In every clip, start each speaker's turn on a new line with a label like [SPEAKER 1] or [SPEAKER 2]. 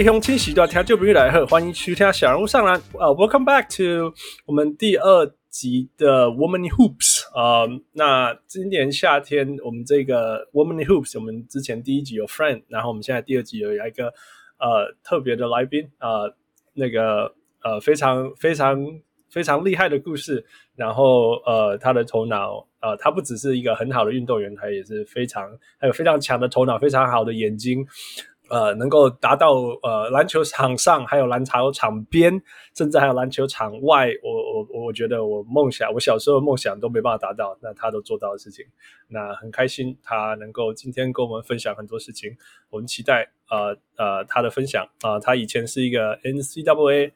[SPEAKER 1] 位乡亲时代听众朋友来喝，欢迎收听小人物上篮。呃、！Welcome back to 我们第二集的 Woman Hoops 啊、那今年夏天我们这个 Woman Hoops，我们之前第一集有 Friend，然后我们现在第二集有一个呃特别的来宾、呃，那个呃非常非常非常厉害的故事，然后呃他的头脑呃他不只是一个很好的运动员，他也是非常还有非常强的头脑，非常好的眼睛。呃，能够达到呃篮球场上，还有篮球场边，甚至还有篮球场外，我我我觉得我梦想，我小时候梦想都没办法达到，那他都做到的事情，那很开心他能够今天跟我们分享很多事情，我们期待呃呃他的分享啊、他以前是一个 NCAA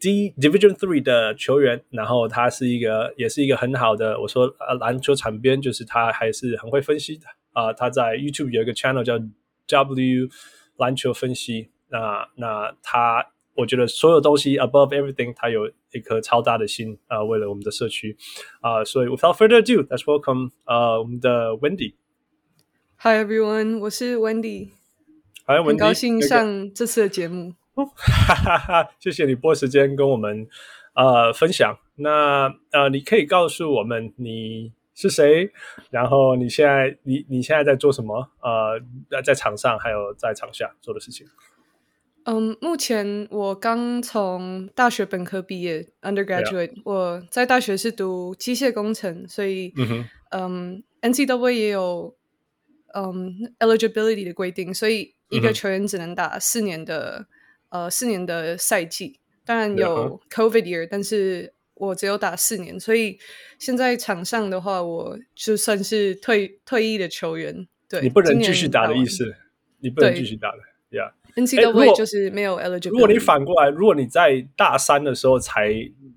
[SPEAKER 1] D Division Three 的球员，然后他是一个也是一个很好的，我说呃篮球场边就是他还是很会分析的啊、他在 YouTube 有一个 channel 叫 W。篮球分析，那那他，我觉得所有东西 above everything，他有一颗超大的心啊、呃，为了我们的社区啊、呃，所以 without further ado，let's welcome 呃我们的 Wendy。
[SPEAKER 2] Hi everyone，我是 Wendy。
[SPEAKER 1] Hi Wendy，
[SPEAKER 2] 很高兴上这次的节目。
[SPEAKER 1] 哈哈哈，谢谢你拨时间跟我们呃分享。那呃，你可以告诉我们你。是谁？然后你现在你你现在在做什么？呃，在场上还有在场下做的事情。
[SPEAKER 2] 嗯，目前我刚从大学本科毕业，undergraduate。我在大学是读机械工程，所以嗯，嗯，NCAA 也有嗯 eligibility 的规定，所以一个球员只能打四年的、嗯、呃四年的赛季。当然有 COVID year，但是。我只有打四年，所以现在场上的话，我就算是退退役的球员。对，
[SPEAKER 1] 你不能继续打的意思，你不能继续打的呀。
[SPEAKER 2] NCAA 就是没有 eligibility。
[SPEAKER 1] 如果你反过来，如果你在大三的时候才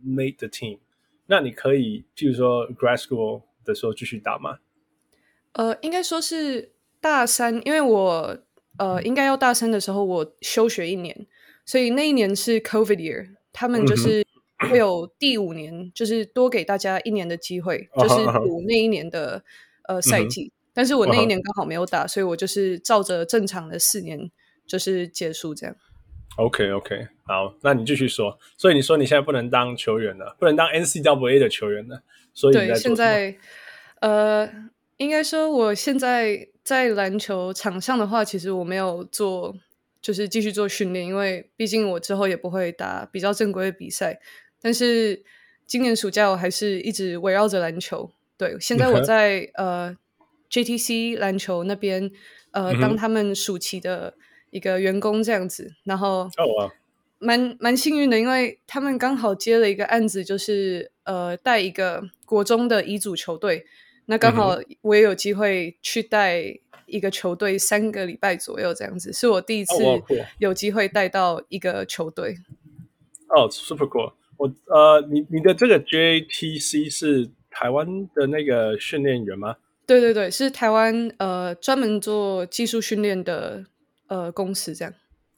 [SPEAKER 1] made the team，那你可以，譬如说 grad school 的时候继续打吗？
[SPEAKER 2] 呃，应该说是大三，因为我呃应该要大三的时候我休学一年，所以那一年是 COVID year，他们就是。嗯会有第五年，就是多给大家一年的机会，就是补那一年的、uh. 呃赛季、嗯。但是我那一年刚好没有打，uh. 所以我就是照着正常的四年就是结束这样。OK
[SPEAKER 1] OK，好，那你继续说。所以你说你现在不能当球员了，不能当 NCAA 的球员了，所以
[SPEAKER 2] 对现在呃，应该说我现在在篮球场上的话，其实我没有做，就是继续做训练，因为毕竟我之后也不会打比较正规的比赛。但是今年暑假我还是一直围绕着篮球。对，现在我在.呃 JTC 篮球那边呃、嗯、当他们暑期的一个员工这样子，然后蛮蛮幸运的，因为他们刚好接了一个案子，就是呃带一个国中的乙组球队，那刚好我也有机会去带一个球队三个礼拜左右这样子，是我第一次有机会带到一个球队。
[SPEAKER 1] 哦、oh,，super cool。我呃，你你的这个 JTC 是台湾的那个训练员吗？
[SPEAKER 2] 对对对，是台湾呃专门做技术训练的呃公司这样。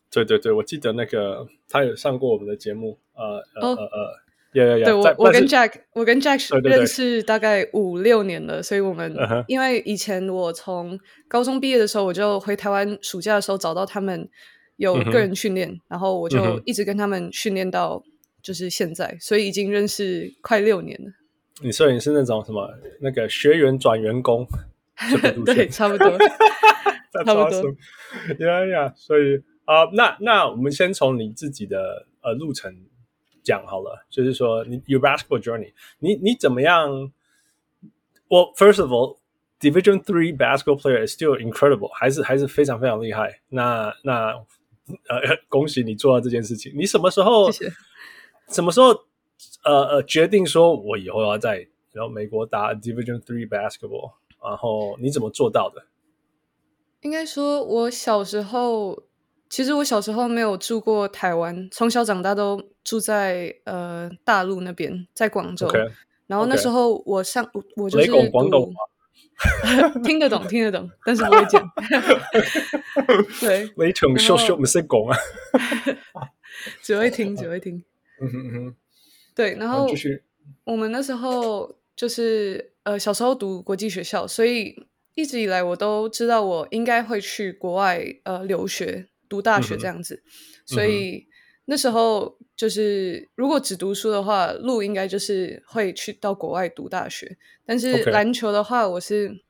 [SPEAKER 1] 对对对，我记得那个他有上过我们的节目，呃呃、oh, 呃呃，有有有。
[SPEAKER 2] 对我我跟 Jack 我跟 Jack 认识大概五六年了，所以我们、uh -huh. 因为以前我从高中毕业的时候，我就回台湾暑假的时候找到他们有个人训练，uh. 然后我就一直跟他们训练到。就是现在，所以已经认识快六年了。
[SPEAKER 1] 你说你是那种什么那个学员转员工？
[SPEAKER 2] 对，差不多，差不多。
[SPEAKER 1] 呀呀，所以啊、呃，那那我们先从你自己的呃路程讲好了，就是说你 your basketball journey，你你怎么样？我、well, first of all，Division Three basketball player is still incredible，还是还是非常非常厉害。那那呃，恭喜你做到这件事情。你什么时候？谢谢。什么时候，呃呃，决定说我以后要在然后美国打 Division Three basketball，然后你怎么做到的？
[SPEAKER 2] 应该说，我小时候其实我小时候没有住过台湾，从小长大都住在呃大陆那边，在广州。
[SPEAKER 1] Okay.
[SPEAKER 2] 然后那时候我上.我，我就是
[SPEAKER 1] 广东
[SPEAKER 2] 听得懂，听得懂，但是不会讲。对，
[SPEAKER 1] 雷同秀秀不是讲啊，
[SPEAKER 2] 只会听，只会听。
[SPEAKER 1] 嗯哼嗯哼，
[SPEAKER 2] 对，然后我们那时候就是呃小时候读国际学校，所以一直以来我都知道我应该会去国外呃留学读大学这样子，嗯、所以。嗯那时候就是，如果只读书的话，路应该就是会去到国外读大学。但是篮球的话，我是.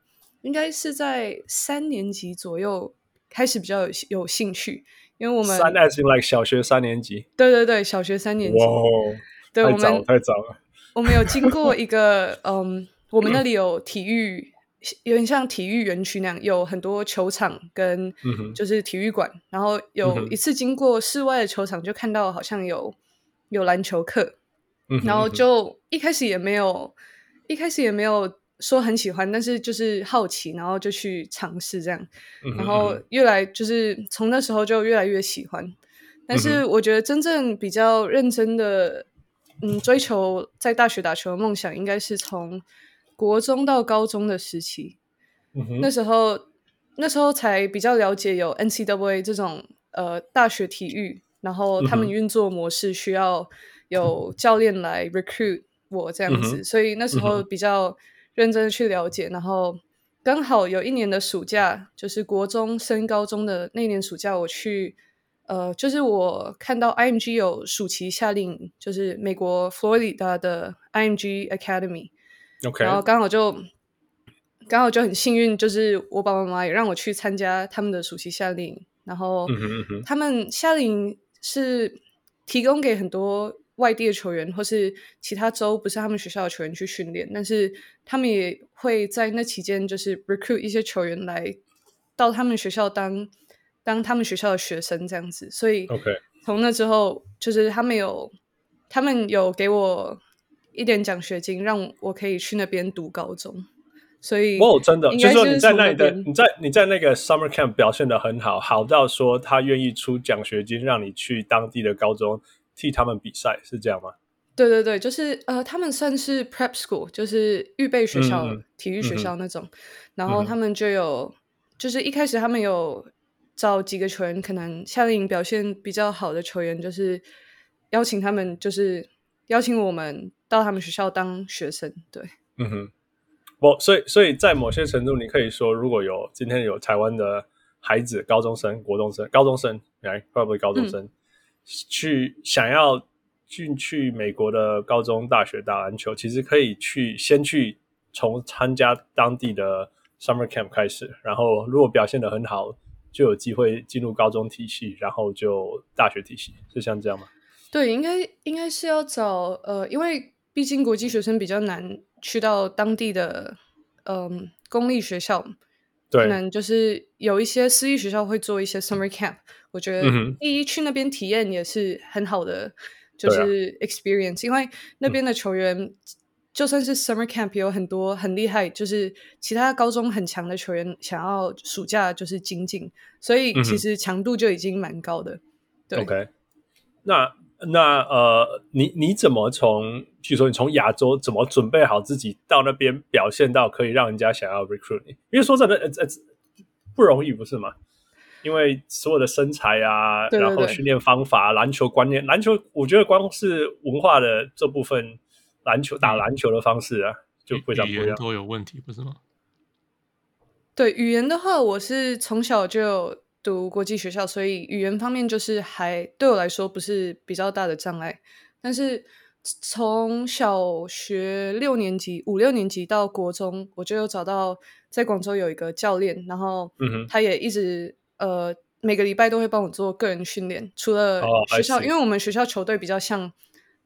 [SPEAKER 2] 应该是在三年级左右开始比较有有兴趣，因为我们三
[SPEAKER 1] 代是 like 小学三年级，
[SPEAKER 2] 对对对，小学三年级，
[SPEAKER 1] 哇，
[SPEAKER 2] 对，
[SPEAKER 1] 太早了，太早了。
[SPEAKER 2] 我们有经过 一个，嗯，我们那里有体育。有点像体育园区那样，有很多球场跟就是体育馆，嗯、然后有一次经过室外的球场，就看到好像有有篮球课，嗯、然后就一开始也没有一开始也没有说很喜欢，但是就是好奇，然后就去尝试这样，然后越来就是从那时候就越来越喜欢，但是我觉得真正比较认真的嗯追求在大学打球的梦想，应该是从。国中到高中的时期，嗯、那时候那时候才比较了解有 NCAA 这种呃大学体育，然后他们运作模式需要有教练来 recruit 我这样子，嗯、所以那时候比较认真的去了解，然后刚好有一年的暑假，就是国中升高中的那年暑假，我去呃，就是我看到 IMG 有暑期夏令营，就是美国佛罗里达的 IMG Academy。然后刚好就刚好就很幸运，就是我爸爸妈妈也让我去参加他们的暑期夏令营。然后他们夏令营是提供给很多外地的球员或是其他州不是他们学校的球员去训练，但是他们也会在那期间就是 recruit 一些球员来到他们学校当当他们学校的学生这样子。所以从那之后就是他们有他们有给我。一点奖学金让我可以去那边读高中，所以
[SPEAKER 1] 哦，真的，就是说你在那里的你在你在那个 summer camp 表现的很好，好到说他愿意出奖学金让你去当地的高中替他们比赛，是这样吗？
[SPEAKER 2] 对对对，就是呃，他们算是 prep school，就是预备学校、嗯、体育学校那种，嗯、然后他们就有，嗯、就是一开始他们有找几个球员，可能夏令营表现比较好的球员，就是邀请他们，就是邀请我们。到他们学校当学生，对，
[SPEAKER 1] 嗯哼，我所以所以在某些程度，你可以说，如果有今天有台湾的孩子，高中生、国中生、高中生，来会不会高中生、嗯、去想要进去美国的高中、大学打篮球，其实可以去先去从参加当地的 summer camp 开始，然后如果表现得很好，就有机会进入高中体系，然后就大学体系，是像这样吗？
[SPEAKER 2] 对，应该应该是要找呃，因为。毕竟国际学生比较难去到当地的嗯公立学校，可能就是有一些私立学校会做一些 summer camp。我觉得第一去那边体验也是很好的，就是 experience，、啊、因为那边的球员、嗯、就算是 summer camp 有很多很厉害，就是其他高中很强的球员想要暑假就是精进，所以其实强度就已经蛮高的。嗯、对
[SPEAKER 1] ，OK，那。那呃，你你怎么从，据说你从亚洲怎么准备好自己到那边表现到可以让人家想要 recruit 你？因为说真的，呃呃，不容易，不是吗？因为所有的身材啊，对对对，然后训练方法、篮球观念、篮球，我觉得光是文化的这部分，篮球打篮球的方式啊，就非常不一样。
[SPEAKER 3] 都有问题，不是吗？
[SPEAKER 2] 对语言的话，我是从小就。读国际学校，所以语言方面就是还对我来说不是比较大的障碍。但是从小学六年级、五六年级到国中，我就有找到在广州有一个教练，然后他也一直呃每个礼拜都会帮我做个人训练。除了学校，因为我们学校球队比较像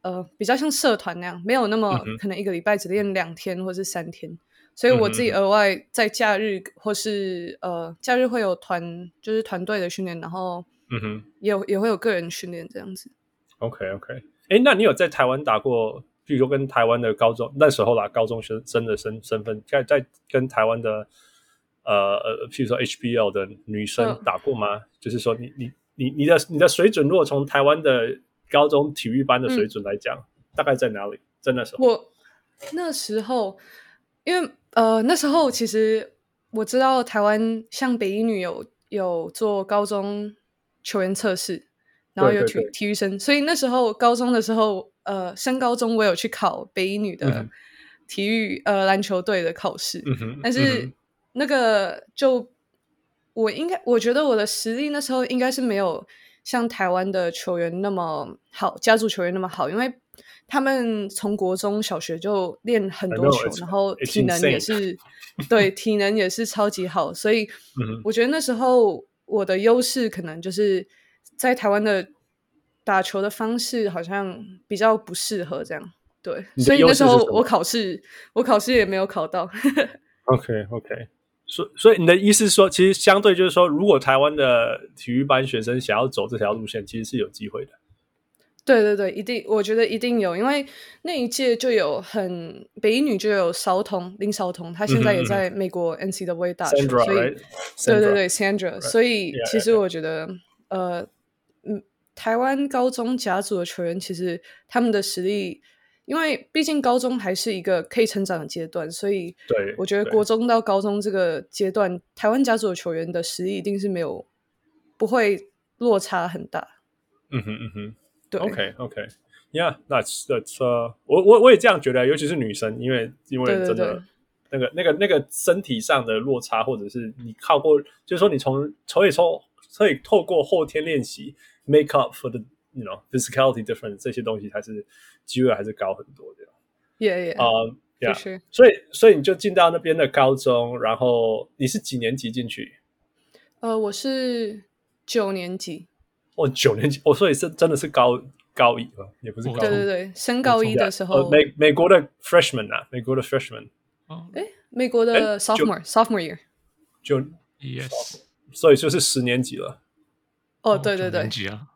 [SPEAKER 2] 呃比较像社团那样，没有那么可能一个礼拜只练两天或是三天。所以我自己额外在假日或是呃假日会有团，就是团队的训练，然后嗯哼，也有也会有个人训练这样子。
[SPEAKER 1] OK OK，哎、欸，那你有在台湾打过，比如说跟台湾的高中那时候啦，高中生生的身身份，在在跟台湾的呃呃，譬如说 HBL 的女生打过吗？嗯、就是说你你你你的你的水准，如果从台湾的高中体育班的水准来讲，嗯、大概在哪里？在那时候，
[SPEAKER 2] 我那时候，因为呃那时候其实我知道台湾像北一女有有做高中球员测试，然后有体体育生，所以那时候高中的时候，呃升高中我有去考北一女的体育、嗯、呃篮球队的考试，嗯、但是那个就。我应该，我觉得我的实力那时候应该是没有像台湾的球员那么好，家族球员那么好，因为他们从国中小学就练很多球，然后体能也是对体能也是超级好，所以我觉得那时候我的优势可能就是在台湾的打球的方式好像比较不适合这样，对，所以那时候我考试我考试也没有考到。
[SPEAKER 1] OK OK。所所以你的意思是说，其实相对就是说，如果台湾的体育班学生想要走这条路线，其实是有机会的。
[SPEAKER 2] 对对对，一定，我觉得一定有，因为那一届就有很北一女就有韶童林韶童，她现在也在美国 NCAA 打球，嗯、所以 right? 对对对 Sandra，Right. 所以其实我觉得 yeah, yeah. 呃嗯，台湾高中甲组的球员其实他们的实力。因为毕竟高中还是一个可以成长的阶段，所以对我觉得国中到高中这个阶段，台湾甲组的球员的实力一定是没有不会落差很大。
[SPEAKER 1] 嗯哼嗯哼，对，OK OK，Yeah，that's that's、uh, 我我我也这样觉得，尤其是女生，因为因为真的那个那个那个身体上的落差，或者是你靠过，就是说你从从以从可以透过后天练习 make up for the。You know, physicality difference 这些东西还是机会还是高很多的。
[SPEAKER 2] Yeah, yeah.
[SPEAKER 1] 啊，Yeah. 所以，所以你就进到那边的高中，然后你是几年级进去？
[SPEAKER 2] 呃，我是九年级。
[SPEAKER 1] 哦，九年级，哦，所以是真的是高高一啊，也不是高。
[SPEAKER 2] 对对对，升高一的时候，
[SPEAKER 1] 美美国的 freshman 啊，美国的 freshman。
[SPEAKER 2] 哦，哎，美国的 sophomore，sophomore year。
[SPEAKER 1] 就 Yes，所以就是十年级了。
[SPEAKER 2] 哦，对对对，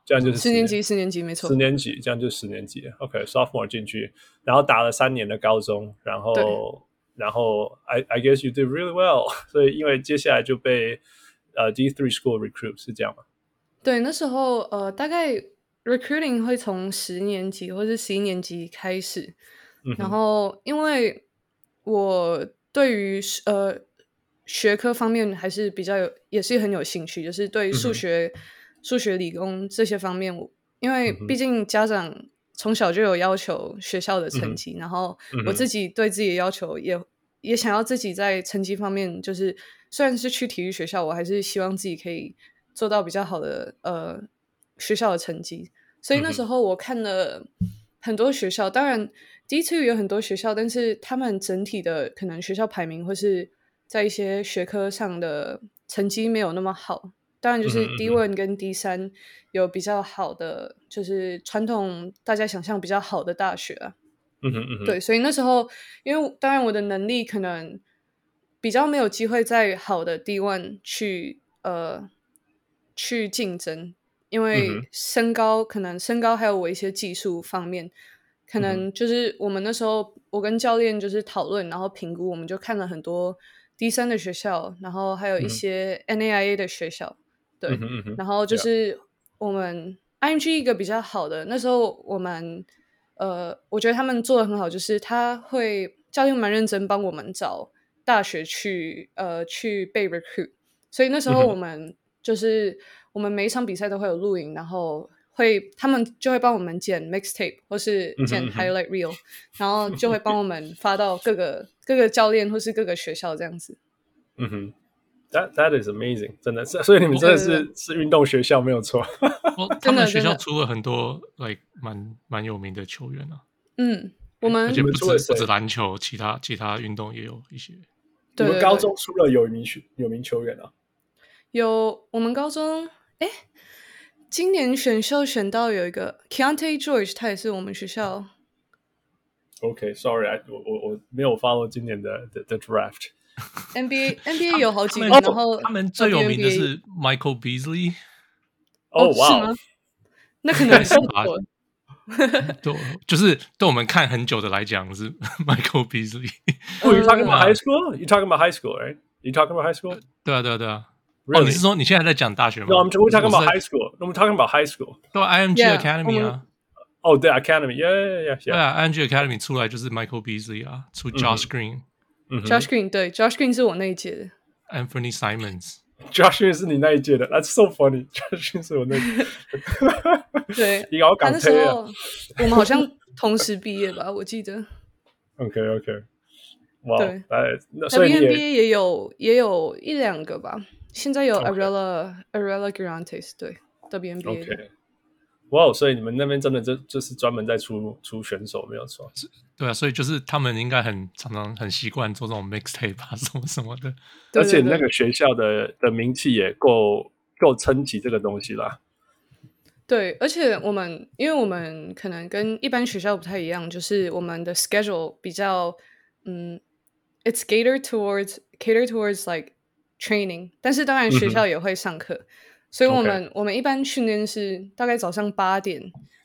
[SPEAKER 1] 这样就是
[SPEAKER 2] 十年级，十年级没错，
[SPEAKER 1] 十年级这样就十年级。OK，sophomore 进去，然后打了三年的高中，然后然后 I I guess you did really well，所以因为接下来就被呃 D three school recruit 是这样吗？
[SPEAKER 2] 对，那时候呃大概 recruiting 会从十年级或是十一年级开始，嗯、然后因为我对于呃学科方面还是比较有，也是很有兴趣，就是对数学。嗯数学、理工这些方面，因为毕竟家长从小就有要求学校的成绩，嗯、然后我自己对自己的要求也也想要自己在成绩方面，就是虽然是去体育学校，我还是希望自己可以做到比较好的呃学校的成绩。所以那时候我看了很多学校，当然第一次有很多学校，但是他们整体的可能学校排名或是在一些学科上的成绩没有那么好。当然，就是 D one 跟 D 三有比较好的，就是传统大家想象比较好的大学啊。嗯哼嗯哼。对，所以那时候，因为当然我的能力可能比较没有机会在好的 D one 去呃去竞争，因为身高可能身高还有我一些技术方面，可能就是我们那时候我跟教练就是讨论，然后评估，我们就看了很多 D 三的学校，然后还有一些 NAIA 的学校。对，然后就是我们 IMG 一个比较好的，那时候我们呃，我觉得他们做的很好，就是他会教练蛮认真帮我们找大学去呃去被 recruit，所以那时候我们就是我们每一场比赛都会有录影，然后会他们就会帮我们剪 mixtape 或是剪 highlight reel，然后就会帮我们发到各个各个教练或是各个学校这样子。嗯哼。
[SPEAKER 1] That that is amazing，真的是，所以你们真的是对对对是运动学校没有错。
[SPEAKER 3] 他们学校出了很多 like 蛮蛮有名的球员啊。
[SPEAKER 2] 嗯，我们
[SPEAKER 3] 而且不止不止篮球，其他其他运动也有一些。
[SPEAKER 1] 对，对，对，我们高中出了有名球有名球员啊。
[SPEAKER 2] 有我们高中哎，今年选秀选到有一个 Keyonte George，他也是我们学校。
[SPEAKER 1] OK，Sorry，、okay, 我我我没有 follow 今年的的的 draft。
[SPEAKER 2] NBA NBA 有好几个，
[SPEAKER 3] 然
[SPEAKER 2] 后
[SPEAKER 3] 他们最有名的是 Michael Beasley。
[SPEAKER 1] 哦，哇，
[SPEAKER 2] 那可能是我。
[SPEAKER 3] 对，就是对我们看很久的来讲是 Michael Beasley。
[SPEAKER 1] Oh, you talking about high school? You talking about high school, right? You talking about high school?
[SPEAKER 3] 对啊，对啊，对啊。哦，你是说你现在在讲大学吗
[SPEAKER 1] ？No，I'm talking about high school. I'm talking about high school.
[SPEAKER 3] 对，IMG Academy 啊。
[SPEAKER 1] 哦，对，Academy，yeah，yeah，yeah。
[SPEAKER 3] 对啊，IMG Academy 出来就是 Michael Beasley 啊，出 Josh Green。
[SPEAKER 2] Josh Green 对，Josh Green 是我那一届的。
[SPEAKER 3] Anthony Simons。
[SPEAKER 1] Josh Green 是你那一届的，That's so funny。Josh Green 是我那届。
[SPEAKER 2] 对，
[SPEAKER 1] 你搞港推啊？
[SPEAKER 2] 我们好像同时毕业吧？我记得。
[SPEAKER 1] OK，OK。哇，
[SPEAKER 2] 对，
[SPEAKER 1] 那所以
[SPEAKER 2] WNBA 也有也有一两个吧。现在有 Arella Arella Guirantes 对 WNBA。
[SPEAKER 1] 哇，所以你们那边真的就就是专门在出出选手，没有错。
[SPEAKER 3] 对啊，所以就是他们应该很常常很习惯做这种 mixtape 啊，什么什么的。
[SPEAKER 1] 而且那个学校的的名气也够够撑起这个东西啦。
[SPEAKER 2] 对，而且我们因为我们可能跟一般学校不太一样，就是我们的 schedule 比较嗯，it's catered towards catered towards like training，但是当然学校也会上课，嗯、所以我们.我们一般训练是大概早上八点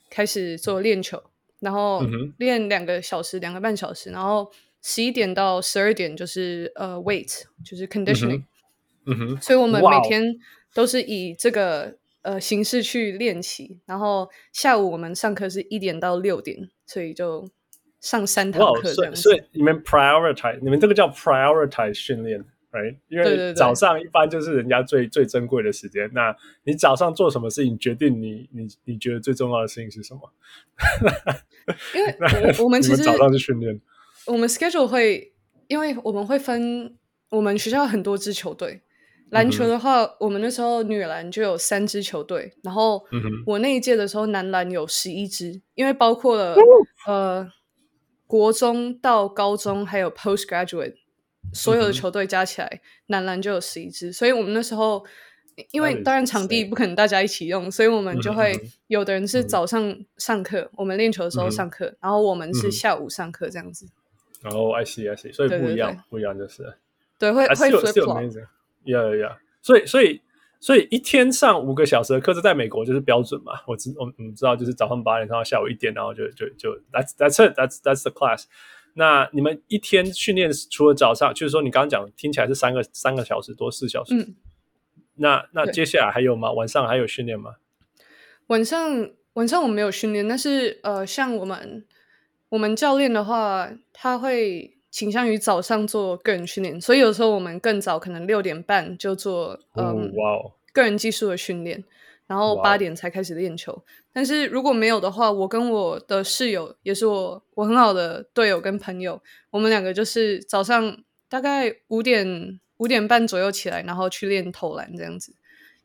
[SPEAKER 2] 开始做练球，然后练两个小时、两个半小时，然后十一点到十二点就是呃、uh, weight 就是 conditioning，
[SPEAKER 1] 嗯哼，
[SPEAKER 2] 所以我们每天都是以这个。呃，形式去练习，然后下午我们上课是一点到六点，所以就上三堂课这样子。
[SPEAKER 1] 所以，所以你们 prioritize，你们这个叫 prioritize 训练，right？因为早上一般就是人家最最珍贵的时间。那你早上做什么事情，决定你你你觉得最重要的事情是什么？
[SPEAKER 2] 因为我，我们其实
[SPEAKER 1] 早上去训练，
[SPEAKER 2] 我们 schedule 会，因为我们会分，我们学校很多支球队。篮球的话，嗯、我们那时候女篮就有三支球队，然后我那一届的时候男篮有十一支，因为包括了、哦、呃国中到高中还有 postgraduate 所有的球队加起来，男篮就有十一支，所以我们那时候因为当然场地不可能大家一起用，所以我们就会有的人是早上上课，我们练球的时候上课，然后我们是下午上课这样子。
[SPEAKER 1] 然后 I see I see，所以不一样，不一样就是
[SPEAKER 2] 对会会 flip flop。
[SPEAKER 1] 呀呀，yeah, yeah. 所以所以所以一天上五个小时的课，这在美国就是标准嘛。我知我们知道，就是早上八点上到下午一点，然后就就就 that's that's it that's that's the class。那你们一天训练除了早上，就是说你刚刚讲听起来是三个三个小时多四小时。嗯。那那接下来还有吗？晚上还有训练吗？
[SPEAKER 2] 晚上晚上我们没有训练，但是呃，像我们我们教练的话，他会。倾向于早上做个人训练，所以有时候我们更早，可能六点半就做嗯哇个人技术的训练，然后八点才开始练球。但是如果没有的话，我跟我的室友也是我我很好的队友跟朋友，我们两个就是早上大概五点五点半左右起来，然后去练投篮这样子。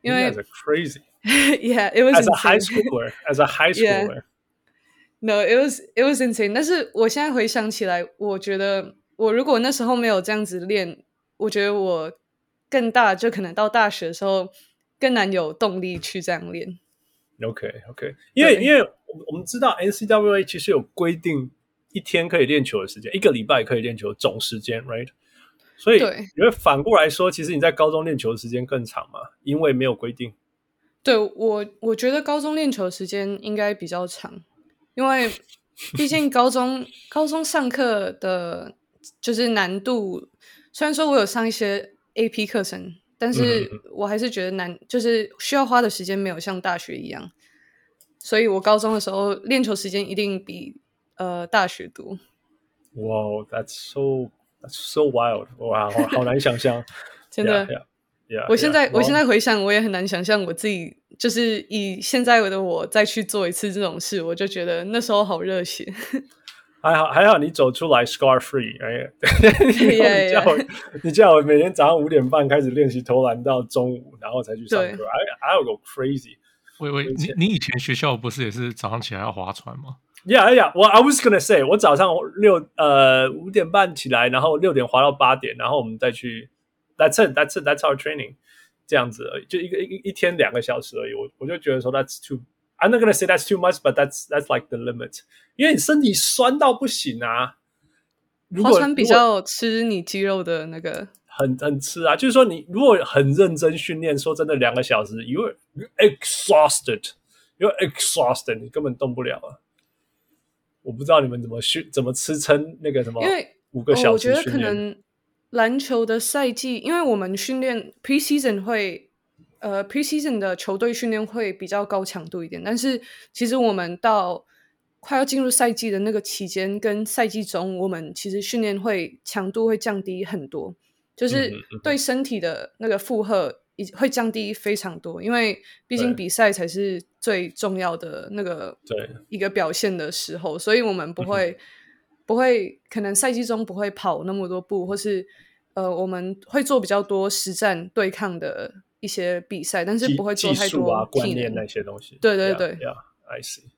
[SPEAKER 2] 因
[SPEAKER 1] 为 crazy.
[SPEAKER 2] Yeah, it was
[SPEAKER 1] as a high schooler. As a high schooler.
[SPEAKER 2] Yeah. No, it was it was insane. 但是我现在回想起来，我觉得我如果那时候没有这样子练，我觉得我更大就可能到大学的时候更难有动力去这样练。
[SPEAKER 1] OK OK，因为因为我们知道 NCWA 其实有规定一天可以练球的时间，一个礼拜可以练球总时间，right？所以因为反过来说，其实你在高中练球的时间更长嘛，因为没有规定。
[SPEAKER 2] 对我，我觉得高中练球的时间应该比较长。因为毕竟高中高中上课的，就是难度，虽然说我有上一些 AP 课程，但是我还是觉得难，就是需要花的时间没有像大学一样，所以我高中的时候练球时间一定比呃大学多。
[SPEAKER 1] 哇，That's so That's so wild！哇，好好难想象，
[SPEAKER 2] 真的。Yeah, yeah.
[SPEAKER 1] Yeah,
[SPEAKER 2] 我现在我现在回想，我也很难想象我自己就是以现在的我再去做一次这种事，我就觉得那时候好热血。
[SPEAKER 1] 还好还好，你走出来 scar free，哎，你叫我你叫我每天早上五点半开始练习投篮到中午，然后才去上课。对 I I will go crazy。
[SPEAKER 3] 喂喂，你你以前学校不是也是早上起来要划船吗
[SPEAKER 1] ？Yeah yeah，我 I was gonna say，我早上六呃五点半起来，然后六点划到八点，然后我们再去。That's it. That's it. That's our training. 这样子而已，就一个一一天两个小时而已。我我就觉得说，That's too. I'm not gonna say that's too much, but that's that's like the limit. 因为你身体酸到不行啊。
[SPEAKER 2] 划船比较吃你肌肉的那个，
[SPEAKER 1] 很很吃啊。就是说，你如果很认真训练，说真的，两个小时，you're exhausted. You're exhausted. 你根本动不了啊。我不知道你们怎么训，怎么支撑那个什么？
[SPEAKER 2] 因为
[SPEAKER 1] 五个小时。
[SPEAKER 2] 我觉得可能。篮球的赛季，因为我们训练 preseason 会呃，preseason 的球队训练会比较高强度一点，但是其实我们到快要进入赛季的那个期间，跟赛季中，我们其实训练会强度会降低很多，就是对身体的那个负荷会降低非常多，因为毕竟比赛才是最重要的那个对。一个表现的时候，所以我们不会不会可能赛季中不会跑那么多步，或是呃我们会做比较多实战对抗的。一些比赛，但是不会做太多
[SPEAKER 1] 啊，观念那些东西。
[SPEAKER 2] 对对对
[SPEAKER 1] ，Yeah，I see。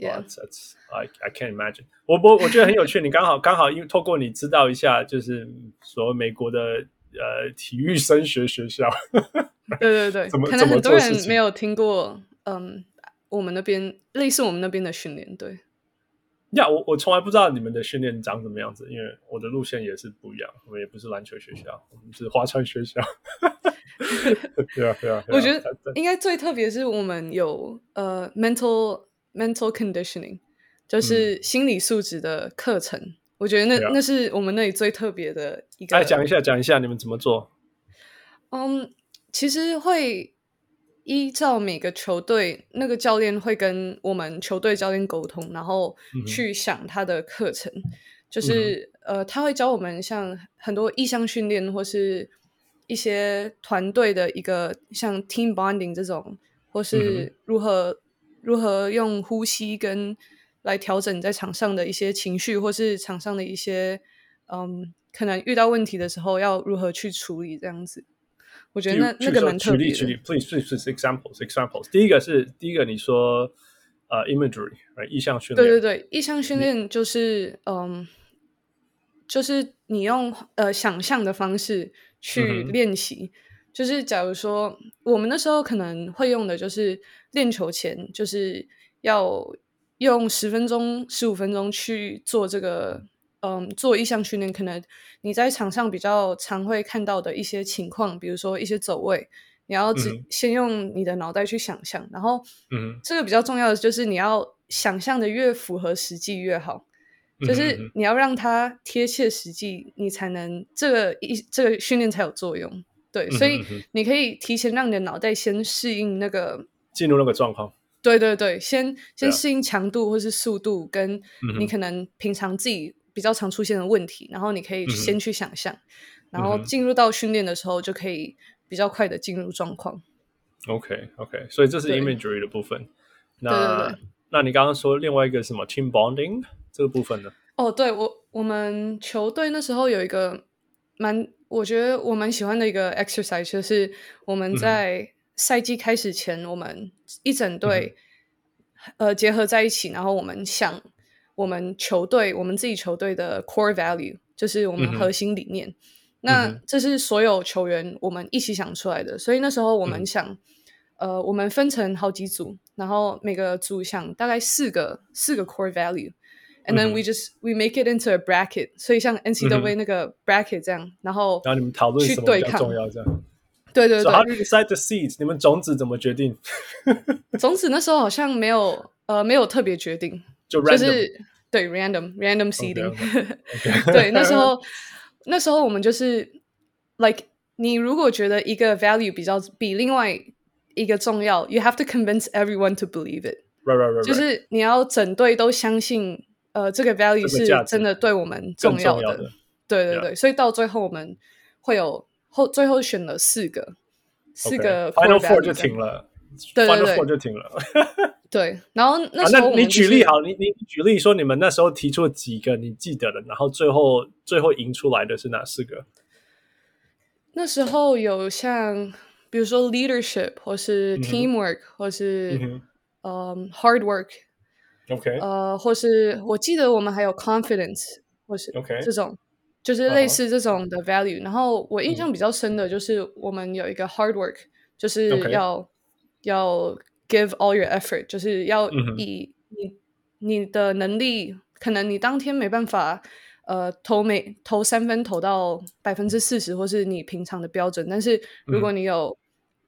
[SPEAKER 1] Yeah，that's I I can't imagine。我我我觉得很有趣，你刚好刚好因为透过你知道一下，就是所谓美国的呃体育升学学校。
[SPEAKER 2] 对对对，可能很多人没有听过，嗯，我们那边类似我们那边的训练，对。
[SPEAKER 1] 呀，我我从来不知道你们的训练长什么样子，因为我的路线也是不一样，我们也不是篮球学校，我们是划船学校。对啊，对啊，
[SPEAKER 2] 我觉得应该最特别是我们有呃 mental mental conditioning，就是心理素质的课程。嗯、我觉得那、啊、那是我们那里最特别的一个。来
[SPEAKER 1] 讲一下，讲一下你们怎么做？
[SPEAKER 2] 嗯，其实会。依照每个球队，那个教练会跟我们球队教练沟通，然后去想他的课程。嗯、就是呃，他会教我们像很多意向训练，或是一些团队的一个像 team bonding 这种，或是如何、嗯、如何用呼吸跟来调整在场上的一些情绪，或是场上的一些嗯，可能遇到问题的时候要如何去处理这样子。我觉得那那个蛮特别的。举例举例，please please please examples examples。第一个是第一个，你说呃、uh, imagery，意向训练。对对对，意向训练就是嗯，就是你用呃想象的方式去练习。嗯、就是假如说我们那时候可能会用的就是练球前就是要用十分钟十五分钟去做这个。嗯，做意向训练，可能你在场上比较常会看到的一些情况，比如说一些走位，你要先用你的脑袋去想象，然后，嗯，这个比较重要的就是你要想象的越符合实际越好，嗯、就是你要让它贴切实际，你才能这个一这个训练才有作用。对，嗯、所以你可以提前让你的脑袋先适应那个
[SPEAKER 1] 进入那个状况。
[SPEAKER 2] 对对对，先先适应强度或是速度，跟你可能平常自己。比较常出现的问题，然后你可以先去想象，嗯、然后进入到训练的时候就可以比较快的进入状况。
[SPEAKER 1] OK OK，所以这是 imagery 的部分。那那你刚刚说另外一个什么 team bonding 这个部分呢？
[SPEAKER 2] 哦，对我我们球队那时候有一个蛮我觉得我蛮喜欢的一个 exercise，就是我们在赛季开始前，我们一整队、嗯、呃结合在一起，然后我们想。我们球队，我们自己球队的 core value 就是我们核心理念。嗯、那这是所有球员我们一起想出来的。所以那时候我们想，嗯、呃，我们分成好几组，然后每个组想大概四个四个 core value，and then we just we make it into a bracket。所以像 NCAA 那个 bracket 这样，嗯、然后
[SPEAKER 1] 然后你们讨论什么比较重要这样。
[SPEAKER 2] 对对对。So
[SPEAKER 1] how do you decide the seeds？你们种子怎么决定？
[SPEAKER 2] 种子那时候好像没有呃没有特别决定。
[SPEAKER 1] 就，
[SPEAKER 2] 就是对 random random seeding，对，那时候那时候我们就是 like 你如果觉得一个 value 比较比另外一个重要，you have to convince everyone to believe it，就是你要整队都相信 呃这个 value 是真的对我们重要的，对对对，所以到最后我们会有后最后选了四个四个
[SPEAKER 1] final four 就停了，
[SPEAKER 2] 对对对
[SPEAKER 1] final four 就停了。
[SPEAKER 2] 对，然后那时候、
[SPEAKER 1] 你举例好，你你举例说你们那时候提出了几个你记得的，然后最后最后赢出来的是哪四个？
[SPEAKER 2] 那时候有像比如说 leadership 或是 teamwork、嗯、或是嗯、um, hard work，OK，、呃，或是我记得我们还有 confidence 或是 OK 这种.就是类似这种的 value、uh-huh.。然后我印象比较深的就是我们有一个 hard work，就是要.要。Give all your effort，就是要以你、嗯、你的能力，可能你当天没办法，呃，投每投三分投到百分之四十，或是你平常的标准。但是如果你有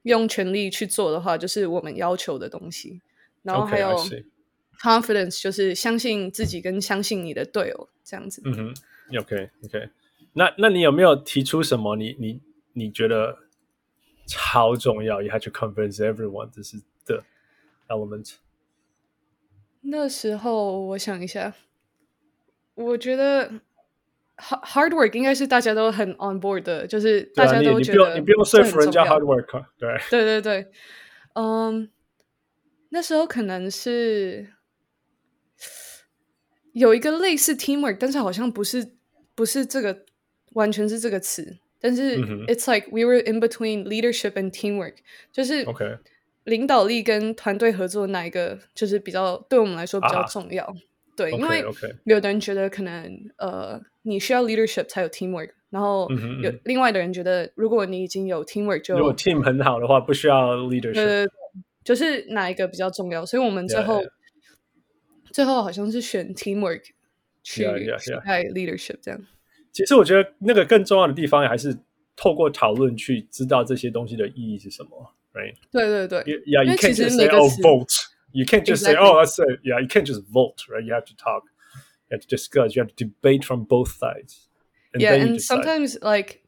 [SPEAKER 2] 用全力去做的话，就是我们要求的东西。然后还有 confidence，就是相信自己跟相信你的队友这样子。
[SPEAKER 1] 嗯哼，OK OK。那那你有没有提出什么你？你你你觉得？超重要，you have to convince everyone 这是 the element。
[SPEAKER 2] 那时候我想一下，我觉得 hard work 应该是大家都很 on board 的，就是大家都觉得、
[SPEAKER 1] 啊、你，你不用你不用说服人家 hard work，对
[SPEAKER 2] 对对对，嗯、um,，那时候可能是有一个类似 teamwork，但是好像不是不是这个完全是这个词，但是、嗯、it's like we were in between leadership and teamwork，就是。领导力跟团队合作哪一个就是比较对我们来说比较重要？啊、对，okay, 因为有的人觉得可能呃你需要 leadership 才有 teamwork，然后有另外的人觉得如果你已经有 teamwork 就
[SPEAKER 1] 如果 team 很好的话不需要 leadership，对，对，对，
[SPEAKER 2] 就是哪一个比较重要？所以我们最后 yeah, yeah. 最后好像是选 teamwork 去取代 leadership 这样。
[SPEAKER 1] 其实我觉得那个更重要的地方还是透过讨论去知道这些东西的意义是什么。Right.
[SPEAKER 2] 对对对。
[SPEAKER 1] Yeah, you can't just say, "Oh, vote." You can't just say, "Oh, that's it." Yeah, you can't just vote, right? You have to talk. You have to discuss. You have to debate from both sides.
[SPEAKER 2] Yeah, and sometimes like,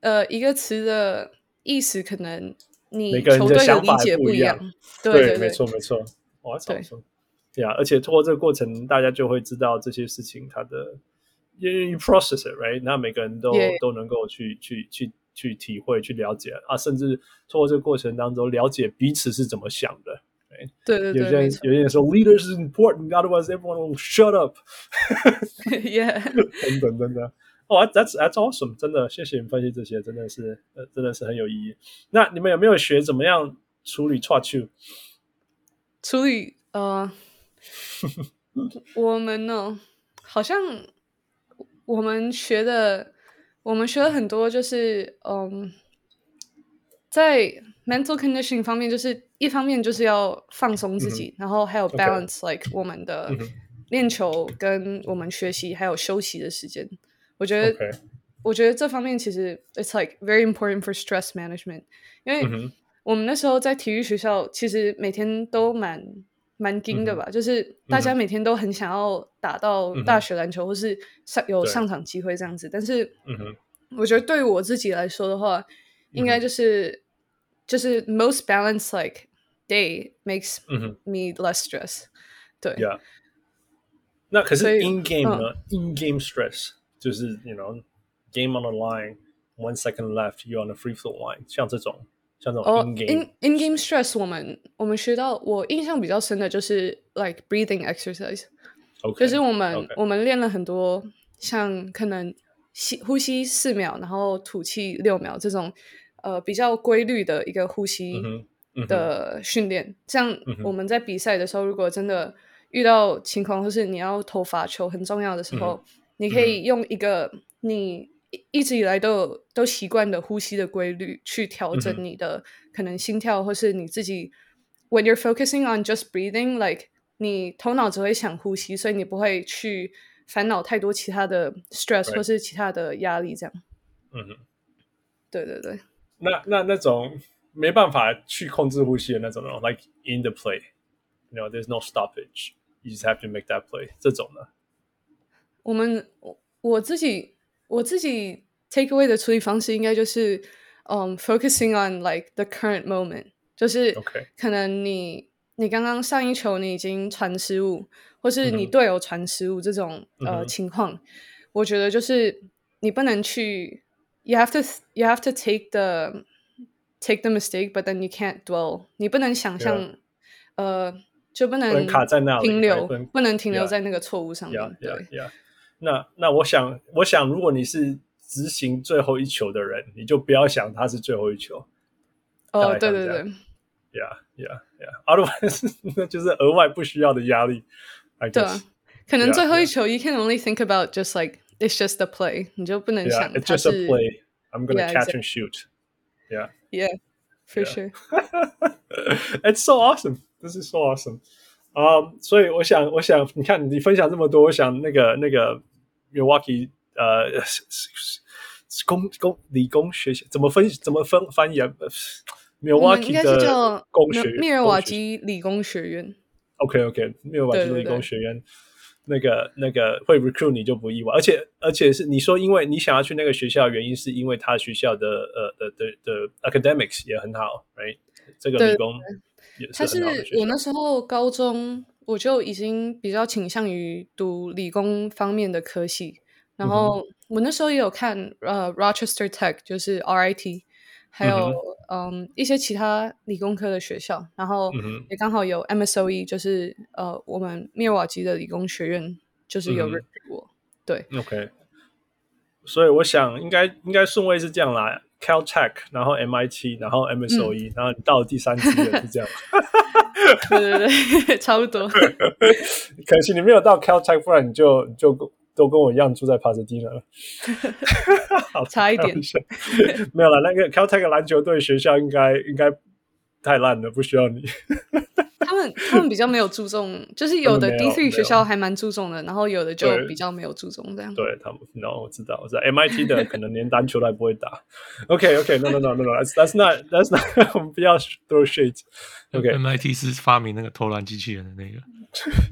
[SPEAKER 2] 呃，一个词的意思可能你球队的理解不一样。对对，
[SPEAKER 1] 没错没错。哇，这么说。对啊，而且通过这个过程，大家就会知道这些事情它的，因为 you process it, right? 那每个人都都能够去去去。去体会、去了解啊，甚至通过这个过程当中了解彼此是怎么想的。
[SPEAKER 2] 对对对，
[SPEAKER 1] 有些人有些人说 leaders is important，otherwise everyone will shut up。
[SPEAKER 2] Yeah，
[SPEAKER 1] 等等等等。哦、oh,，that's that's awesome，真的，谢谢你分析这些，真的是呃，真的是很有意义。那你们有没有学怎么样处理错处？
[SPEAKER 2] 处理呃，我们呢，好像我们学的。我们学了很多，就是嗯，在 mental conditioning 方面，就是一方面就是要放松自己，嗯、然后还有 balance，like、我们的练球跟我们学习还有休息的时间。我觉得.我觉得这方面其实 it's like very important for stress management，因为我们那时候在体育学校，其实每天都蛮。蛮惊的吧、嗯，就是大家每天都很想要打到大学篮球，嗯、或是上有上场机会这样子。但是，我觉得对于我自己来说的话，嗯、应该就是就是 most balanced like day makes me less stress、嗯。对，yeah.
[SPEAKER 1] 那可是 in game 呢、嗯、？in game stress 就是 you know game on the line，one second left，you on the free throw line，像这种。哦、oh,，in in game stress，我们我们学到，我印象比较深的就是 like breathing exercise，okay, 就是我们.我们练了很多，像可能吸呼吸四秒，然后吐气六秒这种，呃，比较规律的一个呼吸的训练。嗯、这样我们在比赛的时候，如果真的遇到情况，或是你要投罚球很重要的时候，嗯、你可以用一个你。一直以来都有都习惯的呼吸的规律去调整你的可能心跳，或是你自己。When you're focusing on just breathing, like 你头脑只会想呼吸，所以你不会去烦恼太多其他的 stress 或是其他的压力，这样。嗯哼，对对对。那那那种没办法去控制呼吸的那种呢，like in the play，you know, there's no stoppage, you just have to make that play。这种呢？
[SPEAKER 2] 我们我我自己。我自己 take away 的处理方式应该就是，嗯、um,，focusing on like the current moment，就是可能你.你刚刚上一球你已经传失误，或是你队友传失误这种、mm -hmm. 呃情况，我觉得就是你不能去，you have to you have to take the take the mistake，but then you can't dwell，你不能想象.呃，就不能停留，不能停留在那个错误上面.对。
[SPEAKER 1] 那那我想，我想，如果你是执行最后一球的人，你就不要想他是最后一球。
[SPEAKER 2] 哦，对对对
[SPEAKER 1] ，Yeah Yeah Yeah，Otherwise 那就是额外不需要的压力。
[SPEAKER 2] 对啊，可能最后一球 yeah, yeah. you can only think about just like it's just a play，你就不能想
[SPEAKER 1] yeah, it's just a play。I'm gonna catch and shoot。Yeah
[SPEAKER 2] Yeah for sure。
[SPEAKER 1] It's so awesome. This is so awesome. 啊、um,，所以我想，我想，你看你分享这么多，我想那个那个 Milwaukee 呃，工工理工学校怎么分怎么分翻译啊？Milwaukee 工学密
[SPEAKER 2] 尔瓦基理工学院。
[SPEAKER 1] OK OK，密尔瓦基理工学院。那个那个会 recruit 你就不意外，而且而且是你说，因为你想要去那个学校，原因是因为他学校的呃的的的 academics 也很好，right？这个理工也是很好的学校。
[SPEAKER 2] 是我那时候高中我就已经比较倾向于读理工方面的科系，然后我那时候也有看呃 Rochester Tech，就是 RIT，还有嗯，嗯一些其他理工科的学校，然后也刚好有 MSOE，就是呃我们密尔瓦基的理工学院，就是有认识我，嗯、对
[SPEAKER 1] ，OK，所以我想应该应该顺位是这样啦，Caltech，然后 MIT，然后 MSOE，、嗯、然后你到了第三志愿是这样，
[SPEAKER 2] 对 对对，差不多，
[SPEAKER 1] 可惜你没有到 Caltech，不然你就你就。都跟我一样住在帕萨迪纳了，好
[SPEAKER 2] 差一点。
[SPEAKER 1] 没有了，那个 Caltech 篮球队学校应该应该太烂了，不需要你。
[SPEAKER 2] 他们他们比较没有注重，就是有的 D3 学校还蛮注重的，然后有的就比较没有注重这样。
[SPEAKER 1] 对，对他们，no，我知道，我知道，MIT 的 可能连篮球都还不会打。Okay, okay, no, no, no, that's not that's not，我们不要 throw shade。
[SPEAKER 3] OK，MIT 是发明那个投篮机器人的那个。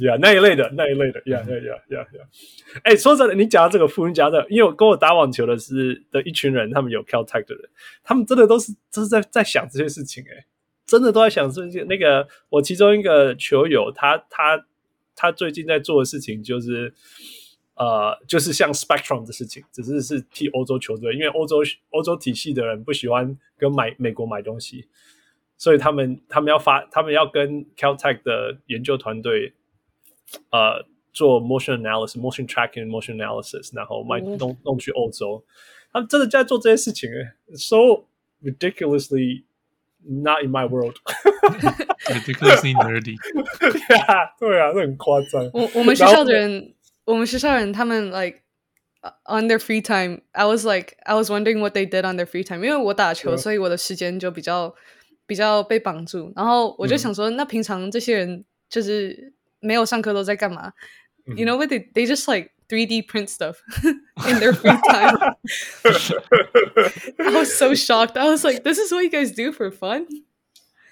[SPEAKER 1] 呀，yeah, 那一类的，那一类的，呀呀呀呀呀！哎，说真的，你讲到这个富人家的，因为我跟我打网球的是的一群人，他们有 Caltech 的人，他们真的都是都是在在想这些事情，哎，真的都在想这些。那个我其中一个球友，他他他最近在做的事情就是，呃，就是像 Spectrum 的事情，只是是替欧洲球队，因为欧洲欧洲体系的人不喜欢跟买美国买东西。所以他们他们要发，他们要跟 Caltech 的研究团队，呃，做 motion analysis、motion tracking、motion analysis，然后卖弄弄去欧洲。他们真的在做这些事情，so ridiculously not in my world。
[SPEAKER 3] ridiculously nerdy。
[SPEAKER 1] 对啊，这很夸张。
[SPEAKER 2] 我我们学校的人，我们学校人，他们 like on their free time。I was like, I was wondering what they did on their free time。因为我打球，所以我的时间就比较。比较被绑住，然后我就想说，嗯、那平常这些人就是没有上课都在干嘛、嗯、？You know what they they just like 3D print stuff in their free time. I was so shocked. I was like, this is what you guys do for fun.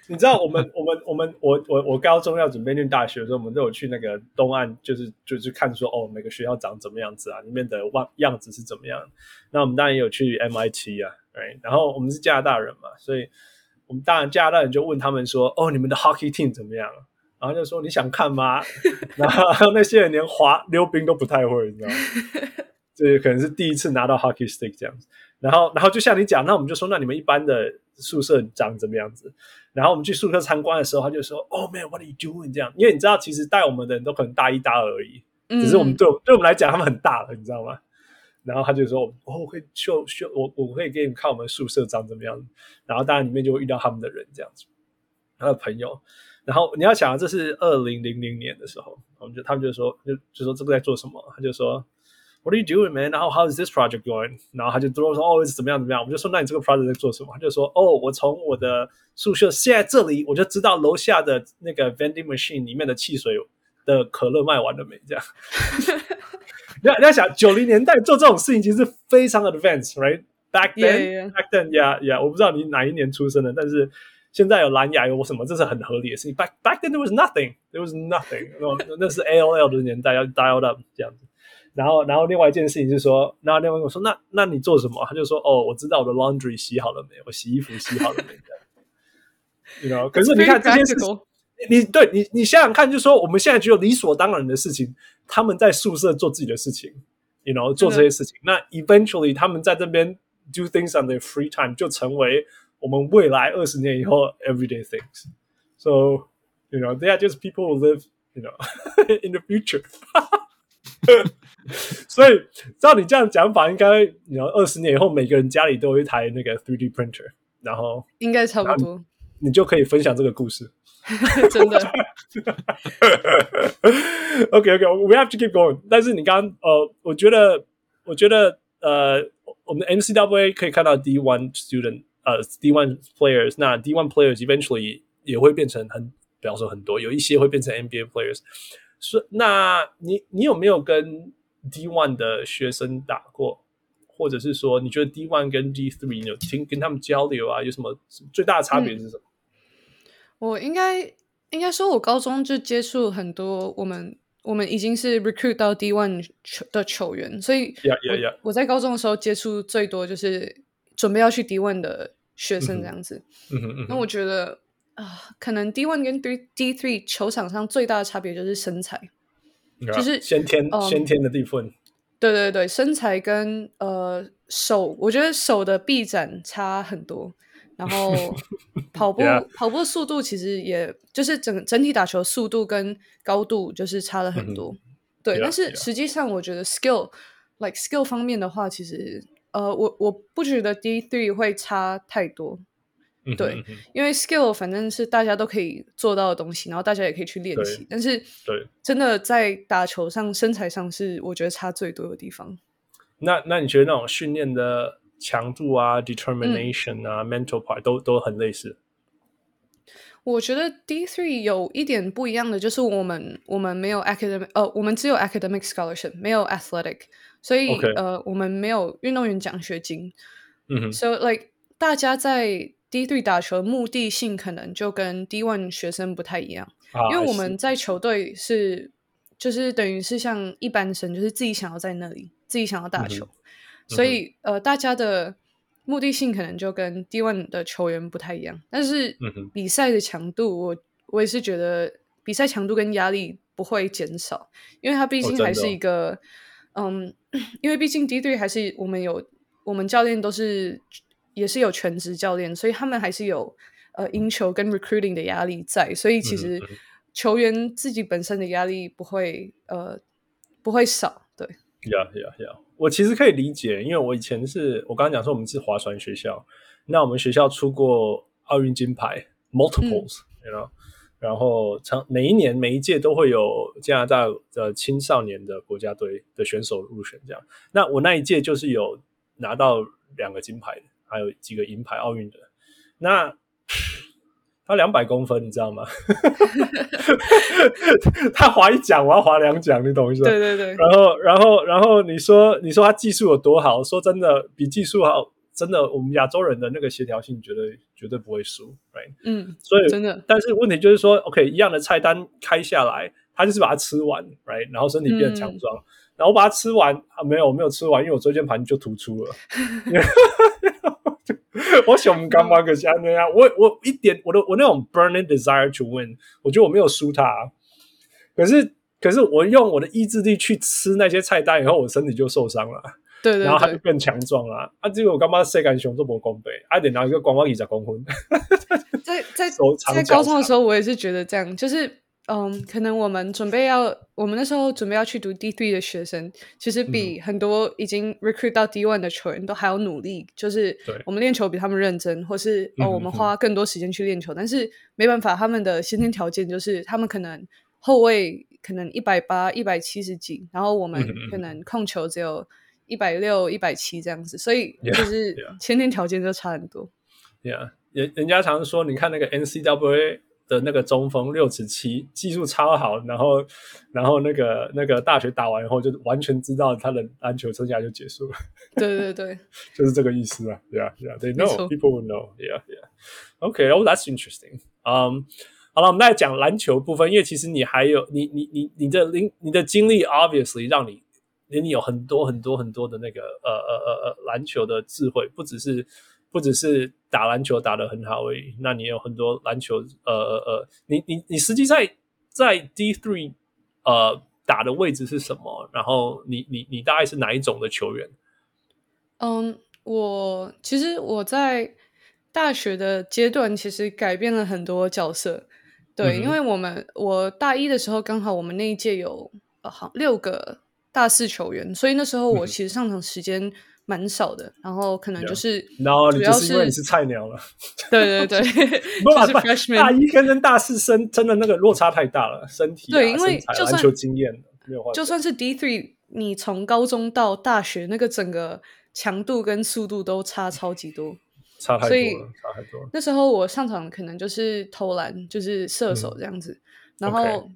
[SPEAKER 1] 你知道我们我们我们我我我高中要准备念大学的时候，我们都有去那个东岸，就是就是看说哦，每个学校长怎么样子啊，里面的样样子是怎么样。那我们当然也有去 MIT 啊，right? 然后我们是加拿大人嘛，所以。我们当然加拿大人就问他们说：“哦，你们的 hockey team 怎么样？”然后就说：“你想看吗？” 然后那些人连滑溜冰都不太会，你知道吗？这可能是第一次拿到 hockey stick 这样子。然后，然后就像你讲，那我们就说：“那你们一般的宿舍长怎么样子？”然后我们去宿舍参观的时候，他就说：“Oh man，what are you doing？” 这样，因为你知道，其实带我们的人都可能大一、大二而已，只是我们对对我们来讲，他们很大了，你知道吗？然后他就说：“哦，我会秀秀，我我会给你们看我们宿舍长怎么样。”然后当然里面就会遇到他们的人这样子，他的朋友。然后你要想，这是二零零零年的时候，我们就他们就说就就说这个在做什么？他就说：“What are you doing, man？” 然后 “How is this project going？” 然后他就说：“哦，是怎么样怎么样？”我们就说：“那你这个 project 在做什么？”他就说：“哦，我从我的宿舍现在这里，我就知道楼下的那个 vending machine 里面的汽水的可乐卖完了没？”这样。你要你要想，九零年代做这种事情其实非常 advanced，right？Back then, back then, yeah, yeah。我不知道你哪一年出生的，但是现在有蓝牙有什么，这是很合理的事情。Back back then there was nothing, there was nothing。那那是 AOL 的年代，要 dial up 这样子。然后然后另外一件事情就是说，然后另外我说，那那你做什么？他就说，哦，我知道我的 laundry 洗好了没？我洗衣服洗好了没？这样。You know，可是你看这件事情。你对你，你想想看，就是说我们现在觉得理所当然的事情，他们在宿舍做自己的事情，you know，做这些事情。嗯、那 eventually 他们在这边 do things on their free time，就成为我们未来二十年以后 everyday things。So you know, they are just people who live, you know, in the future。所以照你这样讲法，应该你要二十年以后，每个人家里都有一台那个 3D printer，然后
[SPEAKER 2] 应该差不多，
[SPEAKER 1] 你就可以分享这个故事。
[SPEAKER 2] 真的，
[SPEAKER 1] OK OK，we have to keep going。但是你刚刚呃，我觉得，我觉得呃，我们 NCAA 可以看到 D1 student 呃 D1 players，那 D1 players eventually 也会变成很，比方说很多，有一些会变成 NBA players。是，那你你有没有跟 D1 的学生打过？或者是说，你觉得 D1 跟 D3 你有听跟他们交流啊？有什么最大的差别是什么？嗯我
[SPEAKER 2] 应该应该说，我高中就接触很多我们我们已经是 recruit 到 D one 球的球员，所以
[SPEAKER 1] yeah, yeah, yeah.
[SPEAKER 2] 我我在高中的时候接触最多就是准备要去 D1 的学生这样子。
[SPEAKER 1] 嗯哼嗯哼
[SPEAKER 2] 那我觉得啊、呃，可能 D1 跟 D D three 球场上最大的差别就是身材就是
[SPEAKER 1] 先天、嗯、先天的地分。对
[SPEAKER 2] 对对，身材跟呃手，我觉得手的臂展差很多。然后 跑步.跑步的速度其实也就是整整体打球速度跟高度就是差了很多，mm hmm. 对。但是实际上我觉得 skill like skill 方面的话，其实呃我我不觉得 D three 会差太多，mm hmm. 对，因为 skill 反正是大家都可以做到的东西，然后大家也可以去练习。但是对，真的在打球上身材上是我觉得差最多的地方。
[SPEAKER 1] 那那你觉得那种训练的？强度啊，determination 啊、嗯、，mental part 都都很类似。
[SPEAKER 2] 我觉得 D three 有一点不一样的，就是我们我们没有 academic，呃，我们只有 academic scholarship，没有 athletic，所以.呃，我们没有运动员奖学金。嗯哼，so like 大家在 D three 打球的目的性可能就跟 D one 学生不太一样，啊、因为我们在球队是就是等于是像一般生，就是自己想要在那里，自己想要打球。嗯所以，呃，大家的目的性可能就跟 D1 的球员不太一样，但是比赛的强度，我我也是觉得比赛强度跟压力不会减少，因为它毕竟还是一个，哦、嗯，因为毕竟 D3 还是我们有我们教练都是也是有全职教练，所以他们还是有呃赢球跟 recruiting 的压力在，所以其实球员自己本身的压力不会呃不会少，对。
[SPEAKER 1] Yeah, yeah, yeah. 我其实可以理解，因为我以前是我刚刚讲说我们是划船学校，那我们学校出过奥运金牌 multiples，然后常每一年每一届都会有加拿大的青少年的国家队的选手入选，这样。那我那一届就是有拿到两个金牌，还有几个银牌奥运的。那。他两百公分，你知道吗？他划一桨，我要划两桨，你懂意思吗？
[SPEAKER 2] 对对对。
[SPEAKER 1] 然后，然后，然后你说，你说他技术有多好？说真的，比技术好，真的，我们亚洲人的那个协调性绝对绝对不会输，right？
[SPEAKER 2] 嗯，
[SPEAKER 1] 所以
[SPEAKER 2] 真的。
[SPEAKER 1] 但是问题就是说，OK，一样的菜单开下来，他就是把它吃完，right？然后身体变得强壮，嗯、然后我把它吃完啊，没有，我没有吃完，因为我椎间盘就突出了。我想干嘛可像那样？我我一点我的我那种 burning desire to win，我觉得我没有输他。可是可是我用我的意志力去吃那些菜单以后，我身体就受伤了。
[SPEAKER 2] 对，对对，
[SPEAKER 1] 然后他就更强壮了。啊，结果我干嘛谁敢熊这么光背？啊，得拿一个光光椅子公分。
[SPEAKER 2] 在在在高中的时候，我也是觉得这样，就是。嗯，可能我们准备要，我们那时候准备要去读 D three 的学生，其实比很多已经 recruit 到 D one 的球员都还要努力。就是我们练球比他们认真，或是哦，我们花更多时间去练球。但是没办法，他们的先天条件就是他们可能后卫可能一百八、一百七十几，然后我们可能控球只有一百六、一百七这样子，所以就是先天条件就差很多。
[SPEAKER 1] Yeah，人、yeah. 人家常说，你看那个 NCAA。的那个中锋六尺七，技术超好，然后，然后那个那个大学打完以后，就完全知道他的篮球生涯就结束了。
[SPEAKER 2] 对对对，
[SPEAKER 1] 就是这个意思啊。Yeah, yeah, they know, 错 people will know. Yeah, yeah. Okay, oh, that's interesting. Um, 好了，我们再讲篮球部分，因为其实你还有你你你你的经你的经历，obviously 让你你有很多很多很多的那个呃呃呃呃篮球的智慧，不只是。不只是打篮球打得很好而已，那你有很多篮球，呃呃呃，你你你实际在在 D three 呃打的位置是什么？然后你你你大概是哪一种的球员？
[SPEAKER 2] 嗯，我其实我在大学的阶段其实改变了很多角色，对，嗯，因为我们我大一的时候刚好我们那一届有呃好六个大四球员，所以那时候我其实上场时间。蛮少的，然后可能就是，
[SPEAKER 1] 然后你就是因为你是菜鸟了，
[SPEAKER 2] 对对对，
[SPEAKER 1] 不是 freshman，大一跟跟大四生真的那个落差太大了，身体
[SPEAKER 2] 对，因为就算
[SPEAKER 1] 篮球经验没有，
[SPEAKER 2] 就算是 D three，你从高中到大学那个整个强度跟速度都差超级多，
[SPEAKER 1] 差太多了，差太多。
[SPEAKER 2] 那时候我上场可能就是投篮，就是射手这样子，然后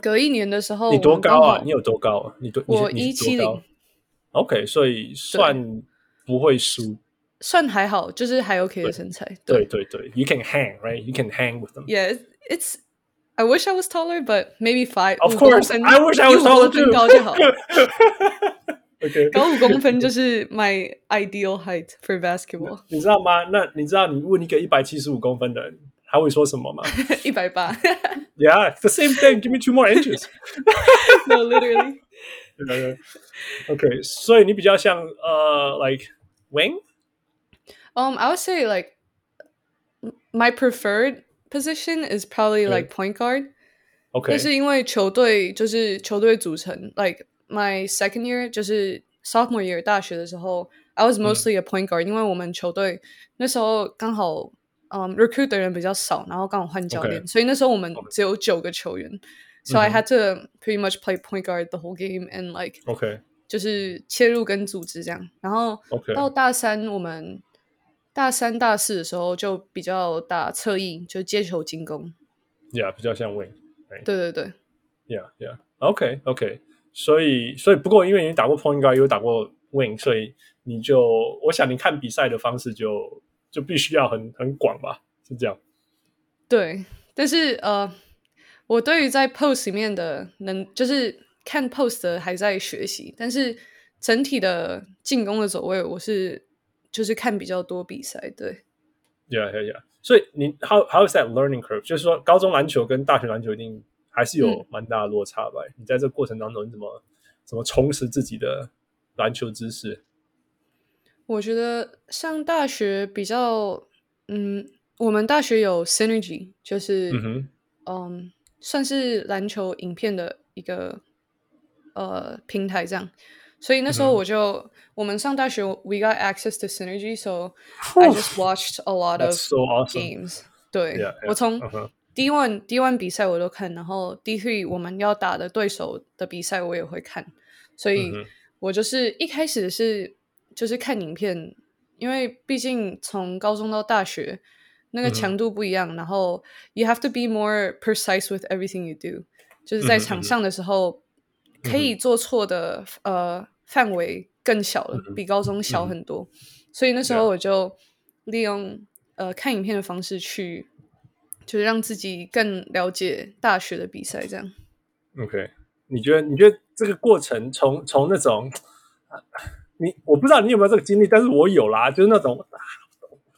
[SPEAKER 2] 隔一年的时候，
[SPEAKER 1] 你多高啊？你有多高啊？你多
[SPEAKER 2] 我一七零。
[SPEAKER 1] OK，所以算不会输，
[SPEAKER 2] 算还好，就是还 OK 的身材。
[SPEAKER 1] 对对对，You can hang, right? You can hang with them.
[SPEAKER 2] Yeah, it's I wish I was taller, but maybe five.
[SPEAKER 1] Of course, I wish I was taller too.
[SPEAKER 2] 高就好。
[SPEAKER 1] OK，
[SPEAKER 2] 高五公分就是 my ideal height for basketball。
[SPEAKER 1] 你知道吗？那你知道你问一个一百七十五公分的人， 他会说什么吗？
[SPEAKER 2] 一百八。
[SPEAKER 1] Yeah, it's the same thing. Give me two more inches.
[SPEAKER 2] No, literally.
[SPEAKER 1] OK，所以你比较像呃、uh,，like wing.
[SPEAKER 2] Um, I would say like my preferred position is probably like point guard.
[SPEAKER 1] OK，
[SPEAKER 2] 但是因为球队就是球队组成，like my second year 就是 sophomore year 大学的时候，I was mostly a point guard，、嗯、因为我们球队那时候刚好 嗯、um, recruit 的人比较少，然后刚好换教练.所以那时候我们只有九个球员、okay.，so I had to pretty much play point guard the whole game and like
[SPEAKER 1] OK
[SPEAKER 2] 就是切入跟组织这样，然后到大三我们大三大四的时候就比较打侧翼，就接球进攻
[SPEAKER 1] ，Yeah，比较像 wing。
[SPEAKER 2] 对对对
[SPEAKER 1] ，Yeah Yeah，OK OK，所以所以不过因为你打过 point guard，又打过 wing，所以你就我想你看比赛的方式就就必须要很很广吧，是这样。
[SPEAKER 2] 对，但是呃，我对于在 post 里面的能就是看 post 的还在学习，但是整体的进攻的走位，我是就是看比较多比赛。对
[SPEAKER 1] ，Yeah Yeah Yeah。所以你 how how is that learning curve？就是说，高中篮球跟大学篮球一定还是有蛮大的落差吧？嗯、你在这过程当中，你怎么怎么充实自己的篮球知识？
[SPEAKER 2] 我觉得上大学比较，嗯，我们大学有 synergy，就是嗯，嗯，算是篮球影片的一个呃平台这样。所以那时候我就、嗯，我们上大学，we got access to synergy，so I just watched a lot of
[SPEAKER 1] so awesome.
[SPEAKER 2] games。对
[SPEAKER 1] ，yeah, yeah.
[SPEAKER 2] 我从
[SPEAKER 1] Uh-huh.
[SPEAKER 2] D one D one 比赛我都看，然后 D three 我们要打的对手的比赛我也会看，所以我就是一开始是就是看影片，因为毕竟从高中到大学那个强度不一样，嗯、然后 you have to be more precise with everything you do，就是在场上的时候。嗯可以做错的、嗯、呃范围更小了、嗯，比高中小很多、嗯，所以那时候我就利用、嗯、呃看影片的方式去，就是让自己更了解大学的比赛这样。OK，
[SPEAKER 1] 你觉得你觉得这个过程从从那种，你我不知道你有没有这个经历，但是我有啦，就是那种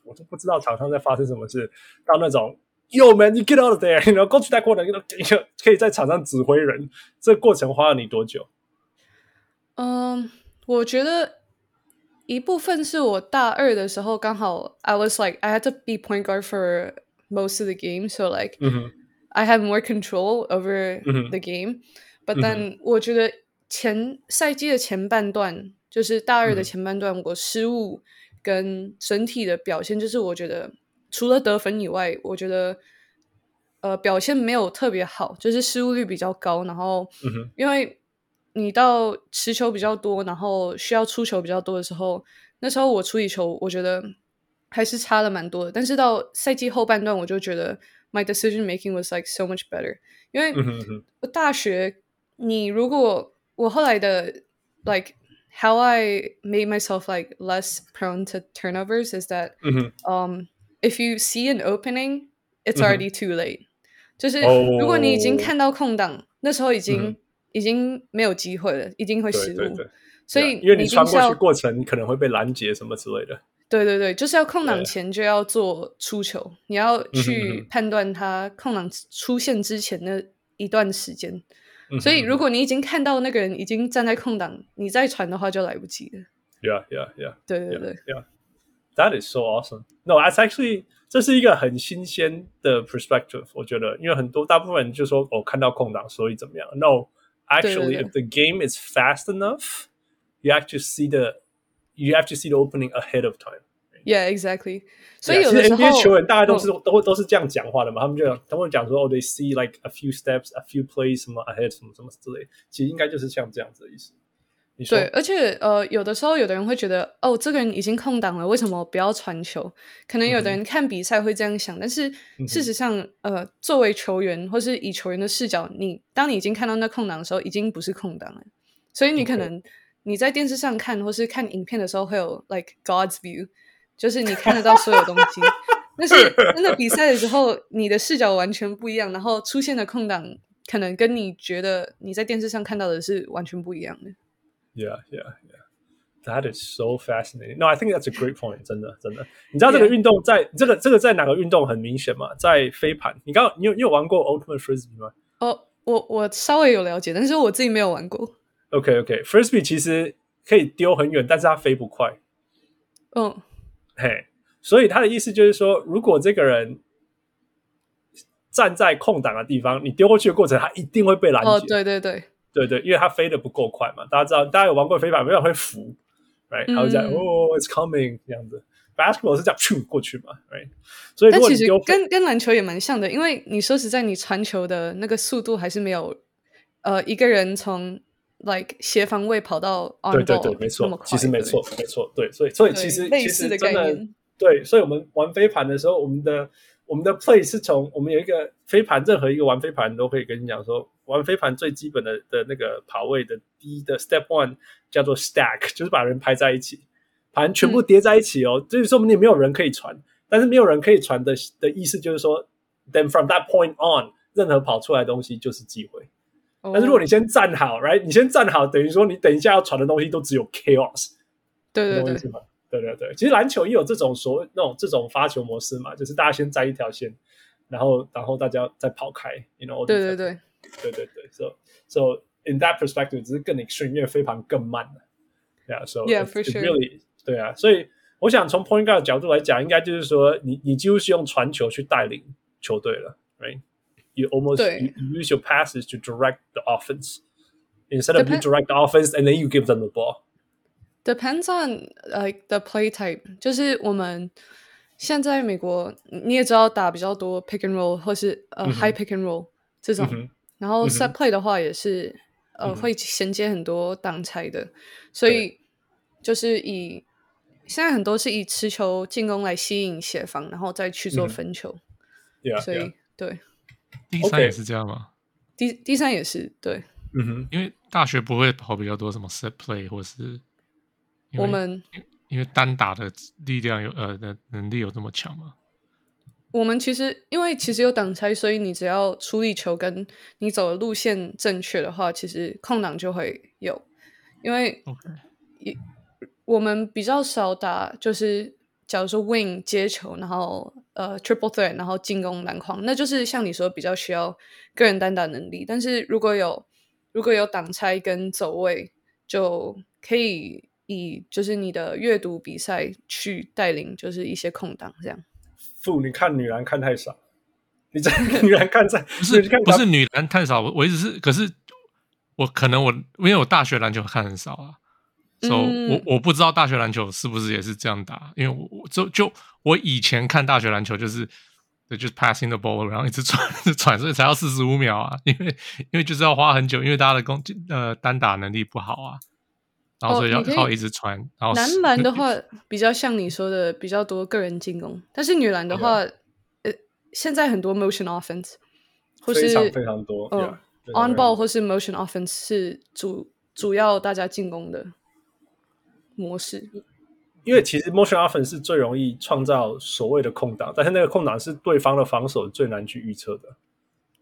[SPEAKER 1] 我都不知道场上在发生什么事，到那种。Yo man, you get out of there. You know, go to that corner. You know, 可以在场上指挥人。这个过程花了你多久？
[SPEAKER 2] 嗯、um,，我觉得一部分是我大二的时候刚好，I was like I had to be point guard for most of the game, so like、mm-hmm. I had more control over the game. But then、mm-hmm. 我觉得前赛季的前半段，就是大二的前半段，mm-hmm. 我失误跟整体的表现，就是我觉得。除了得分以外，我觉得呃表现没有特别好，就是失误率比较高。然后，嗯、因为你到持球比较多，然后需要出球比较多的时候，那时候我处理球，我觉得还是差了蛮多的。但是到赛季后半段，我就觉得 my decision making was like so much better。因为大学，你如果我后来的 like how I made myself like less prone to turnovers is that，嗯嗯。If you see an opening, it's already too late、嗯。就是如果你已经看到空档，oh, 那时候已经、嗯、已经没有机会了，一定会失误。对对对，所以
[SPEAKER 1] 因为你穿过去过程，你可能会被拦截什么之类的。
[SPEAKER 2] 对对对，就是要空档前就要做出球，你要去判断他空档出现之前的一段时间、嗯。所以如果你已经看到那个人已经站在空档，你再传的话就来不及了。
[SPEAKER 1] Yeah, yeah, yeah.
[SPEAKER 2] 对对对。
[SPEAKER 1] Yeah. That is so awesome. No, that's actually 这是一个很新鲜的 perspective。我觉得，因为很多大部分人就说，我、哦、看到空档，所以怎么样？No, actually, 对对对 if the game is fast enough, you have to see the you have to see the opening ahead of time.
[SPEAKER 2] Yeah, exactly. 所以有的时候
[SPEAKER 1] NBA 球员大家都是、哦、都会都是这样讲话的嘛。他们就他们讲说，哦，they see like a few steps, a few plays 什么 ahead 什么什么之类。其实应该就是像这样子的意思。
[SPEAKER 2] 对，而且呃，有的时候有的人会觉得，哦，这个人已经空档了，为什么不要传球？可能有的人看比赛会这样想，嗯、但是事实上，呃，作为球员或是以球员的视角，你当你已经看到那空档的时候，已经不是空档了。所以你可能你在电视上看或是看影片的时候，会有 like God's view，就是你看得到所有东西。但是 真的比赛的时候，你的视角完全不一样，然后出现的空档可能跟你觉得你在电视上看到的是完全不一样的。
[SPEAKER 1] Yeah, yeah, yeah. That is so fascinating. No, I think that's a great point. 真的，真的。你知道这个运动在.这个这个在哪个运动很明显吗？在飞盘。你刚刚你有你有玩过 Ultimate Frisbee 吗？
[SPEAKER 2] 哦，oh, 我我稍微有了解，但是我自己没有玩过。
[SPEAKER 1] OK, OK. Frisbee 其实可以丢很远，但是它飞不快。
[SPEAKER 2] 嗯、oh.，
[SPEAKER 1] 嘿，所以他的意思就是说，如果这个人站在空档的地方，你丢过去的过程，他一定会被拦截。
[SPEAKER 2] 哦，oh, 对对对，
[SPEAKER 1] 对对，因为他飞得不够快嘛。大家知道，大家有玩过飞盘，没有会浮。Right，他会这样，哦、嗯 oh,，it's coming 这样子。Basketball 是这样，咻过去嘛，Right。所以如果你丢，但其实跟
[SPEAKER 2] 跟篮球也蛮像的，因为你说实在，你传球的那个速度还是没有，呃，一个人从 like 协防位跑到 on
[SPEAKER 1] 对对对，没错，其实没
[SPEAKER 2] 错，
[SPEAKER 1] 没错，对，所以所以其实
[SPEAKER 2] 类似的概念
[SPEAKER 1] 对，所以我们玩飞盘的时候，我们的我们的 play 是从我们有一个飞盘，任何一个玩飞盘都可以跟你讲说。玩飞盘最基本的的那个跑位的第一的 step one 叫做 stack，就是把人排在一起，盘全部叠在一起哦。就是说你没有人可以传，但是没有人可以传的的意思就是说，then from that point on，任何跑出来的东西就是机会。但是如果你先站好，right，你先站好，等于说你等一下要传的东西都只有 chaos。
[SPEAKER 2] 对对对，
[SPEAKER 1] 对对对。其实篮球也有这种所谓那种这种发球模式嘛，就是大家先站一条线，然后然后大家再跑开，you know？
[SPEAKER 2] 对对对。
[SPEAKER 1] 对对对，so so in that perspective，只是更 extreme，因为飞盘更慢了，yeah，so
[SPEAKER 2] yeah for
[SPEAKER 1] sure，really，对啊，所以我想从 point guard 的角度来讲，应该就是说你你几乎是用传球去带领球队了 ，right？You almost
[SPEAKER 2] 对
[SPEAKER 1] you, you use your passes to direct the offense instead of you direct the offense and then you give them the ball.
[SPEAKER 2] Depends on like the play type，就是我们现在美国你也知道打比较多 pick and roll 或是呃、uh, high pick and roll 这种。Mm hmm. 然后 set play 的话也是，嗯、哼呃，会衔接很多挡拆的，嗯、哼所以就是以现在很多是以持球进攻来吸引协防，然后再去做分球。
[SPEAKER 1] 对啊、嗯，
[SPEAKER 2] 所以
[SPEAKER 1] yeah, yeah.
[SPEAKER 2] 对，
[SPEAKER 3] 第三也是这样吗？
[SPEAKER 2] 第第三也是对，
[SPEAKER 1] 嗯哼，
[SPEAKER 3] 因为大学不会跑比较多什么 set play 或是
[SPEAKER 2] 我们
[SPEAKER 3] 因为单打的力量有呃的能力有这么强吗？
[SPEAKER 2] 我们其实，因为其实有挡拆，所以你只要处理球跟你走的路线正确的话，其实空档就会有。因为，Okay. 我们比较少打，就是假如说 wing 接球，然后呃 triple threat，然后进攻篮筐，那就是像你说比较需要个人单打能力。但是如果有如果有挡拆跟走位，就可以以就是你的阅读比赛去带领，就是一些空档这样。
[SPEAKER 1] 不，你看女篮看太少，你在女篮看在
[SPEAKER 3] 不是不是女篮太少，我我一直是，可是我可能我因为我大学篮球看很少啊，所以、嗯 so, 我我不知道大学篮球是不是也是这样打，因为我就就我以前看大学篮球就是对就是 passing the ball，然后一直传一直传，所以才要四十五秒啊，因为因为就是要花很久，因为大家的攻呃单打能力不好啊。然后所以要靠一直传，然后
[SPEAKER 2] 男篮的话比较像你说的比较多个人进攻，但是女篮的话，呃，现在很多 motion offense，或是
[SPEAKER 1] 非常非常多，
[SPEAKER 2] 嗯，on ball 或是 motion offense 是主主要大家进攻的模式。
[SPEAKER 1] 因为其实 motion offense 是最容易创造所谓的空档，但是那个空档是对方的防守最难去预测的。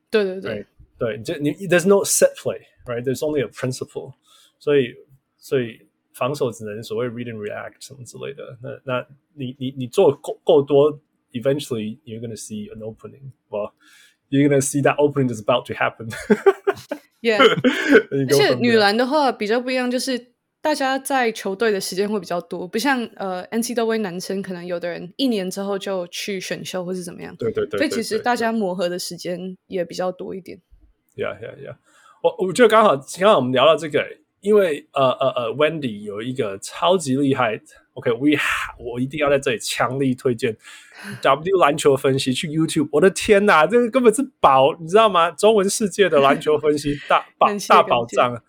[SPEAKER 2] 对对对，
[SPEAKER 1] 对，这你 there's no set play，right？There's only a principle，所以。所以防守只能所谓 read and react 什么之类的。那那你你你做够够多，eventually you're gonna see an opening. Well, you're gonna see that opening is about to happen.
[SPEAKER 2] Yeah. 而且女篮的话比较不一样，就是大家在球队的时间会比较多，不像呃 NCAA 男生，可能有的人一年之后就去选秀或是怎么样。
[SPEAKER 1] 对对对。
[SPEAKER 2] 所以其实大家磨合的时间也比较多一点。
[SPEAKER 1] Yeah, yeah, yeah. 我我觉得刚好刚好我们聊到这个。因为呃呃呃，Wendy 有一个超级厉害，OK，We、okay, 我一定要在这里强力推荐 W 篮球分析去 YouTube。我的天哪，这个根本是宝，你知道吗？中文世界的篮球分析大 宝大宝藏！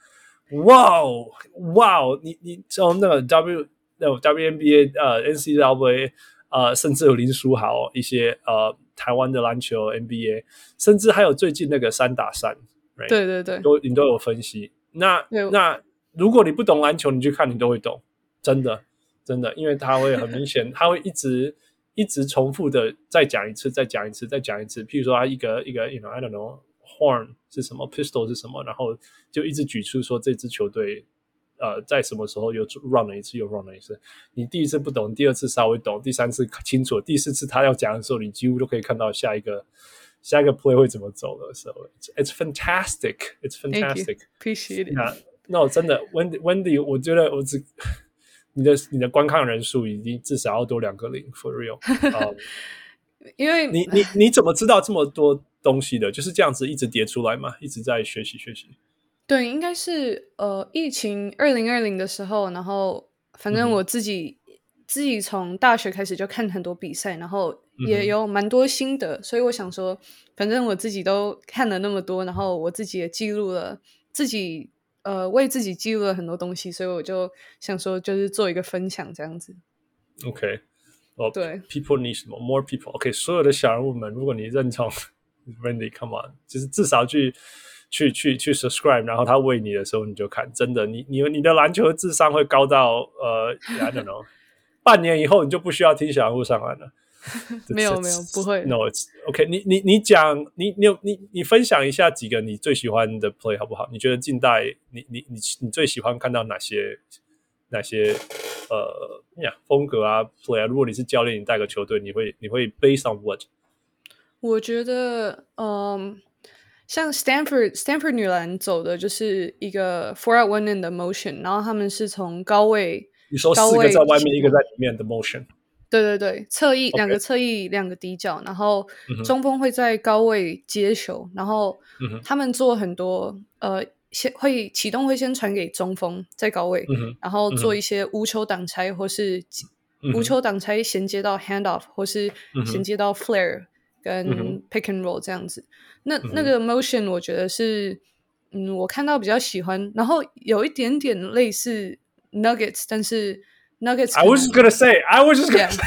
[SPEAKER 1] 哇哦哇哦，你你从那个 W 那种 WNBA 呃 NCAA 呃，甚至有林书豪一些呃台湾的篮球 NBA，甚至还有最近那个三打三，right?
[SPEAKER 2] 对对对，
[SPEAKER 1] 都你都有分析。那那如果你不懂篮球，你去看你都会懂，真的真的，因为他会很明显，他会一直一直重复的再讲一次，再讲一次，再讲一次。譬如说，他一个一个，you know，I don't know，horn 是什么，pistol 是什么，然后就一直举出说这支球队，呃，在什么时候又 run 了一次，又 run 了一次。你第一次不懂，第二次稍微懂，第三次清楚，第四次他要讲的时候，你几乎都可以看到下一个下一个 play 会怎么走的时候。It's fantastic, it's fantastic.
[SPEAKER 2] Appreciate it.
[SPEAKER 1] 那那我真的，Wendy Wendy，我觉得我只。你的你的观看人数已经至少要多两个零，for real。Um,
[SPEAKER 2] 因为
[SPEAKER 1] 你你你怎么知道这么多东西的？就是这样子一直叠出来嘛，一直在学习学习。
[SPEAKER 2] 对，应该是呃，疫情二零二零的时候，然后反正我自己、嗯、自己从大学开始就看很多比赛，然后也有蛮多心得，嗯、所以我想说，反正我自己都看了那么多，然后我自己也记录了自己。呃，为自己记录了很多东西，所以我就想说，就是做一个分享这样子。
[SPEAKER 1] OK，哦，
[SPEAKER 2] 对
[SPEAKER 1] ，People need？More people。OK，所有的小人物们，如果你认同 Wendy，Come on，就是至少去去去去 subscribe，然后他喂你的时候，你就看，真的，你你你的篮球智商会高到呃，I don't know，半年以后你就不需要听小人物上篮了。
[SPEAKER 2] 没有没有不会
[SPEAKER 1] ，No，it's OK 你。你你你讲，你你有你你分享一下几个你最喜欢的 play 好不好？你觉得近代你你你你最喜欢看到哪些哪些呃呀风格啊 play 啊？如果你是教练，你带个球队，你会你会 based on what？
[SPEAKER 2] 我觉得嗯，像 Stanford Stanford 女篮走的就是一个 four out one in 的 motion，然后他们是从高位，
[SPEAKER 1] 你说四个在外面，一个在里面的 motion。
[SPEAKER 2] 对对对，侧翼两个侧翼两个底角，然后中锋会在高位接球，然后他们做很多呃，先会启动会先传给中锋在高位，然后做一些无球挡拆或是无球挡拆衔接到 handoff 或是衔接到 flare 跟 pick and roll 这样子。那那个 motion 我觉得是嗯，我看到比较喜欢，然后有一点点类似 Nuggets，但是。Nuggets
[SPEAKER 1] I was just gonna say, I was just gonna say，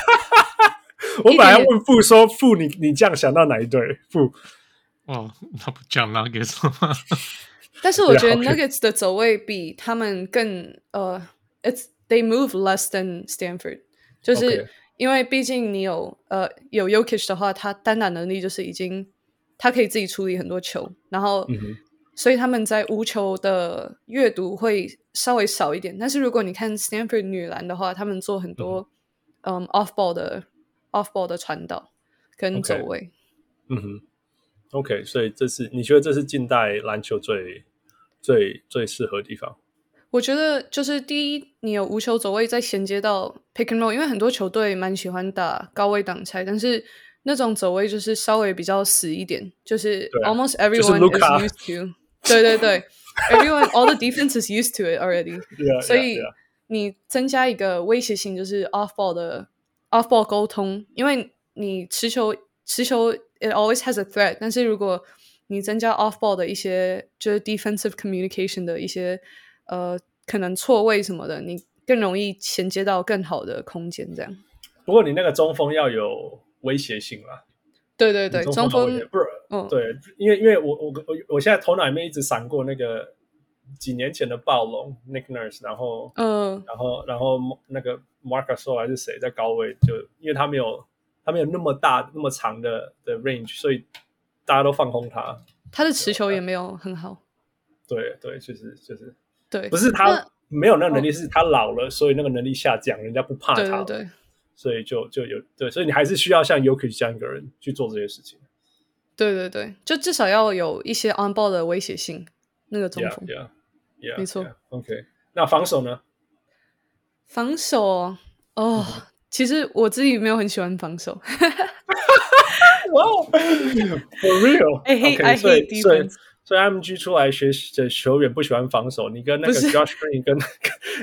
[SPEAKER 1] 我本来要问傅说，傅你你这样想到哪一对？傅
[SPEAKER 3] 哦，那不讲 Nuggets 吗？
[SPEAKER 2] 但是我觉得 Nuggets 的走位比他们更呃，It's they move less than Stanford，就是因为毕竟你有呃有 Yokish 的话，他单打能力就是已经他可以自己处理很多球，然后。嗯所以他们在无球的阅读会稍微少一点，但是如果你看 Stanford 女篮的话，他们做很多嗯、um, off ball 的 off ball 的传导跟走位。
[SPEAKER 1] Okay. 嗯哼，OK，所以这是你觉得这是近代篮球最最最适合的地方？
[SPEAKER 2] 我觉得就是第一，你有无球走位再衔接到 pick and roll，因为很多球队蛮喜欢打高位挡拆，但是那种走位就是稍微比较死一点，就是 almost everyone is used to。对对对，everyone all the defense is used to it already。所以你增加一个威胁性，就是 off ball 的 off ball 沟通，因为你持球持球 it always has a threat。但是如果你增加 off ball 的一些就是 defensive communication 的一些呃可能错位什么的，你更容易衔接到更好的空间。这样。
[SPEAKER 1] 不过你那个中锋要有威胁性啦。
[SPEAKER 2] 对对对，中锋
[SPEAKER 1] 不是，嗯，对，因为因为我我我我现在头脑里面一直闪过那个几年前的暴龙 Nick Nurse，然后嗯，然后然后那个 Marc Gasol 还是谁在高位，就因为他没有他没有那么大那么长的的 range，所以大家都放空他，
[SPEAKER 2] 他的持球也没有很好。
[SPEAKER 1] 对对，就是就是
[SPEAKER 2] 对，
[SPEAKER 1] 不是他没有那个能力，是他老了，所以那个能力下降，人家不怕他。
[SPEAKER 2] 对对对。
[SPEAKER 1] 所以就就有对，所以你还是需要像 Jokic 这样一个人去做这些事情。
[SPEAKER 2] 对对对，就至少要有一些 on ball 的威胁性。那个中锋
[SPEAKER 1] ，yeah, yeah, yeah,
[SPEAKER 2] 没
[SPEAKER 1] 错。OK，那防守呢？
[SPEAKER 2] 防守哦，哦，其实我自己没有很喜欢防守。
[SPEAKER 1] 哇，For real？I
[SPEAKER 2] hate I hate defense。
[SPEAKER 1] 所以 MG 出来学的球员不喜欢防守，你跟那个 Josh Green 跟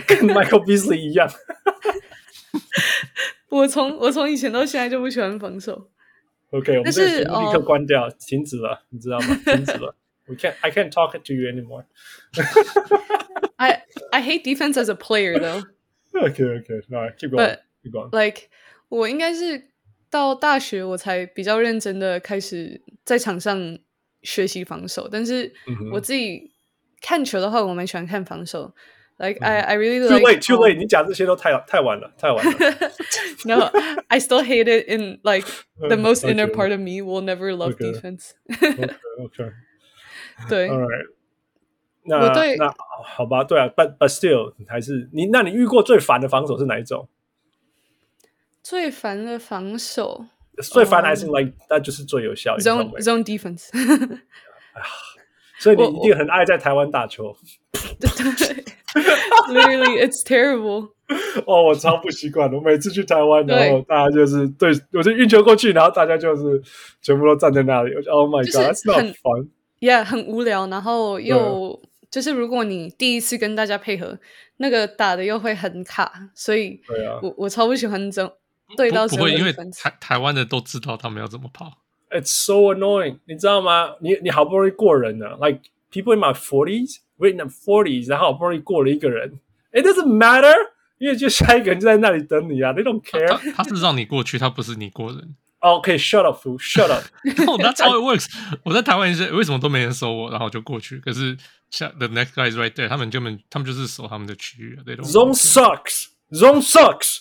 [SPEAKER 1] 跟 Michael Beasley 一样。
[SPEAKER 2] 我从我从以前到现在就不喜欢防守。
[SPEAKER 1] OK，我们这立刻关掉，哦、停止了，你知道吗？停止了。We can't, I can't talk to you anymore.
[SPEAKER 2] I I hate defense as a player though.
[SPEAKER 1] OK OK，来，keep going, keep going.
[SPEAKER 2] Like 我应该是到大学我才比较认真的开始在场上学习防守，但是我自己看球的话，我蛮喜欢看防守。Like I I really like Too
[SPEAKER 1] late too late，你讲这些都太太晚了，太晚了。
[SPEAKER 2] no, I still hate it in like the most inner part of me will never love defense.
[SPEAKER 1] OK OK，
[SPEAKER 2] 对
[SPEAKER 1] All right，那
[SPEAKER 2] 我对
[SPEAKER 1] 那好吧，对啊，but but still 还是你，那你遇过最烦的防守是哪一种？
[SPEAKER 2] 最烦的防守
[SPEAKER 1] 最烦还是 like 那就是最有效
[SPEAKER 2] zone zone defense，
[SPEAKER 1] 所以你一定很爱在台湾打球。
[SPEAKER 2] 对 literally it's terrible。
[SPEAKER 1] 哦，我超不习惯的。我每次去台
[SPEAKER 2] 湾，
[SPEAKER 1] 然后大家就是对我就运球过去，然后大家就是全部都站在那里。我就 Oh my God，that's not
[SPEAKER 2] 很
[SPEAKER 1] fun。
[SPEAKER 2] Yeah，很无聊，然后又就是如果你第一次跟大家配合，那个打的又会很卡，所以
[SPEAKER 1] 对啊
[SPEAKER 2] 我我超不喜欢这种对到
[SPEAKER 3] 不不会，因
[SPEAKER 2] 为
[SPEAKER 3] 台台湾的都知道他们要怎么跑。
[SPEAKER 1] It's so annoying，你知道吗？你你好不容易过人了，like people in my forties, we're in the forties，然后好不容易过了一个人，It doesn't matter，因为就下一个人就在那里等你啊，They don't care。
[SPEAKER 3] 他是让你过去，他不是你过人。
[SPEAKER 1] OK，shut up，fool，shut up。
[SPEAKER 3] No, that's how it works. 我在台湾也是，为什么都没人收我，然后就过去。可是像 the next guy is right there，他们根本他们就是守他们的区域，they don't
[SPEAKER 1] Zone sucks，Zone sucks。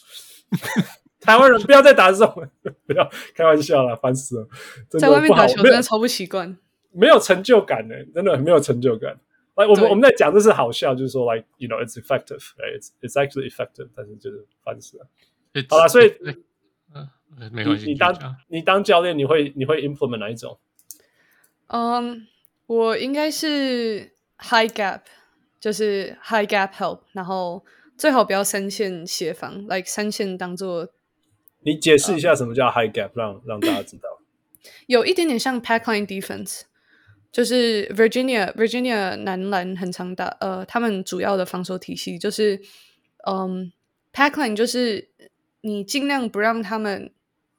[SPEAKER 1] 台湾人不要再打这种，不要开玩笑了，烦死了。真的
[SPEAKER 2] 在外面打球真的超不习惯。
[SPEAKER 1] 没有成就感呢，真的很没有成就感。来，我
[SPEAKER 2] 们
[SPEAKER 1] 我们在讲这是好笑，就是说，like you know it's effective，right? it's it's actually effective，但是就是烦死了。
[SPEAKER 3] It's-
[SPEAKER 1] 好了，所以
[SPEAKER 3] 没
[SPEAKER 1] 你
[SPEAKER 3] 关系，
[SPEAKER 1] 你
[SPEAKER 3] 当
[SPEAKER 1] 你当教练，你会你会 implement 哪一种？
[SPEAKER 2] 嗯，我应该是 high gap，就是 high gap help，然后最好不要三线协防，like 三线当做
[SPEAKER 1] 你解释一下什么叫 high gap，让让大家知道。
[SPEAKER 2] 有一点点像 packline defense，就是 Virginia Virginia 男篮很常打，呃，他们主要的防守体系就是，嗯，packline 就是你尽量不让他们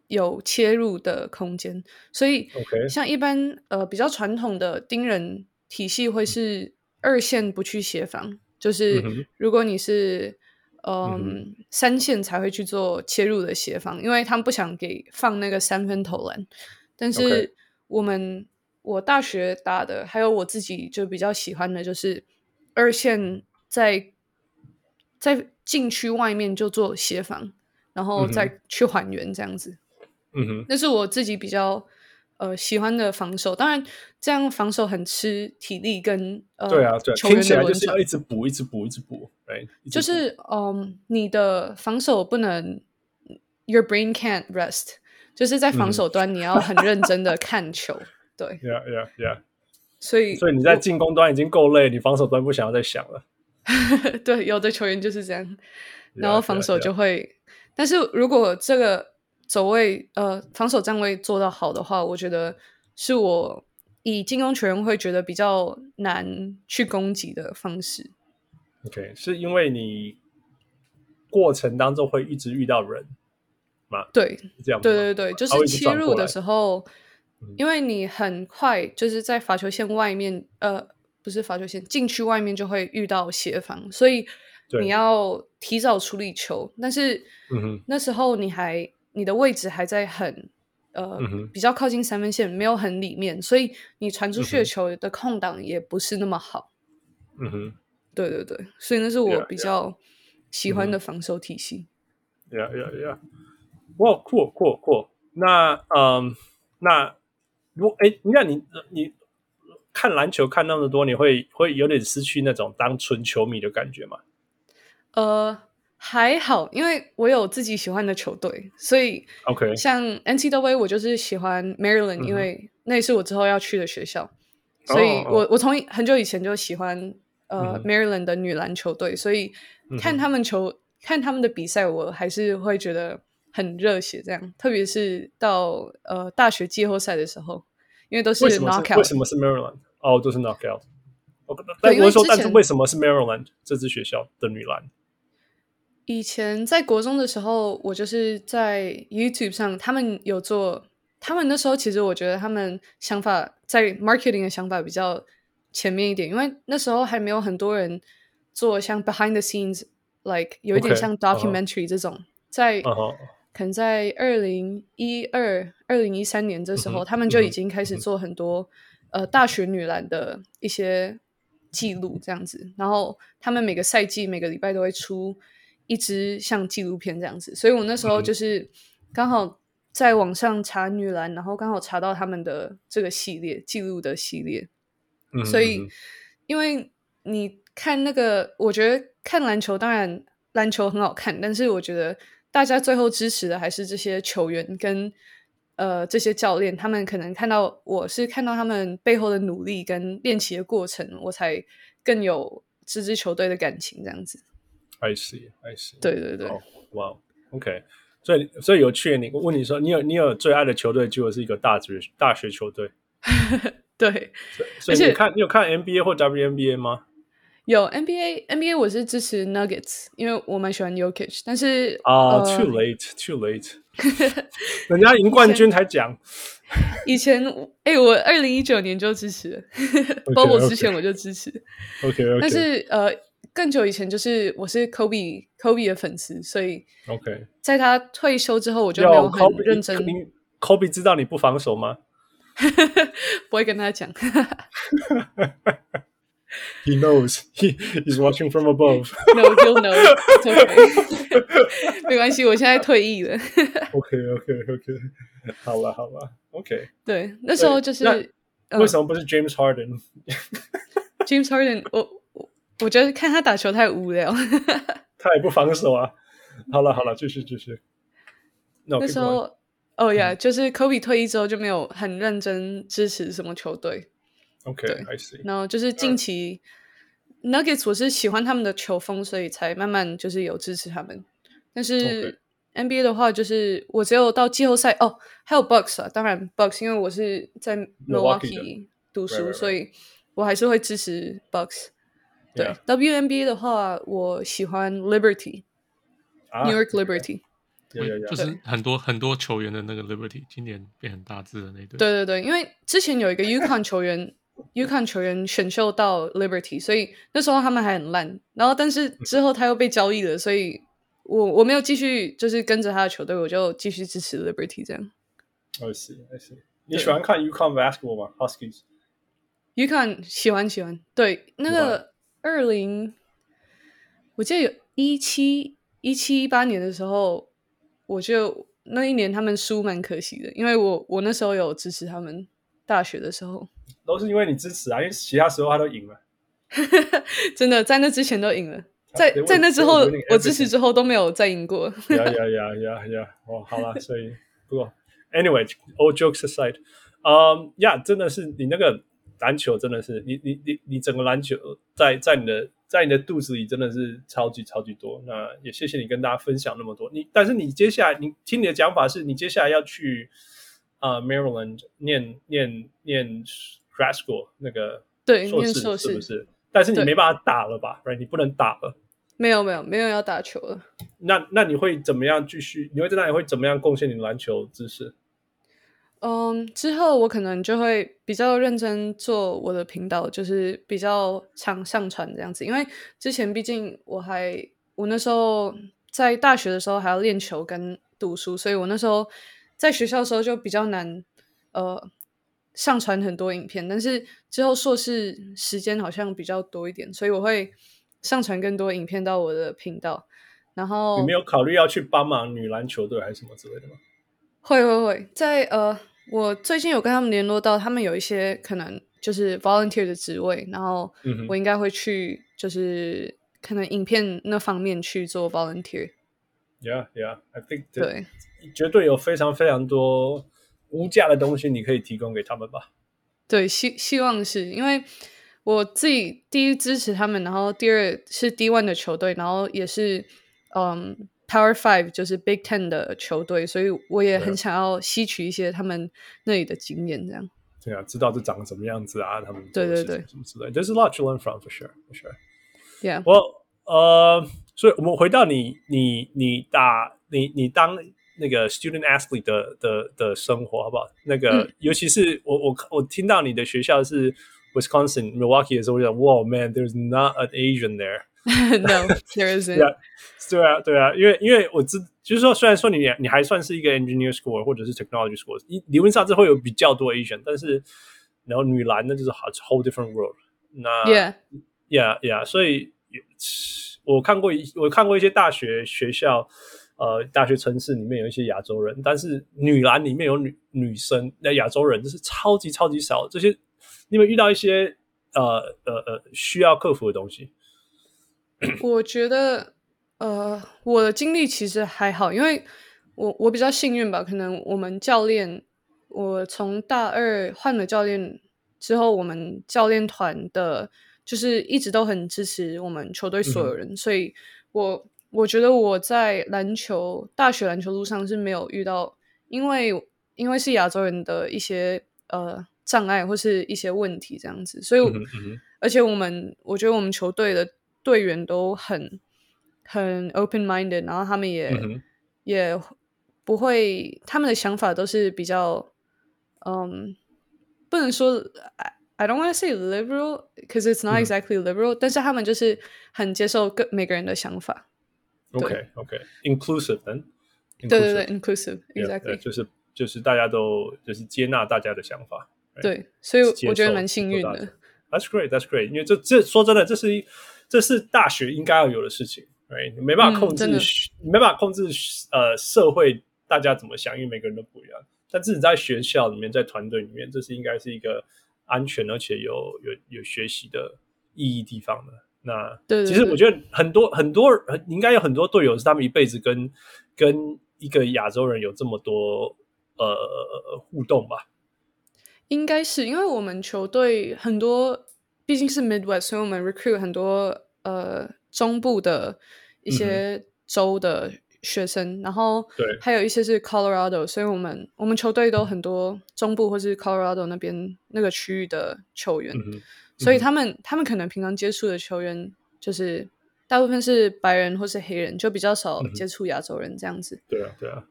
[SPEAKER 2] 有切入的空间，所以像一般呃比较传统的盯人体系会是二线不去协防，就是如果你是嗯
[SPEAKER 1] 嗯
[SPEAKER 2] 三线才会去做切入的协防，因为他们不想给放那个三分投篮。但是我们我大学打的，还有我自己就比较喜欢的，就是二线在在禁区外面就做协防，然后再去还原这样子。
[SPEAKER 1] 嗯哼，
[SPEAKER 2] 那是我自己比较呃喜欢的防守。当然，这样防守很吃体力跟呃
[SPEAKER 1] 对啊，对啊，
[SPEAKER 2] 球员
[SPEAKER 1] 听起来
[SPEAKER 2] 的。
[SPEAKER 1] 就是要一直补，一直补，一直补，对，
[SPEAKER 2] 就是嗯，你的防守不能，your brain can't rest，就是在防守端你要很认真的看球。对
[SPEAKER 1] ，，yeah yeah yeah。
[SPEAKER 2] 所以
[SPEAKER 1] 所以你在进攻端已经够累，你防守端不想要再想了。
[SPEAKER 2] 对，有的球员就是这
[SPEAKER 1] 样，
[SPEAKER 2] 然后防守
[SPEAKER 1] yeah, yeah.
[SPEAKER 2] 就会。但是如果这个走位呃防守站位做到好的话，我觉得是我以进攻球员会觉得比较难去攻击的方式。
[SPEAKER 1] OK，是因为你过程当中会一直遇到人吗？对，这样？
[SPEAKER 2] 对对对，就是切入的时候
[SPEAKER 1] 嗯，
[SPEAKER 2] 因为你很快就是在罚球线外面，呃，不是罚球线，禁区外面就会遇到协防，所以你要提早处理球。但是
[SPEAKER 1] 嗯哼
[SPEAKER 2] 那时候你还你的位置还在很呃、
[SPEAKER 1] 嗯
[SPEAKER 2] 比较靠近三分线，没有很里面，所以你传出去的球的空档也不是那么好。
[SPEAKER 1] 嗯哼
[SPEAKER 2] 对对对，所以那是我比较喜欢
[SPEAKER 1] 嗯
[SPEAKER 2] 的防守体系。
[SPEAKER 1] ，Yeah yeah yeah，哇酷酷酷。那嗯，那如哎，那你你看篮球看那么多，你会会有点失去那种当纯球迷的感觉吗？
[SPEAKER 2] 呃，还好，因为我有自己喜欢的球队，所以
[SPEAKER 1] OK
[SPEAKER 2] 像 NCAA 我就是喜欢 Maryland，、
[SPEAKER 1] 嗯
[SPEAKER 2] 因为那也是我之后要去的学校，所以
[SPEAKER 1] 哦。
[SPEAKER 2] 我我从很久以前就喜欢呃、
[SPEAKER 1] 嗯
[SPEAKER 2] Maryland 的女篮球队，所以看他们球、看他们的比赛，我还是会觉得很热血，这样，特别是到呃大学季后赛的时候，因为都是 knockout，
[SPEAKER 1] 为什么是 Maryland？哦，都是 knockout。但我是
[SPEAKER 2] 说，
[SPEAKER 1] 但是为什么是 Maryland 这支学校的女篮？
[SPEAKER 2] 以前在国中的时候，我就是在 YouTube 上，他们有做，他们那时候其实我觉得他们想法在 marketing 的想法比较前面一点，因为那时候还没有很多人做像 behind the scenes，like 有一
[SPEAKER 1] 点
[SPEAKER 2] 像 documentary 这种。在可能在二零一二、二零一三年这时候，他们就已经开始做很多、呃大学女篮的一些记录这样子，然后他们每个赛季每个礼拜都会出一支像纪录片这样子，所以我那时候就是刚好在网上查女篮，然后刚好查到他们的这个系列记录的系列，
[SPEAKER 1] 嗯，
[SPEAKER 2] 所以因为你看那个，我觉得看篮球当然篮球很好看，但是我觉得大家最后支持的还是这些球员跟。呃，这些教练他们可能看到我是看到他们背后的努力跟练习的过程，我才更有这支球队的感情这样子。
[SPEAKER 1] I see, I see。
[SPEAKER 2] 对对对。
[SPEAKER 1] 哇、oh,，OK。所以，所以有趣。你我问你说，你有你有最爱的球队，就是一个大学大学球队。
[SPEAKER 2] 对。
[SPEAKER 1] 所以你看，你有看 NBA 或 WNBA 吗？
[SPEAKER 2] 有 NBA，NBA 我是支持 Nuggets，因为我蛮喜欢 Yokic，但是
[SPEAKER 1] 啊、uh,，too late，too late。人家赢冠军才讲。
[SPEAKER 2] 以前，哎、欸，我二零一九年就支持了，Bobo、okay, okay. 之前我就支持。
[SPEAKER 1] OK OK。
[SPEAKER 2] 但是呃，更久以前就是我是 Kobe Kobe 的粉丝，所以
[SPEAKER 1] OK，
[SPEAKER 2] 在他退休之后，我就没有很认真。
[SPEAKER 1] Kobe, 知道你不防守吗？
[SPEAKER 2] 不会跟他讲。
[SPEAKER 1] He knows. He is watching from above.
[SPEAKER 2] No, he'll know. Okay. 没关系，我现在退役了。
[SPEAKER 1] OK, OK, OK. 好了，好了。OK。
[SPEAKER 2] 对，那时候就是
[SPEAKER 1] 为什么不是 James Harden？James
[SPEAKER 2] Harden，我我我觉得看他打球太无聊。
[SPEAKER 1] 他也不防守啊。好了，好了，继续，继续。No,
[SPEAKER 2] 那时候，哦呀，就是 Kobe 退役之后就没有很认真支持什么球队。
[SPEAKER 1] OK，I see。
[SPEAKER 2] 然后就是近期、uh, Nuggets，我是喜欢他们的球风，所以才慢慢就是有支持他们。但是 NBA 的话，就是我只有到季后赛哦，还有 Bucks 啊，当然 Bucks，因为我是在 Milwaukee 读书，right, right, right. 所以我还是会支持 Bucks。对 WNBa 的话，我喜欢 Liberty，New York Liberty，
[SPEAKER 1] 对，
[SPEAKER 3] 就是很多很多球员的那个 Liberty，今年变很大字的那对。
[SPEAKER 2] 对对对，因为之前有一个 UConn 球员，UConn 球员选秀到 Liberty，所以那时候他们还很烂。然后，但是之后他又被交易了，所以我我没有继续就是跟着他的球队，我就继续支持 Liberty 这样。
[SPEAKER 1] 哦，see。你喜欢看 UConn basketball 吗？Huskies？UConn
[SPEAKER 2] 喜欢喜欢，对那个。二零，我记得有一七一七一八年的时候，我就那一年他们输蛮可惜的，因为我我那时候有支持他们。大学的时候
[SPEAKER 1] 都是因为你支持啊，因为其他时候他都赢了。
[SPEAKER 2] 真的，在那之前都赢了，在在那之后我支持之后都没有再赢过。
[SPEAKER 1] 呀呀呀呀呀！哦，好了，所以不过，anyway，all jokes aside，嗯，呀，真的是你那个篮球真的是你你你你整个篮球在在你的在你的肚子里真的是超级超级多。那也谢谢你跟大家分享那么多。你但是你接下来你听你的讲法是你接下来要去。啊、uh,，Maryland 念念念 grad school 那个
[SPEAKER 2] 对，
[SPEAKER 1] 硕士是不是？但是你没办法打了吧？Right，你不能打了。
[SPEAKER 2] 没有没有没有要打球了。
[SPEAKER 1] 那那你会怎么样继续？你会在那里会怎么样贡献你的篮球知识？
[SPEAKER 2] 嗯，之后我可能就会比较认真做我的频道，就是比较常上传这样子。因为之前毕竟我还我那时候在大学的时候还要练球跟读书，所以我那时候。在学校的时候就比较难，呃，上传很多影片。但是之后硕士时间好像比较多一点，所以我会上传更多影片到我的频道。然后
[SPEAKER 1] 你没有考虑要去帮忙女篮球队还是什么之类的吗？
[SPEAKER 2] 会会会，在呃，我最近有跟他们联络到，他们有一些可能就是 volunteer 的职位，然后我应该会去，就是可能影片那方面去做 volunteer。
[SPEAKER 1] Yeah, yeah, I think
[SPEAKER 2] 对。
[SPEAKER 1] 绝对有非常非常多无价的东西，你可以提供给他们吧？
[SPEAKER 2] 对，希希望是因为我自己第一支持他们，然后第二是 D1 的球队，然后也是嗯 Power Five 就是 Big Ten 的球队，所以我也很想要吸取一些他们那里的经验，这样。
[SPEAKER 1] 对啊，知道这长什么样子啊？他们
[SPEAKER 2] 对对对，
[SPEAKER 1] 什么之类，There's a lot to learn from for sure, for sure.
[SPEAKER 2] Yeah，
[SPEAKER 1] 我呃，所以我们回到你你你打你你当。那个 student athlete 的的的生活好不好？那个、嗯、尤其是我我我听到你的学校是 Wisconsin Milwaukee 的时候，我想哇 man，there's not an Asian there。
[SPEAKER 2] No, there isn't.
[SPEAKER 1] yeah, 对啊对啊，因为因为我知就是说，虽然说你你还算是一个 engineer school 或者是 technology school，理论上这会有比较多 Asian，但是然后女篮呢就是 whole different world。那
[SPEAKER 2] Yeah
[SPEAKER 1] Yeah Yeah，所以我看过一我看过一些大学学校，呃，大学城市里面有一些亚洲人，但是女篮里面有女女生，那亚洲人就是超级超级少。这些你有没有遇到一些呃呃呃需要克服的东西？
[SPEAKER 2] 我觉得呃，我的经历其实还好，因为我我比较幸运吧，可能我们教练，我从大二换了教练之后，我们教练团的。就是一直都很支持我们球队所有人，嗯、所以我我觉得我在篮球大学篮球路上是没有遇到，因为因为是亚洲人的一些呃障碍或是一些问题这样子，所以、嗯嗯、而且我们我觉得我们球队的队员都很很 open minded，然后他们也、嗯、也不会，他们的想法都是比较嗯，不能说。I don't want to say liberal because it's not exactly liberal，、嗯、但是他们就是很接受各每个人的想法。
[SPEAKER 1] OK OK，inclusive then。
[SPEAKER 2] 对对对，inclusive，exactly，、yeah,
[SPEAKER 1] 就是就是大家都就是接纳大家的想法。
[SPEAKER 2] 对，所以我觉得蛮幸运的。
[SPEAKER 1] That's great，That's great，因为这这说真的，这是一这是大学应该要有的事情，right？你没办法控制，嗯、没办法控制呃社会大家怎么想，因为每个人都不一样。但自己在学校里面，在团队里面，这是应该是一个。安全而且有有有学习的意义地方的，那其实我觉得很多很多应该有很多队友是他们一辈子跟跟一个亚洲人有这么多呃互动吧？
[SPEAKER 2] 应该是因为我们球队很多毕竟是 Midwest，所以我们 recruit 很多呃中部的一些州的。嗯学生，然后对，还有一些是 Colorado，所以我们我们球队都很多中部或是 Colorado 那边那个区域的球员，嗯、所以他们、嗯、他们可能平常接触的球员就是大部分是白人或是黑人，就比较少接触亚洲人这样子。
[SPEAKER 1] 对啊，对啊。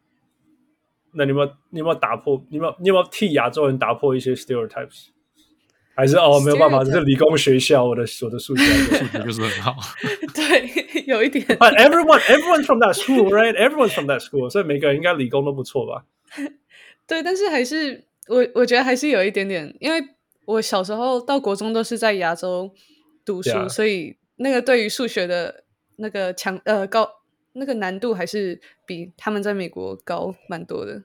[SPEAKER 1] 那你有没有你有没有打破？你有没有你有没有替亚洲人打破一些 stereotypes？还是哦，没有办法，这是理工学校，我的我的数学数学就是很好。
[SPEAKER 2] 对，有一点。
[SPEAKER 1] But everyone, everyone from that school, right? Everyone from that school，所以每个人应该理工都不错吧？
[SPEAKER 2] 对，但是还是我我觉得还是有一点点，因为我小时候到国中都是在亚洲读书，yeah. 所以那个对于数学的那个强呃高那个难度还是比他们在美国高蛮多的，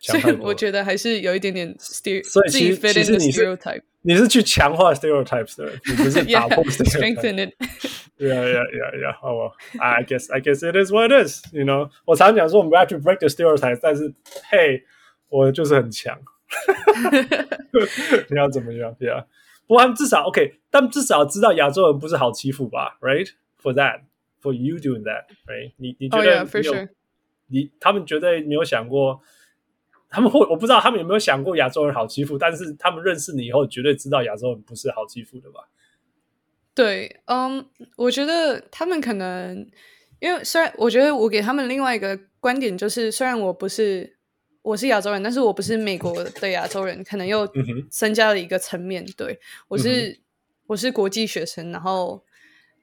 [SPEAKER 2] 所以我觉得还是有一点点 ster
[SPEAKER 1] 所以其实其实你是。你是去强化 stereotypes 的，你不是打破 stereotypes。Yeah, yeah, yeah, yeah. 好吧，I guess, I guess it is what it is. You know，我常常讲说我们 have to break the stereotypes，但是，Hey，我就是很强。你要怎么样？Yeah，不过他们至少 OK，他们至少知道亚洲人不是好欺负吧？Right？For that, for you doing that, right？你你觉得
[SPEAKER 2] ？Oh for sure.
[SPEAKER 1] 你他们绝对没有想过。他们会，我不知道他们有没有想过亚洲人好欺负，但是他们认识你以后，绝对知道亚洲人不是好欺负的吧？
[SPEAKER 2] 对，嗯，我觉得他们可能，因为虽然我觉得我给他们另外一个观点就是，虽然我不是我是亚洲人，但是我不是美国的亚洲人，可能又 增加了一个层面。对，我是、嗯、我是国际学生，然后，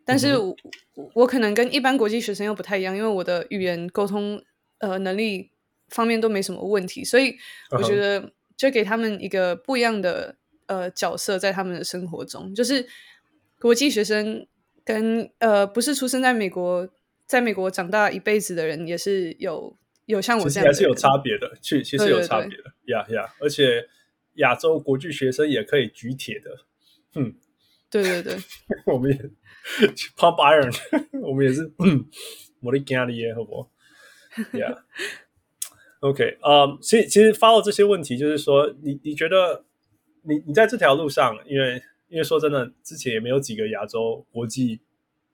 [SPEAKER 2] 但是我、嗯、我可能跟一般国际学生又不太一样，因为我的语言沟通呃能力。方面都没什么问题，所以我觉得就给他们一个不一样的呃角色，在他们的生活中，就是国际学生跟呃不是出生在美国，在美国长大一辈子的人，也是有有像我这样，
[SPEAKER 1] 还是有差别的，其其实有差别的，呀呀，而且亚洲国际学生也可以举铁的，嗯，
[SPEAKER 2] 对对对，
[SPEAKER 1] 我们也 pump iron，我们也是，嗯，我的家里也好不，yeah。OK，嗯、um，所以其实 follow 这些问题，就是说，你你觉得你你在这条路上，因为因为说真的，之前也没有几个亚洲国际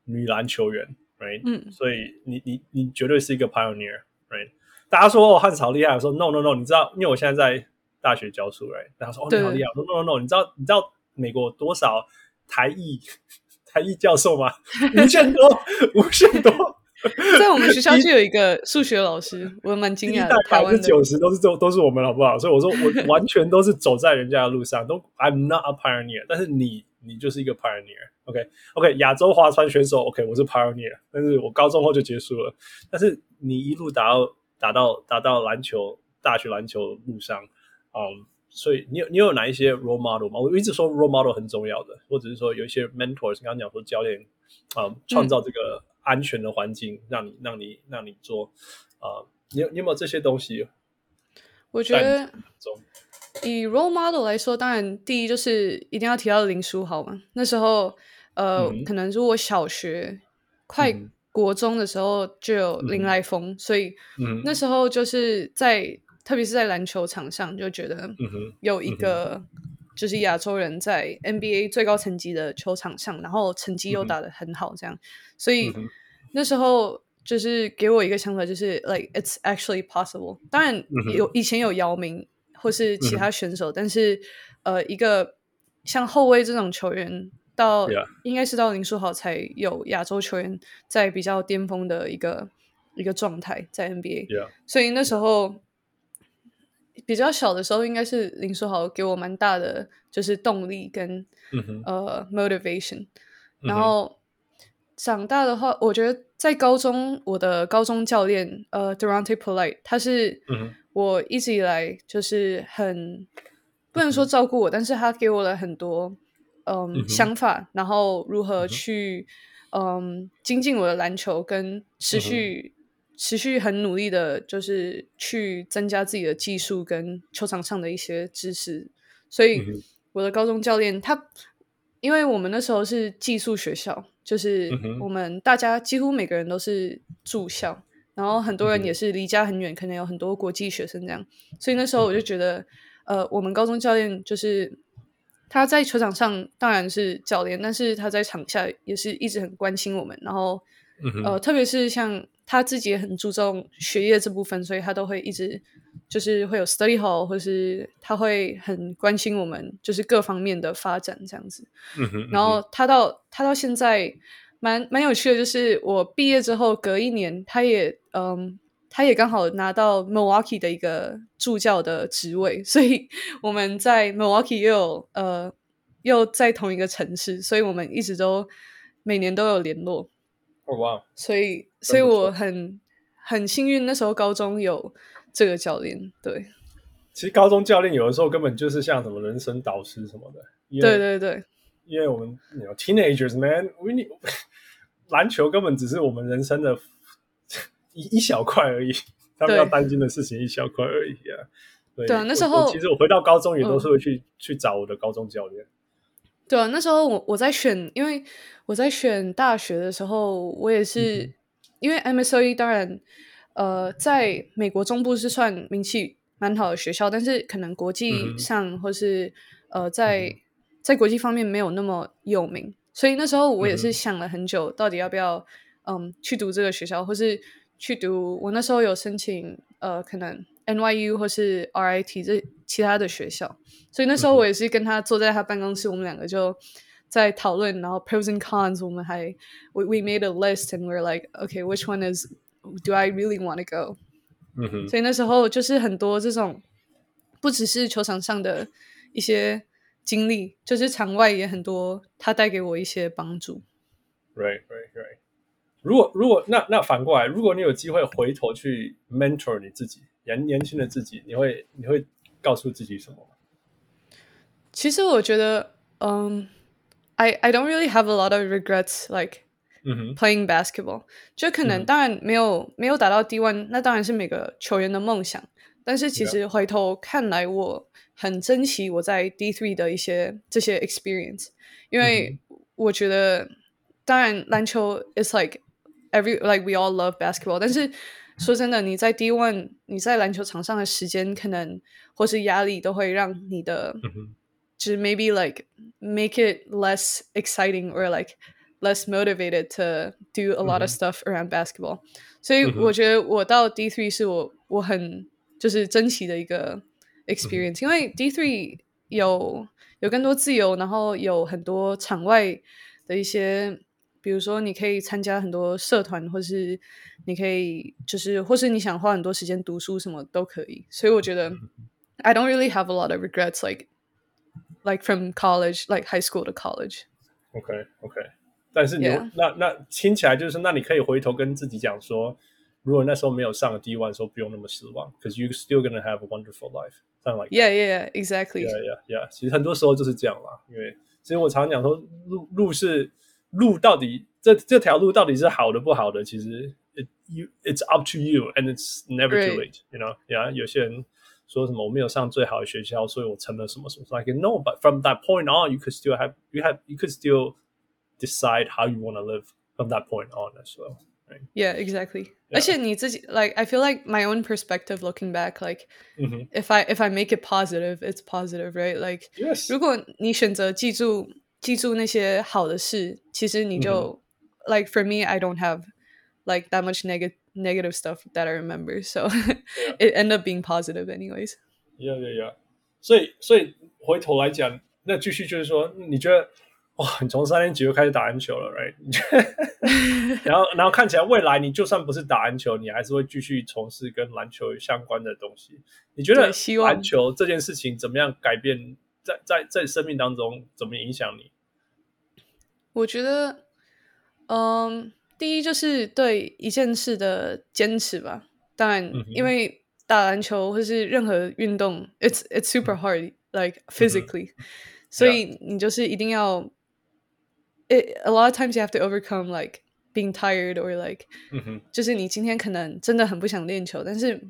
[SPEAKER 1] 女篮球员，right？嗯，所以你你你绝对是一个 pioneer，right？大家说哦，汉朝厉害，我说 no no no，你知道，因为我现在在大学教书，right？大家说哦，你好厉害，我说 no no no，你知道你知道美国多少台裔 台裔教授吗？无限多，无限多。
[SPEAKER 2] 在我们学校就有一个数学老师，我蛮惊讶的。
[SPEAKER 1] 百分之九十都是都都是我们，好不好？所以我说我 完全都是走在人家的路上，都 I'm not a pioneer。但是你你就是一个 pioneer，OK OK。亚洲划船选手，OK，我是 pioneer，但是我高中后就结束了。但是你一路打到打到打到篮球大学篮球路上，嗯，所以你有你有哪一些 role model 吗？我一直说 role model 很重要的，或者是说有一些 mentors，刚刚讲说教练啊，呃、创造这个安全的环境，让你让你让你做啊、呃，你有你有没有这些东西？
[SPEAKER 2] 我觉得以 role model 来说，当然第一就是一定要提到林书豪嘛。那时候呃，嗯、可能是我小学快国中的时候就有林来峰，嗯、所以那时候就是在。特别是在篮球场上，就觉得有一个就是亚洲人在 NBA 最高层级的球场上，然后成绩又打得很好，这样，所以那时候就是给我一个想法，就是 like it's actually possible。当然有以前有姚明或是其他选手，但是呃，一个像后卫这种球员，到应该是到林书豪才有亚洲球员在比较巅峰的一个一个状态在 NBA。所以那时候。比较小的时候，应该是林书豪给我蛮大的就是动力跟、嗯、呃 motivation，然后、嗯、长大的话，我觉得在高中，我的高中教练呃 Durante Polite，他是我一直以来就是很不能说照顾我，嗯、但是他给我了很多、呃、嗯，嗯想法，然后如何去嗯，嗯精进我的篮球跟持续。持续很努力的，就是去增加自己的技术跟球场上的一些知识。所以我的高中教练他，因为我们那时候是寄宿学校，就是我们大家几乎每个人都是住校，然后很多人也是离家很远，可能有很多国际学生这样。所以那时候我就觉得，呃，我们高中教练就是他在球场上当然是教练，但是他在场下也是一直很关心我们。然后，呃，特别是像。他自己也很注重学业这部分，所以他都会一直就是会有 study hall，或是他会很关心我们，就是各方面的发展这样子。嗯哼，然后他到他到现在蛮蛮有趣的，就是我毕业之后隔一年，他也嗯，他也刚好拿到 Milwaukee 的一个助教的职位，所以 我们在 Milwaukee 又有呃又在同一个城市，所以我们一直都每年都有联络。哦哇！Oh. 所以，所以我很很幸运，那时候高中有这个教练。对，
[SPEAKER 1] 其实高中教练有的时候根本就是像什么人生导师什么的。
[SPEAKER 2] 对对对，
[SPEAKER 1] 因为我们有 teenagers man，we need 篮球根本只是我们人生的 一一小块而已，他们要担心的事情一小块而已啊。对，对啊，那时候其实我回到高中也都是会去、嗯、去找我的高中教练。
[SPEAKER 2] 对啊，那时候我我在选，因为我在选大学的时候，我也是、嗯、因为 MSOE 当然，呃，在美国中部是算名气蛮好的学校，但是可能国际上、或是呃在、在国际方面没有那么有名，所以那时候我也是想了很久，到底要不要嗯去读这个学校，或是去读我那时候有申请呃可能。NYU 或是 RIT 这其他的学校，所以那时候我也是跟他坐在他办公室，我们两个就在讨论，然后 pros and cons，我们还 we we made a list and we're like okay which one is do I really want to go？嗯哼，所以那时候就是很多这种不只是球场上的一些经历，就是场外也很多，他带给我一些帮助。
[SPEAKER 1] Right, right, right. 如果如果那那反过来，如果你有机会回头去 mentor 你自己。年年轻的自己，你会你会告诉自己什么？
[SPEAKER 2] 其实我觉得，嗯、um,，I I don't really have a lot of regrets like playing basketball、嗯。就可能当然没有没有达到 D one，那当然是每个球员的梦想。但是其实回头看来，我很珍惜我在 D three 的一些这些 experience，因为我觉得，当然篮球 is like every like we all love basketball，但是。说真的，你在 D1，你在篮球场上的时间可能或是压力都会让你的，嗯、就是 maybe like make it less exciting or like less motivated to do a lot of stuff around basketball。嗯、所以我觉得我到 D three 是我我很就是珍惜的一个 experience，、嗯、因为 D three 有有更多自由，然后有很多场外的一些。比如说，你可以参加很多社团，或是你可以就是，或是你想花很多时间读书，什么都可以。所以我觉得，I don't really have a lot of regrets, like like from college, like high school to college.
[SPEAKER 1] OK, OK. 但是你.那那听起来就是，那你可以回头跟自己讲说，如果那时候没有上 D1 的时候，不用那么失望，because you still gonna have a wonderful life。Something like
[SPEAKER 2] yeah, yeah, yeah, exactly.
[SPEAKER 1] Yeah, yeah, yeah. 其实很多时候就是这样啦，因为其实我常常讲说，路路是路到底这这条路到底是好的不好的，其实 it you it's up to you and it's never too late. You know, yeah. 有些人说什么我没有上最好的学校，所以我成了什么什么。Like no, but from that point on, you could still have you have you could still decide how you want to live from that point on as well. Right?
[SPEAKER 2] Yeah, exactly. Yeah. 而且你自己 like I feel like my own perspective looking back like、mm hmm. if I if I make it positive it's positive right like
[SPEAKER 1] yes.
[SPEAKER 2] 如果你选择记住 记住那些好的事其实你就、mm hmm. like for me I don't have like that much negative negative stuff that I remember so it end up being positive anyways
[SPEAKER 1] yeah yeah yeah 所以所以回头来讲那继续就是说你觉得哇，你从三年级就开始打篮球了，right？然后，然后看起来未来你就算不是打篮球，你还是会继续从事跟篮球相关的东西。你觉得篮球这件事情怎么样改变在在在生命当中怎么影响你？
[SPEAKER 2] 我觉得，嗯，第一就是对一件事的坚持吧。当然，嗯、因为打篮球或是任何运动，it's it's super hard，like physically，、嗯、所以你就是一定要。It, a lot of times you have to overcome like being tired or like，、嗯、就是你今天可能真的很不想练球，但是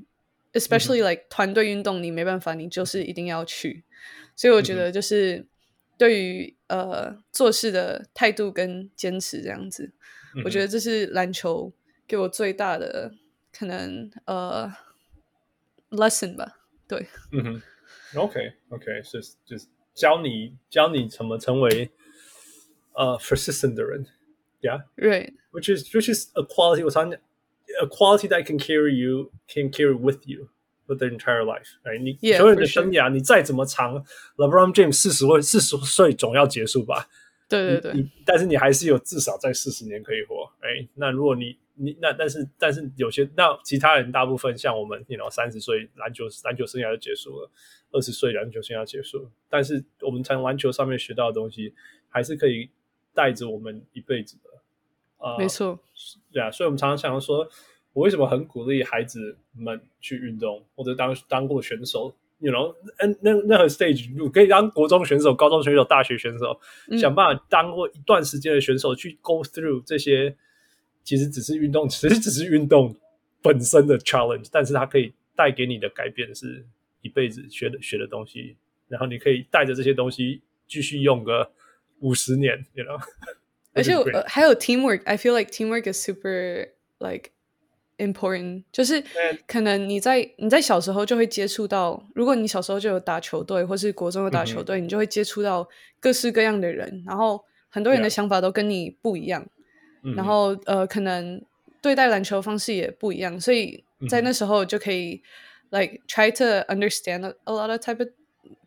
[SPEAKER 2] especially like、团队运动你没办法，你就是一定要去。所以我觉得就是对于、嗯、呃做事的态度跟坚持这样子，嗯、我觉得这是篮球给我最大的可能呃 lesson 吧。对，
[SPEAKER 1] 嗯哼，OK OK，是就是教你教你怎么成为。呃、uh,，persistent 的人，yeah，right，which is which is a quality 我常讲，a quality that can carry you can carry with you the entire life，right？你所有的生涯，你再怎么长，LeBron James 四十岁四十岁总要结束吧？
[SPEAKER 2] 对对对，
[SPEAKER 1] 但是你还是有至少在四十年可以活，哎，那如果你你那但是但是有些那其他人大部分像我们，you know，三十岁篮球篮球生涯就结束了，二十岁篮球生涯结束了，但是我们从篮球上面学到的东西还是可以。带着我们一辈子的，
[SPEAKER 2] 呃，没错，
[SPEAKER 1] 对啊，所以我们常常想说，我为什么很鼓励孩子们去运动，或者当当过选手，you know，那那任何 stage，你可以当国中选手、高中选手、大学选手，嗯、想办法当过一段时间的选手，去 go through 这些，其实只是运动，其实只是运动本身的 challenge，但是它可以带给你的改变是一辈子学的学的东西，然后你可以带着这些东西继续用个。五十年，you know，
[SPEAKER 2] 而且 我还有 teamwork，I feel like teamwork is super like important。就是可能你在你在小时候就会接触到，如果你小时候就有打球队，或是国中有打球队，嗯、你就会接触到各式各样的人，然后很多人的想法都跟你不一样，嗯、然后呃，可能对待篮球方式也不一样，所以在那时候就可以 like try to understand a lot of type of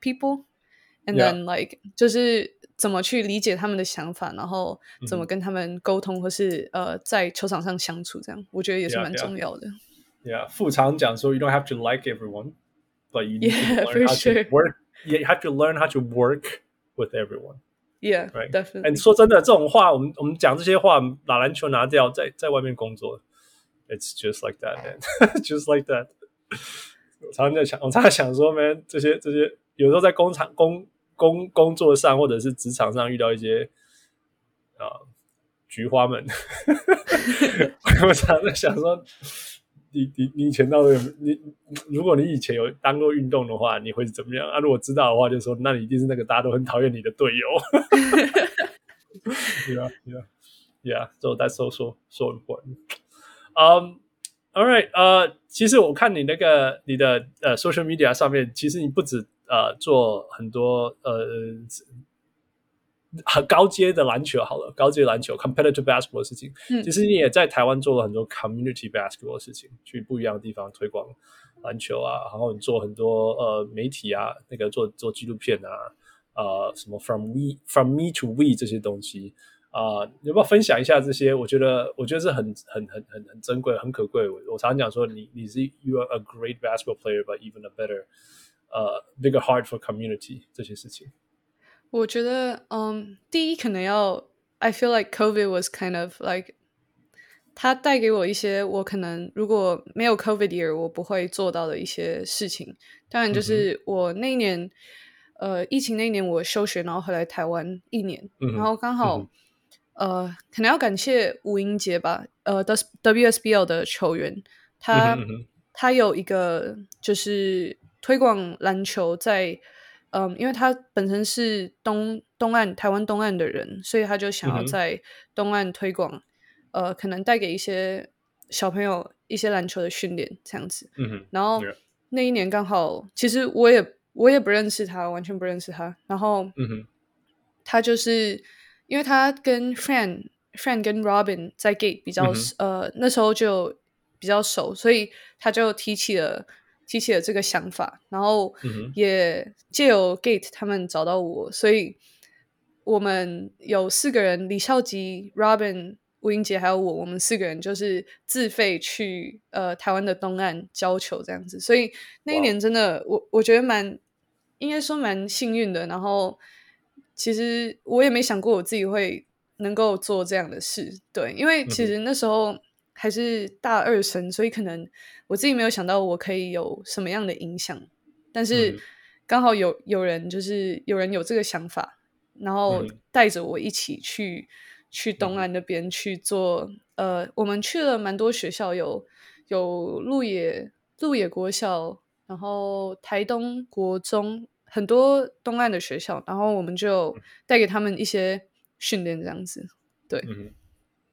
[SPEAKER 2] people，and then like 就是。怎么去理解他们的想法，然后怎么跟他们沟通，或是呃，在球场上相处，这样我觉得也是蛮重要的。
[SPEAKER 1] Yeah，副常讲说，You don't have to like everyone, but you need
[SPEAKER 2] to
[SPEAKER 1] learn how to work. You have to learn how to work with everyone.
[SPEAKER 2] Yeah,
[SPEAKER 1] right.
[SPEAKER 2] Definitely.
[SPEAKER 1] 说真的，这种话，我们我们讲这些话，把篮球拿掉，在在外面工作，It's just like that, man. Just like that. 我常常在想，我常常想说，man，这些这些，有时候在工厂工。工工作上或者是职场上遇到一些啊、菊花们，我常在想说，你你你以前到底有你，如果你以前有当过运动的话，你会是怎么样啊？如果知道的话，就说那你一定是那个大家都很讨厌你的队友。Yeah, yeah, yeah. So that's also so important. Um, all right. 呃、uh,，其实我看你那个你的呃、social media 上面，其实你不止。呃，做很多呃很高阶的篮球好了，高阶篮球 competitive basketball 的事情。嗯，其实你也在台湾做了很多 community basketball 的事情，去不一样的地方推广篮球啊。然后你做很多呃媒体啊，那个做做纪录片啊，呃，什么 from we from me to we 这些东西啊，呃，有没有分享一下这些？我觉得我觉得是很很很很很珍贵、很可贵。我我常常讲说你，你你是 you are a great basketball player，but even a better。呃、uh,，bigger heart for community 这些事情，
[SPEAKER 2] 我觉得，嗯，第一可能要，I feel like COVID was kind of like，它带给我一些我可能如果没有 COVID year 我不会做到的一些事情。当然，就是我那一年，嗯、呃，疫情那一年我休学，然后回来台湾一年，嗯、然后刚好，嗯、呃，可能要感谢吴英杰吧，呃，WSBL 的球员，他、嗯、他有一个就是推广篮球在，嗯、呃，因为他本身是东东岸台湾东岸的人，所以他就想要在东岸推广，嗯、呃，可能带给一些小朋友一些篮球的训练这样子，嗯、然后。嗯那一年刚好，其实我也我也不认识他，完全不认识他。然后，嗯哼，他就是因为他跟 Fran Fran 跟 Robin 在 Gate 比较、嗯、呃那时候就比较熟，所以他就提起了提起了这个想法，然后也借由 Gate 他们找到我，所以我们有四个人：李孝吉、Robin。吴英杰还有我，我们四个人就是自费去呃台湾的东岸教球这样子，所以那一年真的我我觉得蛮应该说蛮幸运的。然后其实我也没想过我自己会能够做这样的事，对，因为其实那时候还是大二生，所以可能我自己没有想到我可以有什么样的影响。但是刚好有有人就是有人有这个想法，然后带着我一起去。去东岸那边去做，呃，我们去了蛮多学校，有有鹿野鹿野国小，然后台东国中，很多东岸的学校，然后我们就带给他们一些训练，这样子。对，
[SPEAKER 1] 嗯，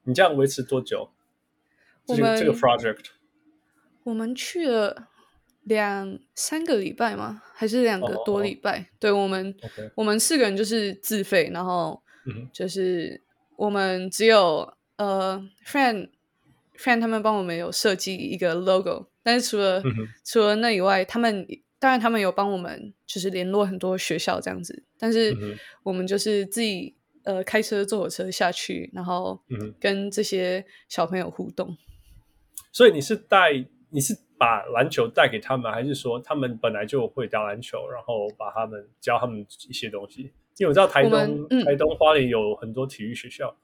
[SPEAKER 1] 你这样维持多久？
[SPEAKER 2] 我们
[SPEAKER 1] 这个 project，
[SPEAKER 2] 我们去了两三个礼拜吗？还是两个多礼拜？Oh, oh, oh. 对，我们.我们四个人就是自费，然后就是。我们只有呃，friend friend 他们帮我们有设计一个 logo，但是除了、嗯、除了那以外，他们当然他们有帮我们就是联络很多学校这样子，但是我们就是自己呃开车坐火车下去，然后跟这些小朋友互动。
[SPEAKER 1] 所以你是带你是把篮球带给他们，还是说他们本来就会打篮球，然后把他们教他们一些东西？因为我知道台东、嗯、台东花莲有很多体育学校，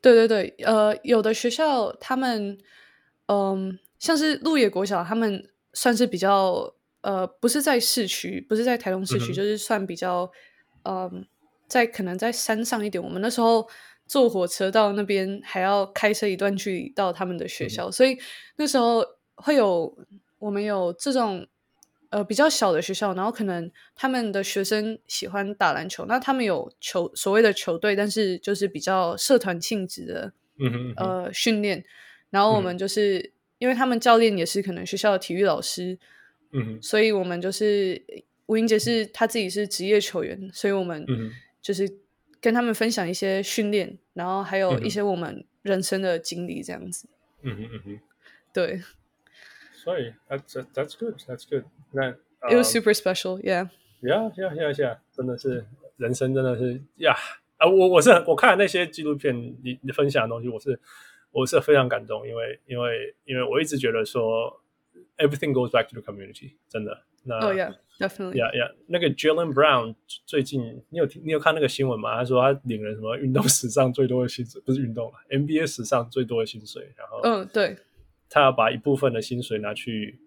[SPEAKER 2] 对对对，呃，有的学校他们，嗯、呃，像是鹿野国小，他们算是比较，呃，不是在市区，不是在台东市区，嗯、就是算比较，嗯、呃，在可能在山上一点。我们那时候坐火车到那边，还要开车一段距离到他们的学校，嗯、所以那时候会有我们有这种。呃，比较小的学校，然后可能他们的学生喜欢打篮球，那他们有球所谓的球队，但是就是比较社团性质的，嗯哼嗯哼呃训练。然后我们就是、嗯、因为他们教练也是可能学校的体育老师，嗯哼，所以我们就是吴英杰是他自己是职业球员，所以我们就是跟他们分享一些训练，然后还有一些我们人生的经历这样子，嗯哼嗯哼，对。
[SPEAKER 1] 所以，that's that's good, that's good. 那、um,
[SPEAKER 2] it was super special, yeah.
[SPEAKER 1] Yeah, yeah, yeah, yeah. 真的是人生，真的是呀啊！我我是我看了那些纪录片，你你分享的东西，我是我是非常感动，因为因为因为我一直觉得说，everything goes back to the community，真的。那
[SPEAKER 2] Oh yeah, definitely.
[SPEAKER 1] Yeah, yeah. 那个 Jaylen Brown 最近，你有听你有看那个新闻吗？他说他领了什么运动史上最多的薪水，不是运动了，NBA 史上最多的薪水。然后，
[SPEAKER 2] 嗯，对。
[SPEAKER 1] 他要把一部分的薪水拿去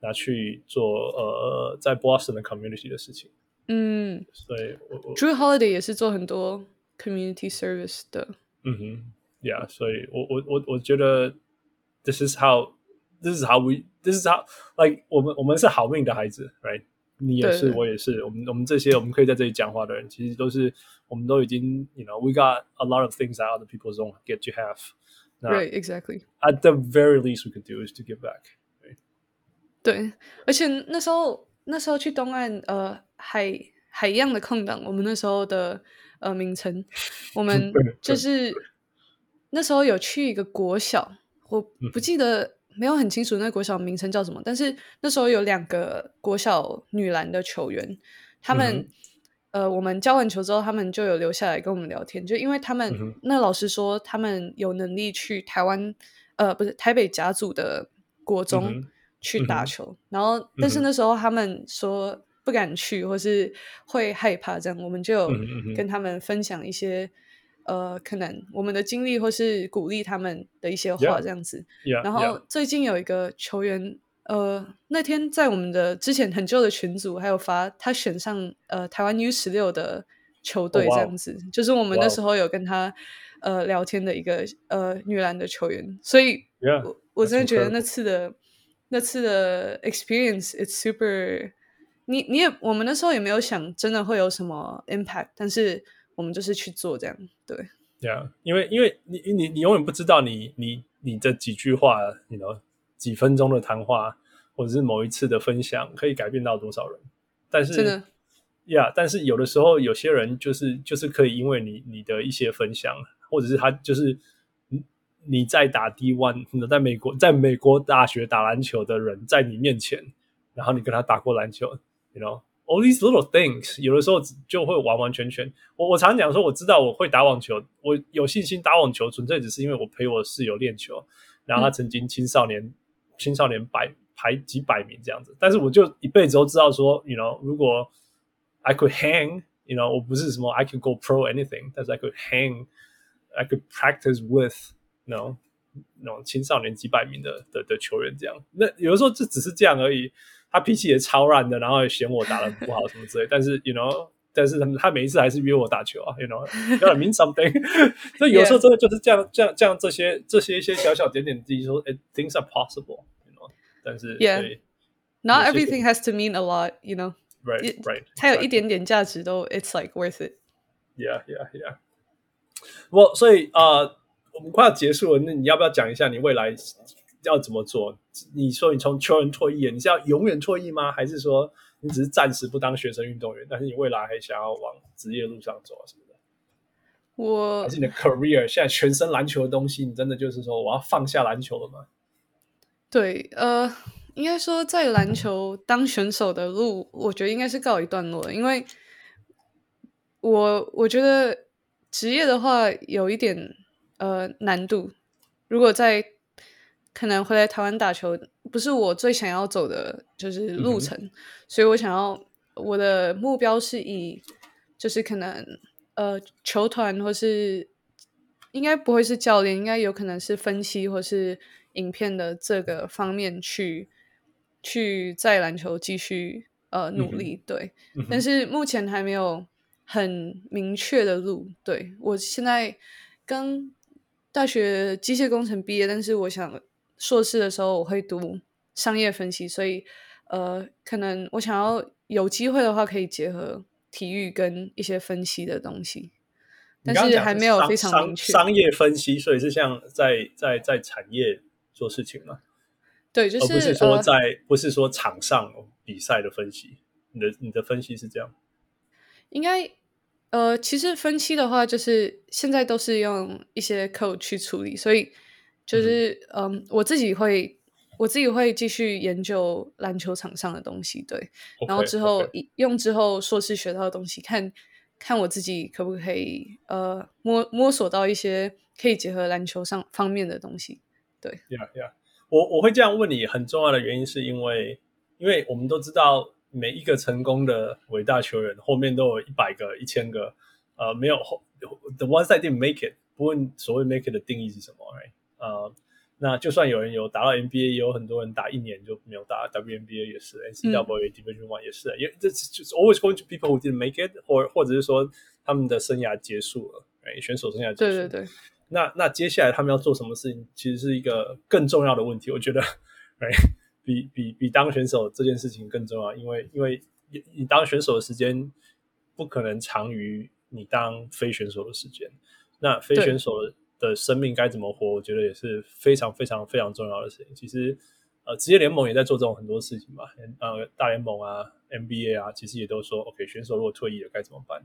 [SPEAKER 1] 拿去做呃，在 Boston 的 community 的事情。嗯，所以我我
[SPEAKER 2] Jrue Holiday 也是做很多 community service 的。
[SPEAKER 1] 嗯哼，Yeah，所以我我我我觉得 this is how this is how we this is how like 我们我们是好命的孩子，right？你也是，我也是，我们我们这些我们可以在这里讲话的人，其实都是我们都已经，you know，we got a lot of things that other people don't get to have。
[SPEAKER 2] Right, exactly.
[SPEAKER 1] At the very least we could do is to give back.
[SPEAKER 2] 对，而且那时候那时候去东岸，呃，海海一样的空档，我们那时候的呃名称，我们就是那时候有去一个国小，我不记得没有很清楚那个国小名称叫什么，但是那时候有两个国小女篮的球员，他们。嗯呃，我们教完球之后，他们就有留下来跟我们聊天，就因为他们、嗯、那老师说他们有能力去台湾，呃，不是台北甲组的国中去打球，嗯、然后但是那时候他们说不敢去，或是会害怕这样，我们就有跟他们分享一些，呃，可能我们的经历或是鼓励他们的一些话，这样子。
[SPEAKER 1] Yeah, yeah,
[SPEAKER 2] 然后最近有一个球员，呃，那天在我们的之前很旧的群组，还有发他选上呃台湾 U 十六的球队这样子，oh, wow. 就是我们那时候有跟他呃聊天的一个呃女篮的球员，所以我我真的觉得那次的那次的 experience，it's super。你你也我们那时候也没有想真的会有什么 impact，但是我们就是去做这样，对。
[SPEAKER 1] 对啊，因为因为你你你永远不知道你你你这几句话，你 you know 几分钟的谈话，或者是某一次的分享，可以改变到多少人？但是真的，呀，yeah, 但是有的时候有些人就是就是可以因为你你的一些分享，或者是他就是你你在打 D one，在美国在美国大学打篮球的人在你面前，然后你跟他打过篮球。You know, all these little things，有的时候就会完完全全。我我常讲说，我知道我会打网球，我有信心打网球，纯粹只是因为我陪我室友练球，然后他曾经青少年、青少年百排几百名这样子。但是我就一辈子都知道说，you know，如果 I could hang，you know，我不是什么 I could go pro anything，但是 I could hang，I could practice with，you know，那种青少年几百名的的的球员这样。那有的时候就只是这样而已。他脾气也超烂的，然后也嫌我打的不好什么之类。但是，you know，但是他他每一次还是约我打球啊，you know，gotta mean something。所以有时候真的就是这样，这样，这样这些这些一些小小点点滴滴说，哎，things are possible，you know。但是
[SPEAKER 2] ，yeah，not everything has to mean a lot，you know。
[SPEAKER 1] Right，right。
[SPEAKER 2] 它有一点点价值都，it's like worth it。
[SPEAKER 1] Yeah，yeah，yeah。我所以啊，我们快要结束了，那你要不要讲一下你未来？要怎么做？你说你从球员退役，你是要永远退役吗？还是说你只是暂时不当学生运动员，但是你未来还想要往职业路上走啊什么的？
[SPEAKER 2] 我
[SPEAKER 1] 还是你的 career 现在全身篮球的东西，你真的就是说我要放下篮球了吗？
[SPEAKER 2] 对，呃，应该说在篮球当选手的路，我觉得应该是告一段落了，因为我我觉得职业的话有一点呃难度，如果在可能回来台湾打球不是我最想要走的，就是路程，嗯、所以我想要我的目标是以就是可能呃球团或是应该不会是教练，应该有可能是分析或是影片的这个方面去去在篮球继续呃努力，嗯、对，嗯、但是目前还没有很明确的路。对，我现在刚大学机械工程毕业，但是我想。硕士的时候我会读商业分析，所以呃，可能我想要有机会的话，可以结合体育跟一些分析的东西，但是还没有非常明确。
[SPEAKER 1] 商业分析，所以是像在在在产业做事情吗？
[SPEAKER 2] 对，就是
[SPEAKER 1] 而不是说在、呃、不是说场上比赛的分析。你的你的分析是这样？
[SPEAKER 2] 应该呃，其实分析的话，就是现在都是用一些 code 去处理，所以。就是嗯，嗯，我自己会，我自己会继续研究篮球场上的东西，对。Okay, 然后之后.用之后硕士学到的东西，看看我自己可不可以呃摸摸索到一些可以结合篮球上方面的东西，对。
[SPEAKER 1] Yeah, yeah. 我我会这样问你，很重要的原因是因为，因为我们都知道每一个成功的伟大球员后面都有一百个、一千个，呃，没有后 the ones that didn't make it。不问所谓 make it 的定义是什么，right? 呃，那就算有人有打到 NBA，也有很多人打一年就没有打 WNBA 也是，NCAA Division One 也是，因为这就是 always going to people who didn't make it，或或者是说他们的生涯结束了，哎，选手生涯结束。
[SPEAKER 2] 对对对。
[SPEAKER 1] 那那接下来他们要做什么事情，其实是一个更重要的问题。我觉得，哎，比比比当选手这件事情更重要，因为因为你你当选手的时间不可能长于你当非选手的时间。那非选手的。生命该怎么活？我觉得也是非常非常非常重要的事情。其实，呃，职业联盟也在做这种很多事情嘛。呃，大联盟啊，NBA 啊，其实也都说，OK，选手如果退役了该怎么办？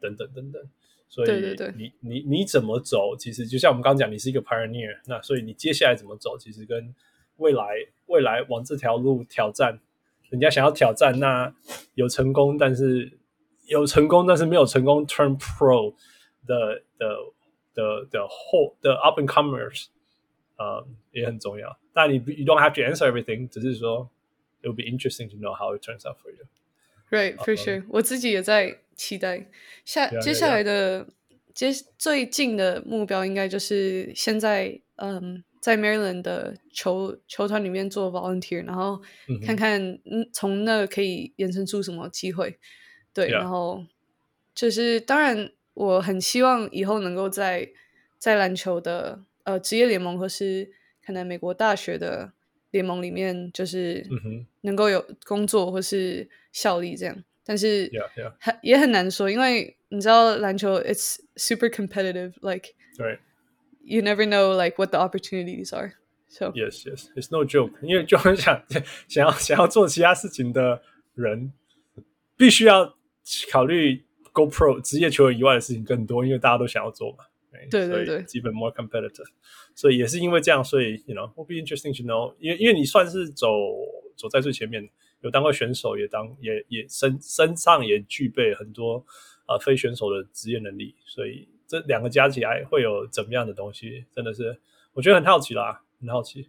[SPEAKER 1] 等等等等。所以，你你你你怎么走？其实就像我们刚刚讲，你是一个 pioneer。那所以你接下来怎么走？其实跟未来未来往这条路挑战，人家想要挑战，那有成功，但是有成功，但是没有成功 turn pro 的的。的的后的 up and comers，呃，也很重要。但你 you don't have to answer everything，只是说 it will be interesting to know how it turns out for
[SPEAKER 2] you。Right, for sure。我自己也在期待下接下来的 接最近的目标应该就是现在，嗯，在 Maryland 的球球团里面做 volunteer，然后看看嗯从那可以延伸出什么机会。对，然后就是当然 我很希望以后能够在在篮球的呃职业联盟或是可能美国大学的联盟里面，就是能够有工作或是效力这样。但是很也很难说，因为你知道篮球，it's super competitive，like you never know like what the opportunities are. So
[SPEAKER 1] yes, yes, it's no joke. 因为 就很想想要想要做其他事情的人，必须要考虑 go pro 职业球员以外的事情更多，因为大家都想要做嘛。
[SPEAKER 2] Right? 对对对，
[SPEAKER 1] 基本 more competitive。所以也是因为这样，所以 you know will be interesting to know 因。为因为你算是走走在最前面。有当过选手，也当也也身身上也具备很多呃非选手的职业能力，所以这两个加起来会有怎么样的东西？真的是我觉得很好奇啦，很好奇。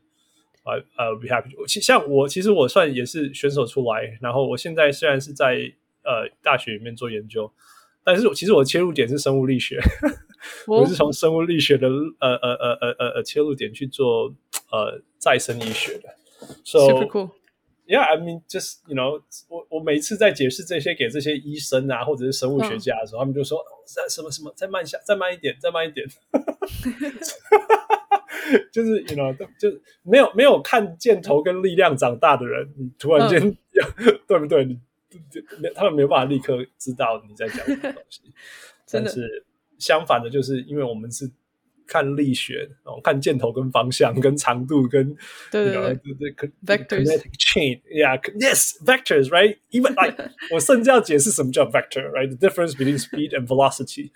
[SPEAKER 1] 呃呃，be happy。其像我其实我算也是选手出来，然后我现在虽然是在呃大学里面做研究，但是其实我切入点是生物力学，我是从生物力学的呃呃呃呃呃呃切入点去做呃再生医学的，so
[SPEAKER 2] super cool。
[SPEAKER 1] Yeah, I mean, just you know，我我每次在解释这些给这些医生啊，或者是生物学家的时候，嗯、他们就说再什么什么再慢下，再慢一点，再慢一点。就是 you know，就没有没有看箭头跟力量长大的人，你突然间、嗯、对不对？你他们没有办法立刻知道你在讲什么东西。但是相反的，就是因为我们是。看力学，然后看箭头跟方向跟长度跟
[SPEAKER 2] 对对对，vectors
[SPEAKER 1] chain，yeah，yes，vectors，right？Even like 我甚至要解释什么叫 vector，right？The difference between speed and velocity，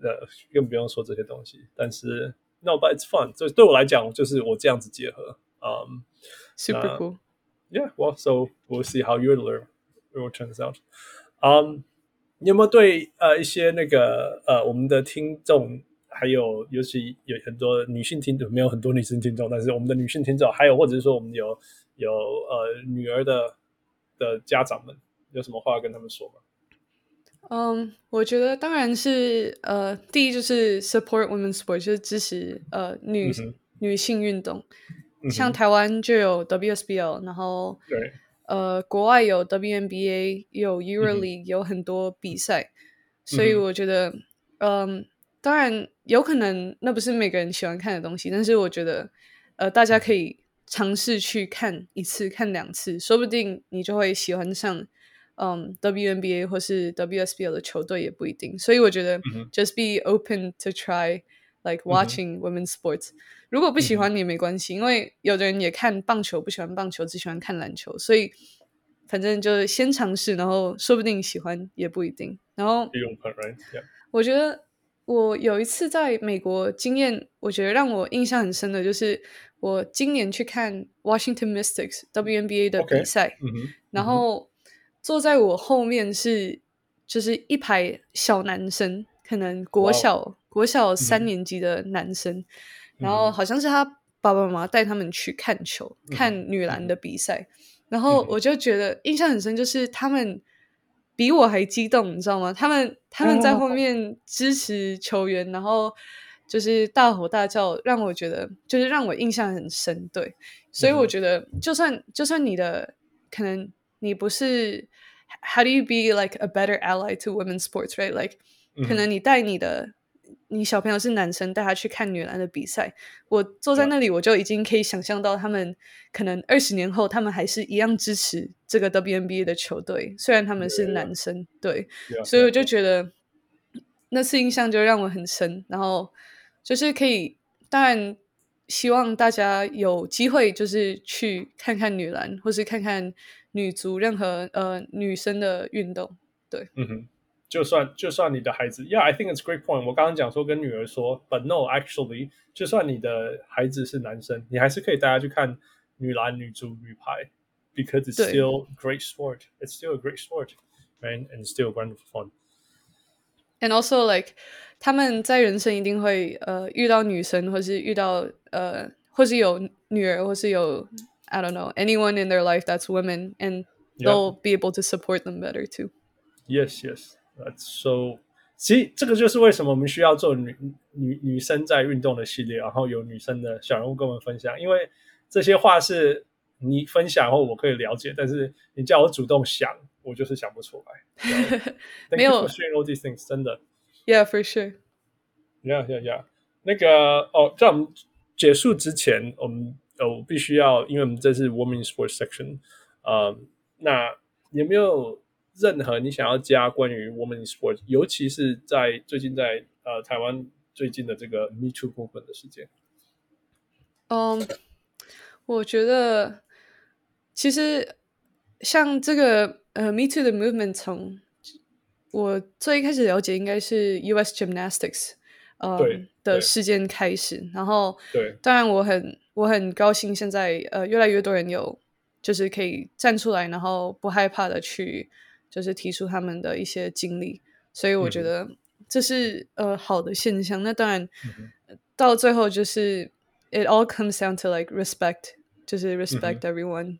[SPEAKER 1] 呃，更不用说这些东西。但是，no，but it's fun。所以对我来讲，就是我这样子结合，嗯
[SPEAKER 2] ，super cool。
[SPEAKER 1] Yeah，well，so we'll see how you learn it will turns out。嗯，你有没有对呃一些那个呃我们的听众？还有，尤其有很多女性听众，没有很多女生听众，但是我们的女性听众，还有或者是说我们有有呃女儿的的家长们，有什么话要跟他们说吗？
[SPEAKER 2] 嗯，um, 我觉得当然是呃，第一就是 support women's sport，就是支持呃女、女性运动，像台湾就有 WSBL，然后
[SPEAKER 1] 对
[SPEAKER 2] 呃国外有 WNBA，有 EuroLeague，、嗯、有很多比赛，所以我觉得嗯。当然，有可能那不是每个人喜欢看的东西，但是我觉得，呃，大家可以尝试去看一次、看两次，说不定你就会喜欢上，嗯，WNBA 或是 WSBL 的球队也不一定。所以我觉得、嗯、，just be open to try like watching women's sports、嗯。如果不喜欢你也没关系，因为有的人也看棒球，不喜欢棒球，只喜欢看篮球。所以反正就先尝试，然后说不定喜欢也不一定。然后，我觉得。我有一次在美国经验，我觉得让我印象很深的就是我今年去看 Washington Mystics WNBA 的比赛，然后坐在我后面是就是一排小男生，可能国小.国小三年级的男生，然后好像是他爸爸妈妈带他们去看球，看女篮的比赛，然后我就觉得印象很深，就是他们。比我还激动，你知道吗？他们他们在后面支持球员，然后就是大吼大叫，让我觉得就是让我印象很深。对，所以我觉得就算就算你的可能你不是，How do you be like a better ally to women's sports, right? Like，可能你带你的。你小朋友是男生，带他去看女篮的比赛。我坐在那里，我就已经可以想象到他们可能二十年后，他们还是一样支持这个 WNBA 的球队，虽然他们是男生。对.所以我就觉得那次印象就让我很深。然后就是可以，当然希望大家有机会就是去看看女篮，或是看看女足，任何呃女生的运动。对，嗯哼。
[SPEAKER 1] 就算就算你的孩子，Yeah，I think it's a great point。我刚刚讲说跟女儿说，But no，actually，就算你的孩子是男生，你还是可以带他去看女篮、女足、女排，because it's still great sport. It's still a great sport, right? And still wonderful fun.
[SPEAKER 2] And also, like，他们在人生一定会呃遇到女生，或是遇到呃，或是有女儿，或是有 I don't know anyone in their life that's women, and they'll be able to support them better too.
[SPEAKER 1] Yes, yes. That's so 其实这个就是为什么我们需要做女女女生在运动的系列，然后有女生的小人物跟我们分享，因为这些话是你分享后我可以了解，但是你叫我主动想，我就是想不出来。
[SPEAKER 2] 没有
[SPEAKER 1] sharing all these things，真的。
[SPEAKER 2] Yeah, for sure.
[SPEAKER 1] Yeah, yeah, yeah. 那个哦，在我们结束之前，我们呃，我必须要，因为我们这是 Women Sports Section，呃，那有没有？任何你想要加关于 women sports，尤其是在最近在呃台湾最近的这个 Me Too 部分的事件，
[SPEAKER 2] 嗯、um,，我觉得其实像这个呃 Me Too 的 movement，从我最一开始了解应该是 US Gymnastics 呃的事件开始，然后
[SPEAKER 1] 对，
[SPEAKER 2] 当然我很我很高兴现在呃越来越多人有就是可以站出来，然后不害怕的去。就是提出他们的一些经历，所以我觉得这是、嗯、呃好的现象。那当然、嗯，到最后就是 it all comes down to like respect，就是 respect、嗯、everyone。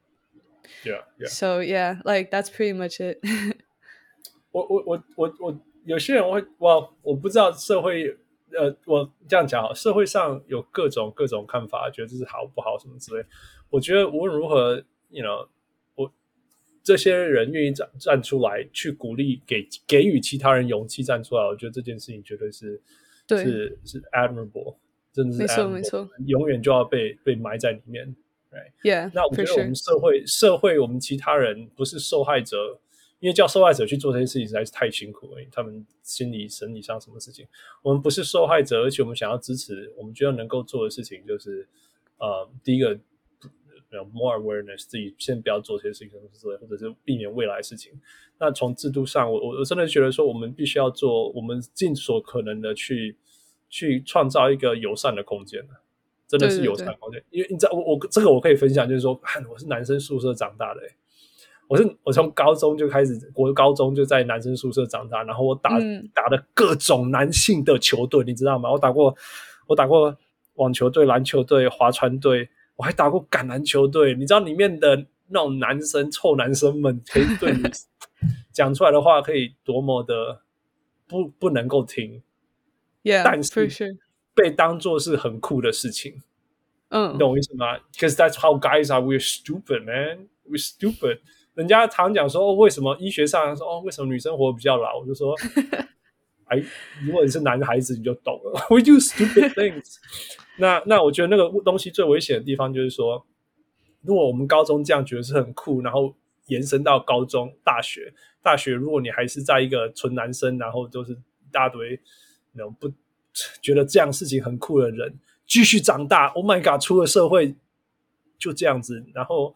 [SPEAKER 1] Yeah, yeah.
[SPEAKER 2] So yeah, like that's pretty much it
[SPEAKER 1] 我。我我我我我有些人会哇，我不知道社会呃，我这样讲好，社会上有各种各种看法，觉得这是好不好什么之类。我觉得无论如何，you know。这些人愿意站站出来，去鼓励给给予其他人勇气站出来，我觉得这件事情绝对是
[SPEAKER 2] 对
[SPEAKER 1] 是是 admirable，真的是
[SPEAKER 2] 没错没错，
[SPEAKER 1] 永远就要被被埋在里面。Right?
[SPEAKER 2] Yeah，
[SPEAKER 1] 那我觉得我们社会、sure. 社会我们其他人不是受害者，因为叫受害者去做这些事情实在是太辛苦了，他们心理生理上什么事情，我们不是受害者，而且我们想要支持，我们觉得能够做的事情就是，呃，第一个。More awareness，自己先不要做这些事情或者是避免未来的事情。那从制度上，我我我真的觉得说，我们必须要做，我们尽所可能的去去创造一个友善的空间，真的是友善的空间。因为你知道，我我这个我可以分享，就是说，我是男生宿舍长大的，我是我从高中就开始，我高中就在男生宿舍长大，然后我打、嗯、打的各种男性的球队，你知道吗？我打过，我打过网球队、篮球队、划船队。我还打过橄榄球队，你知道里面的那种男生臭男生们，可以对你 讲出来的话，可以多么的不不能够听
[SPEAKER 2] ，Yeah，
[SPEAKER 1] 但是被当做是很酷的事情，
[SPEAKER 2] 嗯，
[SPEAKER 1] 你懂我意思吗？Because that's how guys are. We're stupid, man. We're stupid. 人家常讲说，哦，为什么医学上说，哦，为什么女生活比较老？我就说，哎，如果你是男孩子，你就懂了。We do stupid things. 那那我觉得那个东西最危险的地方就是说，如果我们高中这样觉得是很酷，然后延伸到高中、大学，大学如果你还是在一个纯男生，然后就是一大堆那种不觉得这样事情很酷的人继续长大，Oh my God，出了社会就这样子，然后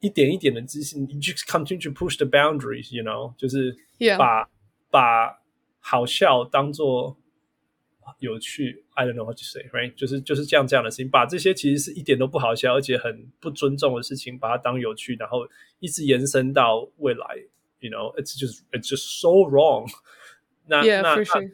[SPEAKER 1] 一点一点的自信，你就 continue to push the boundaries，you know，就是把.把好笑当做。有趣，I don't know what to say, right？就是就是这样这样的事情，把这些其实是一点都不好笑，而且很不尊重的事情，把它当有趣，然后一直延伸到未来，you know，it's just it's just so wrong 那。
[SPEAKER 2] Yeah,
[SPEAKER 1] 那
[SPEAKER 2] sure.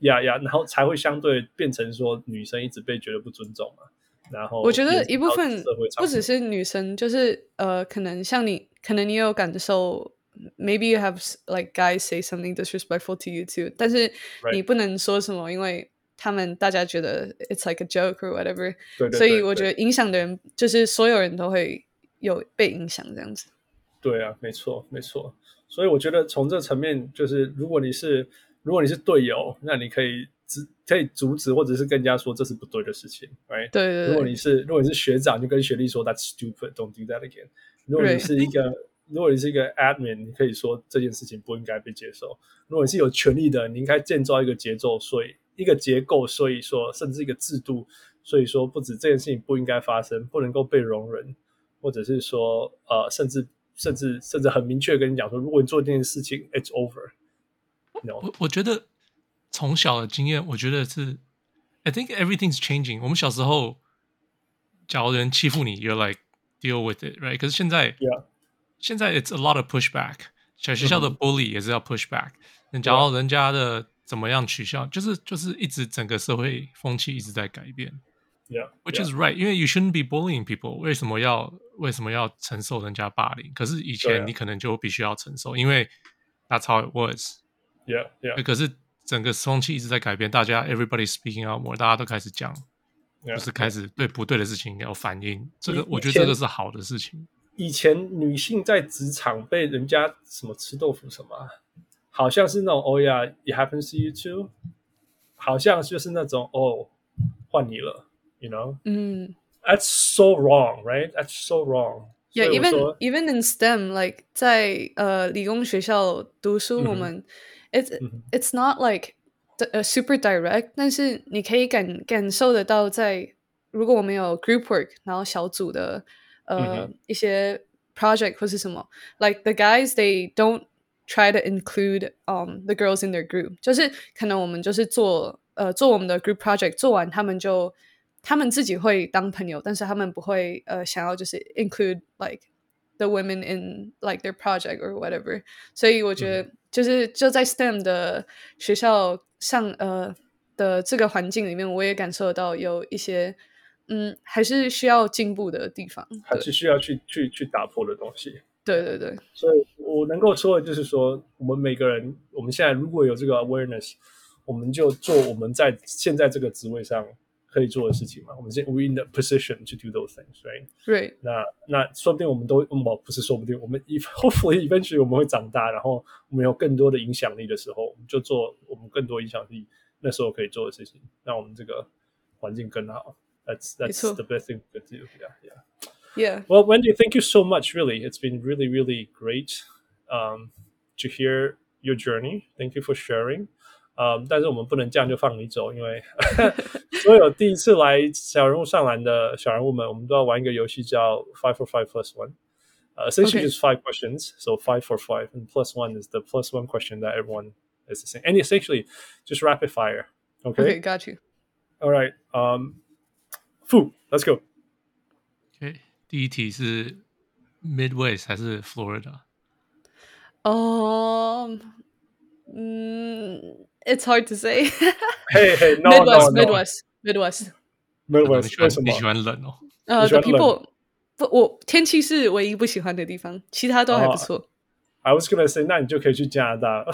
[SPEAKER 1] 呀呀，然后才会相对变成说女生一直被觉得不尊重嘛。然后
[SPEAKER 2] 我觉得一部分不只是女生，就是呃，可能像你，可能你有感受。Maybe you have like guys say something disrespectful to you too，但是你不能说什么，因为他们大家觉得 it's like a joke or whatever，
[SPEAKER 1] 对对对对，
[SPEAKER 2] 所以我觉得影响的人就是所有人都会有被影响这样子。
[SPEAKER 1] 对啊，没错没错，所以我觉得从这层面，就是如果你是如果你是队友，那你可以阻可以阻止或者是跟人家说这是不对的事情，right？
[SPEAKER 2] 对对对。
[SPEAKER 1] 如果你是如果你是学长，就跟学弟说 That's stupid，don't do that again。如果你是一个如果你是一个 admin，你可以说这件事情不应该被接受。如果你是有权利的，你应该建造一个节奏，所以一个结构，所以说甚至一个制度，所以说不止这件事情不应该发生，不能够被容忍，或者是说呃，甚至甚至甚至很明确跟你讲说，如果你做这件事情，it's over。No.
[SPEAKER 3] 我我觉得从小的经验，我觉得是，I think everything's changing。我们小时候，假如人欺负你，you're like deal with it，right？可是现在
[SPEAKER 1] ，yeah.
[SPEAKER 3] 现在 it's a lot of pushback，小学校的 bully 也是要 pushback，然、嗯、后人家的怎么样取笑，就是就是一直整个社会风气一直在改变。
[SPEAKER 1] Yeah，which
[SPEAKER 3] is right，因为 you shouldn't be bullying people，为什么要为什么要承受人家霸凌？可是以前你可能就必须要承受，因为 that's how it was。
[SPEAKER 1] Yeah，yeah。
[SPEAKER 3] 可是整个风气一直在改变，大家 everybody speaking out more，大家都开始讲，yeah, 就是开始对不对的事情要反应。这个我觉得这个是好的事情。
[SPEAKER 1] 以前女性在职场被人家什么吃豆腐什么，好像是那种 Oh yeah, it happens to you too，好像就是那种哦，换你了，you know？嗯，That's so wrong, right? That's so wrong.
[SPEAKER 2] Yeah, even even in STEM, like 在呃理工学校读书，我们 it's it's not like super direct，但是你可以感感受得到，在如果我们有 group work，然后小组的 呃一些 project 或是什么，like the guys they don't try to include um the girls in their group，就是可能我们就是做呃做我们的 group project，做完他们就。他们自己会当朋友，但是他们不会呃想要就是 include like the women in like their project or whatever。所以我觉得就是就在 STEM 的学校上呃的这个环境里面，我也感受到有一些 嗯还是需要进步的地方，
[SPEAKER 1] 还是需要去去去打破的东西。
[SPEAKER 2] 对对对，
[SPEAKER 1] 所以我能够说的就是说，我们每个人我们现在如果有这个 awareness，我们就做我们在现在这个职位上。可以做的事情嘛？我们现 we in the position to do those things, right?
[SPEAKER 2] Right.
[SPEAKER 1] 那那说不定我们都，嗯，不是说不定，我们 if hopefully eventually 我们会长大，然后我们有更多的影响力的时候，我们就做我们更多影响力那时候可以做的事情，让我们这个环境更好。That's that's the best thing to do. Yeah, yeah.
[SPEAKER 2] Yeah.
[SPEAKER 1] Well, Wendy, thank you so much. Really, it's been really, really great um, to hear your journey. Thank you for sharing. 呃、嗯，但是我们不能这样就放你走，因为所有第一次来小人物上篮的小人物们，我们都要玩一个游戏叫 Five for Five Plus One。呃，essentially just five questions, so five for five, and plus one is the plus one question that everyone is the same. And essentially just rapid fire. Okay.
[SPEAKER 2] Okay, got you.
[SPEAKER 1] All right. Um, Fu, let's go.
[SPEAKER 3] Okay. 第一题是 Midwest 还是 Florida？
[SPEAKER 2] 哦，嗯。It's hard to say.
[SPEAKER 1] hey, hey, no,
[SPEAKER 2] Midwest,
[SPEAKER 1] no, no.
[SPEAKER 2] Midwest, Midwest,
[SPEAKER 1] Midwest. 为什么
[SPEAKER 3] 你喜欢冷哦？
[SPEAKER 2] 呃、uh,，the people 不，我天气是唯一不喜欢的地方，其他都还不错。
[SPEAKER 1] Uh, I was gonna say，那你就可以去加拿大。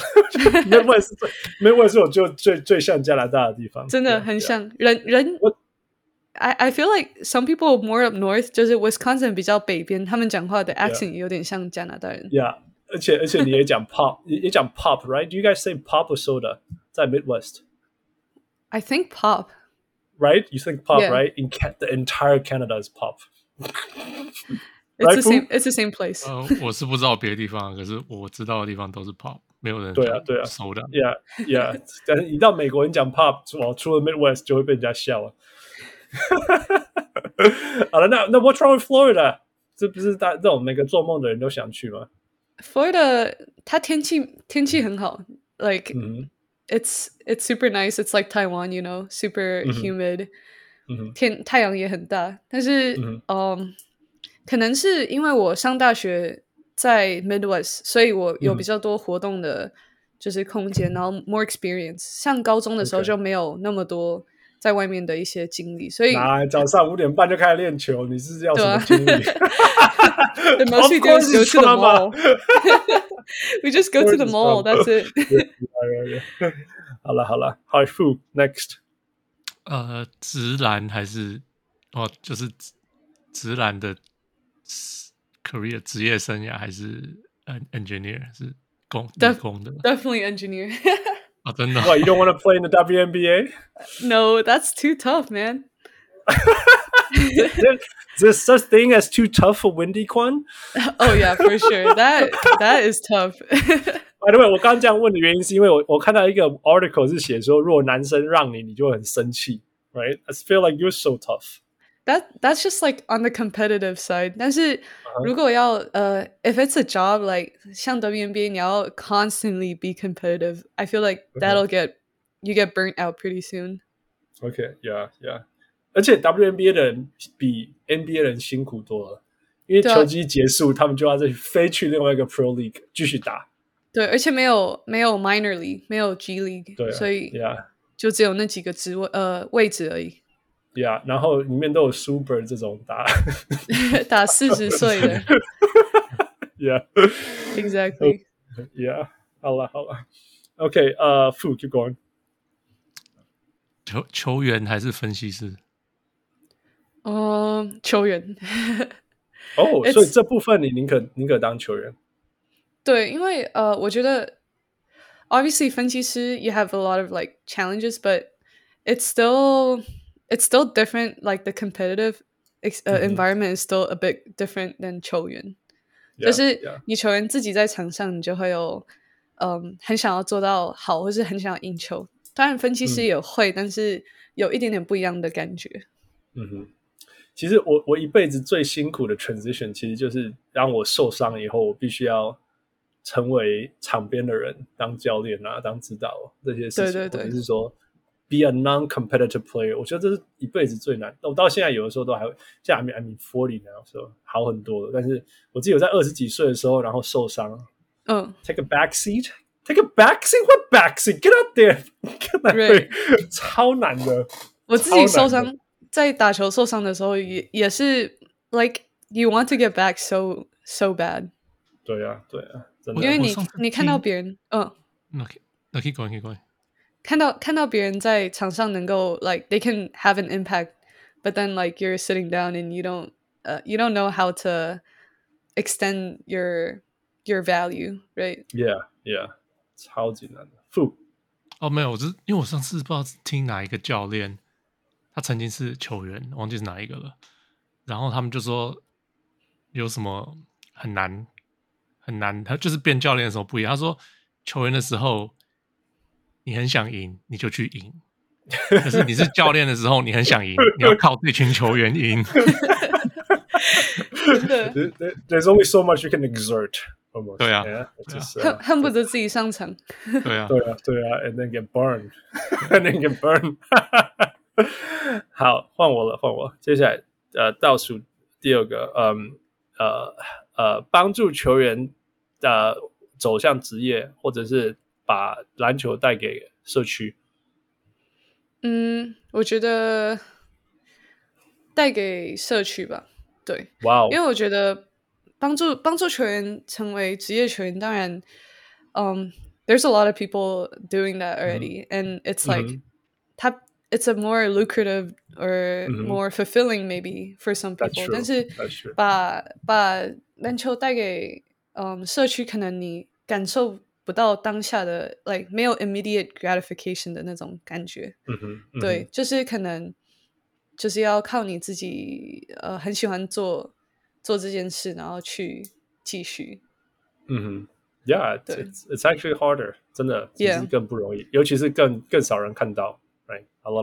[SPEAKER 1] Midwest，Midwest 是我就最最像加拿大的地方，
[SPEAKER 2] 真的很像。人人 ，I I feel like some people more up north，就是 Wisconsin 比较北边，他们讲话的 accent 有点像加拿大人。
[SPEAKER 1] Yeah，而且而且你也讲 pop，也也讲 pop，right？Do you guys say pop or soda？在 Midwest.
[SPEAKER 2] I think pop.
[SPEAKER 1] Right? You think pop,
[SPEAKER 2] yeah.
[SPEAKER 1] right? In ca- the entire Canada is pop.
[SPEAKER 2] It's right, the same. It's the same place.
[SPEAKER 3] 呃，我是不知道别的地方，可是我知道的地方都是 pop，没有人
[SPEAKER 1] 对啊对啊，soda。Yeah, yeah. 但是一到美国人讲 pop，我除了 Midwest 就会被人家笑了。 好了，那那 What's wrong with Florida？这不是大这种每个做梦的人都想去吗
[SPEAKER 2] ？Florida 它天气天气很好，like、嗯。It's it's super nice. It's like Taiwan, you know, super humid. 天太阳也很大，但是嗯，可能是因为我上大学在 Midwest，所以我有比较多活动的，就是空间，然后 more experience。上高中的时候就没有那么多在外面的一些经历，所以
[SPEAKER 1] 早上五点半就开始练球，你是要什么经历
[SPEAKER 2] ？The most we do is go to the mall. We just go to the mall. That's it.
[SPEAKER 1] 好了好了，Hi Fu next。
[SPEAKER 3] 呃，直男还是哦，就是直男的 career 职业生涯还是 engineer 是工理工的
[SPEAKER 2] ，definitely engineer。
[SPEAKER 3] 啊，真的？
[SPEAKER 1] What you don't want to play in the WNBA?
[SPEAKER 2] No, that's too tough, man.
[SPEAKER 1] There's such thing as too tough for Wendy Kwan?
[SPEAKER 2] Oh yeah, for sure. That that is tough.
[SPEAKER 1] By the way，我刚刚这样问的原因是因为我我看到一个 article 是写说，如果男生让你，你就会很生气，right? I feel like you're so tough.
[SPEAKER 2] That that's just like on the competitive side. 但是如果要呃、uh, if it's a job like 像 WNBA，你要 constantly be competitive. I feel like that'll get you get burnt out pretty soon.
[SPEAKER 1] Okay, yeah, yeah. 而且 WNBA 的人比 NBA 人辛苦多了，因为球季结束，他们就要再飞去另外一个 Pro League 继续打。
[SPEAKER 2] 对，而且没有没有 minor league，没有 G league，
[SPEAKER 1] 对、啊，
[SPEAKER 2] 所以，
[SPEAKER 1] yeah，
[SPEAKER 2] 就只有那几个职位呃位置而已。
[SPEAKER 1] Yeah，然后里面都有 super 这种打
[SPEAKER 2] 打四十岁的。
[SPEAKER 1] Yeah，exactly。
[SPEAKER 2] Yeah，
[SPEAKER 1] 好了好了，OK，呃、uh,，Fu，keep going。
[SPEAKER 3] 球球员还是分析师？
[SPEAKER 2] 嗯，球员。
[SPEAKER 1] 哦， oh, 所以这部分你宁可宁可当球员。
[SPEAKER 2] 对，因为呃，我觉得，obviously 分析师 you have a lot of like challenges，but it's still it's still different. Like the competitive uh, environment is still a bit different than 球员。
[SPEAKER 1] Yeah,
[SPEAKER 2] 就是你球员自己在场上，你就会有嗯，很想要做到好，或是很想要赢球。当然，分析师也会，嗯、但是有一点点不一样的感觉。
[SPEAKER 1] 嗯哼。其实我我一辈子最辛苦的 transition，其实就是当我受伤以后，我必须要成为场边的人，当教练啊，当指导这些事情，
[SPEAKER 2] 对对对，
[SPEAKER 1] 或者是说 be a non-competitive player，我觉得这是一辈子最难。我到现在有的时候都还会，现在 I'm I'm forty now，所以好很多了。但是我记得我在二十几岁的时候，然后受伤，
[SPEAKER 2] 嗯，
[SPEAKER 1] take a back seat，take a back seat，what back seat？Get out there，对，超难的。
[SPEAKER 2] 我自己受伤。在打球受伤的时候，也也是 like you want to get back so so bad。
[SPEAKER 1] 对呀，对呀，
[SPEAKER 2] 因为你你看到别人，嗯，
[SPEAKER 3] 那那可以过，可以过。
[SPEAKER 2] 看到看到别人在场上能够 like they can have an impact，but then like you're sitting down and you don't uh you don't know how to extend your your value，right？Yeah，yeah，
[SPEAKER 1] 超级难的。负
[SPEAKER 3] 哦，没有，我是因为我上次不知道听哪一个教练。他曾经是球员，忘记是哪一个了。然后他们就说有什么很难很难，他就是变教练的时候不一样。他说球员的时候 你很想赢，你就去赢；可是你是教练的时候，你很想赢，你要靠这群球员赢。
[SPEAKER 2] 真的
[SPEAKER 1] ，There's only so much you can exert。
[SPEAKER 3] 对啊，
[SPEAKER 2] 恨恨不得自己上场。
[SPEAKER 3] 对啊，
[SPEAKER 1] 对啊，对啊，and then get burned，and then get burned。好，换我了，换我。接下来，呃，倒数第二个，嗯，呃，呃，帮助球员呃走向职业，或者是把篮球带给社区。
[SPEAKER 2] 嗯，我觉得带给社区吧。对，
[SPEAKER 1] 哇哦，
[SPEAKER 2] 因为我觉得帮助帮助球员成为职业球员，当然，嗯，there's a lot of people doing that already，and it's like 他。It's a more lucrative or more fulfilling maybe for some people，但是把把篮球带给嗯社区，可能你感受 不到当下的 like 没有 immediate gratification 的那种感觉。嗯哼，对，就是可能就是要靠你自己呃很喜欢做做这件事，然后去继续。
[SPEAKER 1] 嗯哼，Yeah，对，It's actually harder，真的，其实更不容易，尤其是更更少人看到。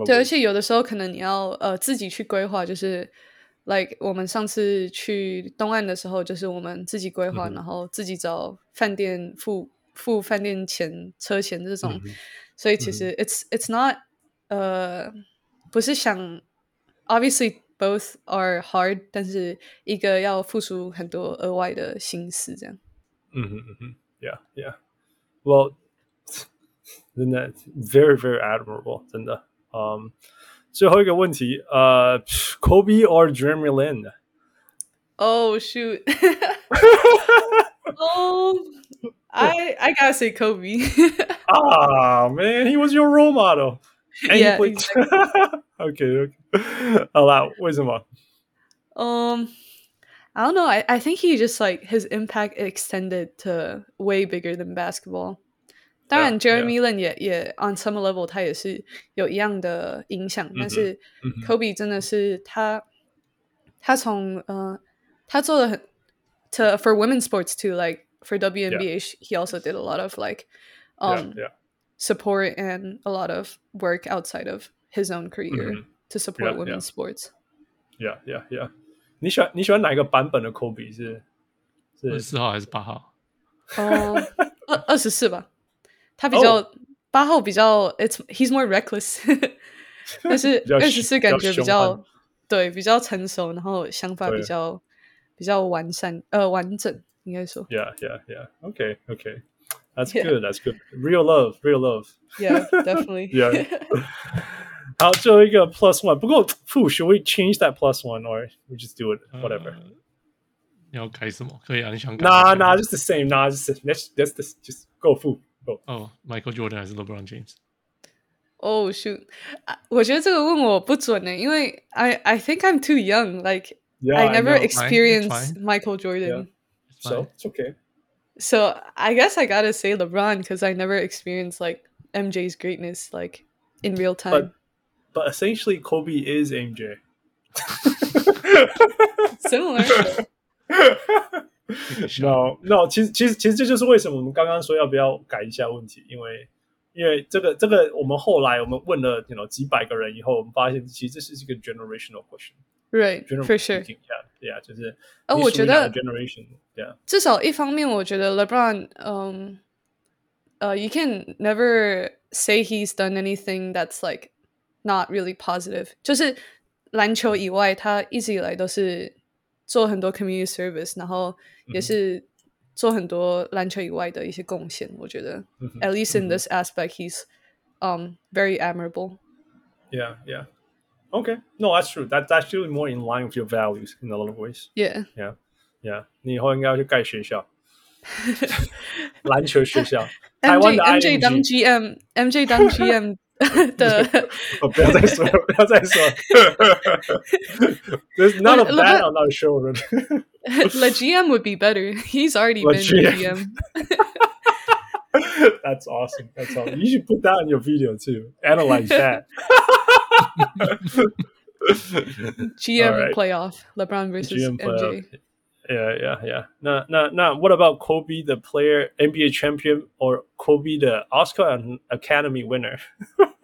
[SPEAKER 1] 对，而且
[SPEAKER 2] 有的时候可能你要呃自己去规划，就是 like 我们上次去东岸的时候，就是我们自己规划，嗯、然后自己找饭店付付饭店钱、车钱这种，嗯、所以其实 it's it's not 呃不是想 obviously both are hard，但是一个要付出很多额外的心思这样。
[SPEAKER 1] 嗯哼嗯哼，Yeah Yeah，Well。真的 very very admirable，真的。嗯、um,，最后一个问题，呃、uh,，Kobe or Jeremy
[SPEAKER 2] Lin？Oh shoot！ oh, I I gotta say Kobe.
[SPEAKER 1] ah man, he was your role model.
[SPEAKER 2] Yeah. Exactly.
[SPEAKER 1] okay, okay. 好啦，为什么？
[SPEAKER 2] Um, I don't know. I I think he just like his impact extended to way bigger than basketball. 当然，Jeremy Lin 也也 on some level，他也是有一样的影响。但是，Kobe 真的是他，他从呃，他做的很，to for women's sports too，like for WNBA，he also did a lot of like um support and a lot of work outside of his own career to support women's
[SPEAKER 1] sports。Yeah, yeah, yeah。你喜欢你喜欢哪一个版本的 Kobe？是是
[SPEAKER 3] 二十四号还是八号？
[SPEAKER 2] 哦，二二十四吧。他比较八号比较，it's he's more reckless，但是二十四感觉比较对比较成熟，然后想法比较比较完善呃完整， 应该说。
[SPEAKER 1] Yeah, yeah, yeah. Okay, okay. That's good. That's good. Real love, real love.
[SPEAKER 2] Yeah, definitely.
[SPEAKER 1] Yeah. 好，最后一个 plus one。不过，Should we change that plus one, or we just do it whatever？
[SPEAKER 3] 你要改什么？可以啊，你想改？
[SPEAKER 1] Nah, nah, just the same. Nah, just let's let's just go full.
[SPEAKER 3] Oh, Michael Jordan 还是 LeBron James？
[SPEAKER 2] Oh shoot！我觉得这个问我不准呢，因为 I I think I'm too young. Like
[SPEAKER 1] Yeah,
[SPEAKER 2] I
[SPEAKER 1] I
[SPEAKER 2] never
[SPEAKER 1] know.
[SPEAKER 2] experienced
[SPEAKER 3] Fine, it's
[SPEAKER 2] Michael Jordan.
[SPEAKER 1] So it's okay.
[SPEAKER 2] So I guess I gotta say LeBron because I never experienced like MJ's greatness like in real time.
[SPEAKER 1] But but essentially, Kobe is MJ.
[SPEAKER 2] Similar.
[SPEAKER 1] no no，其实其实其实这就是为什么我们刚刚说要不要改一下问题，因为因为这个这个我们后来我们问了 you know 几百个人以后，我们发现其实这是一个 generational question。
[SPEAKER 2] Right,
[SPEAKER 1] General
[SPEAKER 2] for sure.
[SPEAKER 1] speaking, Yeah, yeah，就是
[SPEAKER 2] 呃
[SPEAKER 1] 你
[SPEAKER 2] 我觉得
[SPEAKER 1] 属于哪个 generation yeah
[SPEAKER 2] 至少一方面，我觉得 LeBron，嗯，呃、uh,，you can never say he's done anything that's like not really positive。就是篮球以外，他一直以来都是做很多 community service，然后也是做很多篮球以外的一些贡献。我觉得、
[SPEAKER 1] 嗯、，
[SPEAKER 2] at least in this aspect, he's um very admirable.
[SPEAKER 1] Yeah, yeah. Okay, no, that's true. That's actually more in line with your values in a lot of ways.
[SPEAKER 2] Yeah,
[SPEAKER 1] yeah, yeah. 你以后应该要去盖学校，篮球学校。台湾
[SPEAKER 2] MJ
[SPEAKER 1] 的
[SPEAKER 2] MJ 当 GM，MJ 当 GM 的。
[SPEAKER 1] 我不要再说了，不要再说了。There's not a bad on our shoulder.
[SPEAKER 2] The GM would be better. He's already been the GM.
[SPEAKER 1] That's awesome. That's awesome. You should put that in your video too. Analyze that.
[SPEAKER 2] GM
[SPEAKER 1] right.
[SPEAKER 2] playoff, LeBron versus
[SPEAKER 1] GM
[SPEAKER 2] MJ.
[SPEAKER 1] playoff. Yeah, yeah, yeah. Now, now, now, what about Kobe, the player, NBA champion, or Kobe, the Oscar and Academy winner?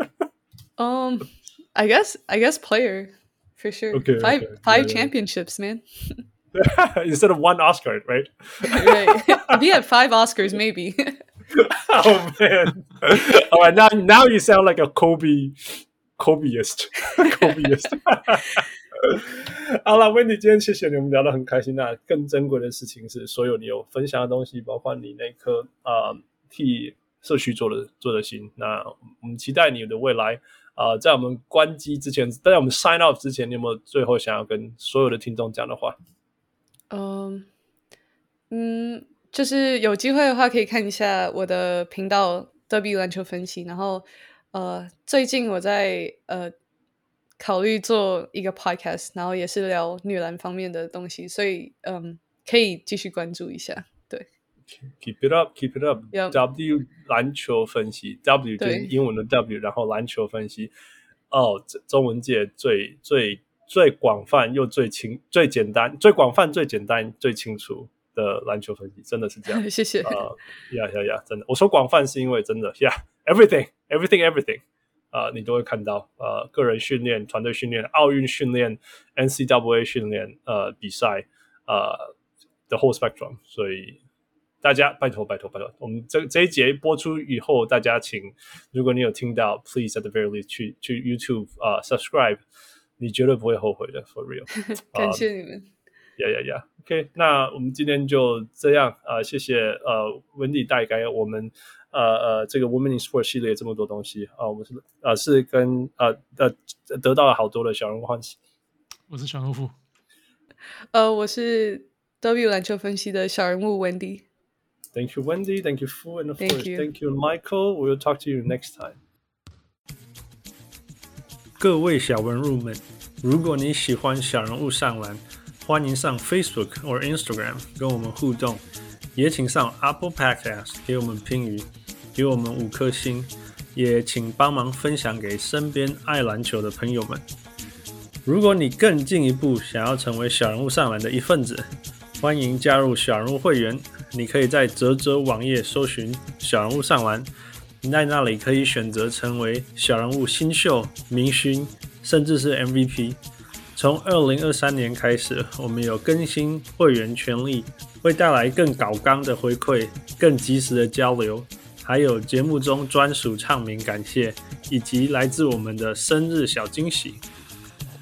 [SPEAKER 2] um, I guess, I guess player for sure.
[SPEAKER 1] Okay,
[SPEAKER 2] five,
[SPEAKER 1] okay.
[SPEAKER 2] five
[SPEAKER 1] Yeah, yeah.
[SPEAKER 2] championships, man.
[SPEAKER 1] Instead of one Oscar, right?
[SPEAKER 2] right. If he had five Oscars, maybe.
[SPEAKER 1] oh man! All right, now, now you sound like a Kobe, Kobeist, Kobeist. 好了，Wendy，今天谢谢你，们聊得很开心。那更珍贵的事情是，所有你有分享的东西，包括你那颗啊、替社区做的做的心。那我们期待你的未来啊、在我们关机之前，在我们 sign off 之前，你有没有最后想要跟所有的听众讲的话？
[SPEAKER 2] 嗯嗯，就是有机会的话，可以看一下我的频道 W 篮球分析。然后呃，最近我在呃。考虑做一个 podcast，然后也是聊女篮方面的东西，所以嗯，可以继续关注一下。对
[SPEAKER 1] ，keep it up，keep it up。
[SPEAKER 2] Yep.
[SPEAKER 1] W 篮球分析，W 就是英文的 W，然后篮球分析。哦，中文界最最最广泛又最清、最简单、最广泛、最简单、最清楚的篮球分析，真的是这样。
[SPEAKER 2] 谢谢。
[SPEAKER 1] 呃，呀呀呀，真的，我说广泛是因为真的 ，Yeah，everything，everything，everything。啊、呃，你都会看到，呃，个人训练、团队训练、奥运训练、NCAA 训练，呃，比赛，呃，the whole spectrum。所以大家拜托拜托拜托，我们这这一节播出以后，大家请，如果你有听到，please at the very least 去去 YouTube 啊、呃、subscribe，你绝对不会后悔的，for real。
[SPEAKER 2] 感谢你们。
[SPEAKER 1] 呀呀呀，OK，那我们今天就这样啊、呃，谢谢呃，Wendy 带给我们。 呃呃，这个 Women in Sports 系列这么多东西啊、呃，我们是呃是跟呃呃得到了好多的小人物欢喜。
[SPEAKER 3] 我是小人物，
[SPEAKER 2] 呃，我是 W 篮球分析的小人物 Wendy。
[SPEAKER 1] Thank you, Wendy. Thank you, Fu, and of
[SPEAKER 2] Thank
[SPEAKER 1] course,
[SPEAKER 2] you.
[SPEAKER 1] thank you, Michael. We will talk to you next time. 各位小人物们，如果你喜欢小人物上篮，欢迎上 Facebook 或 Instagram 跟我们互动，也请上 Apple Podcast 给我们评语。给我们五颗星，也请帮忙分享给身边爱篮球的朋友们。如果你更进一步想要成为小人物上篮的一份子，欢迎加入小人物会员。你可以在泽泽网页搜寻“小人物上篮”，在那里可以选择成为小人物新秀、明星，甚至是 MVP。从二零二三年开始，我们有更新会员权利，会带来更高纲的回馈、更及时的交流。还有节目中专属唱名感谢，以及来自我们的生日小惊喜。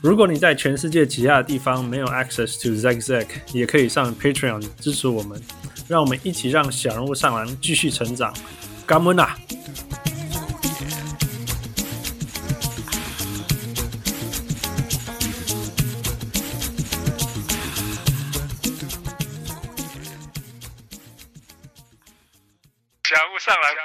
[SPEAKER 1] 如果你在全世界其他的地方没有 access to Zack Zack，也可以上 Patreon 支持我们，让我们一起让小人物上篮继续成长。感恩啊！
[SPEAKER 4] 小人物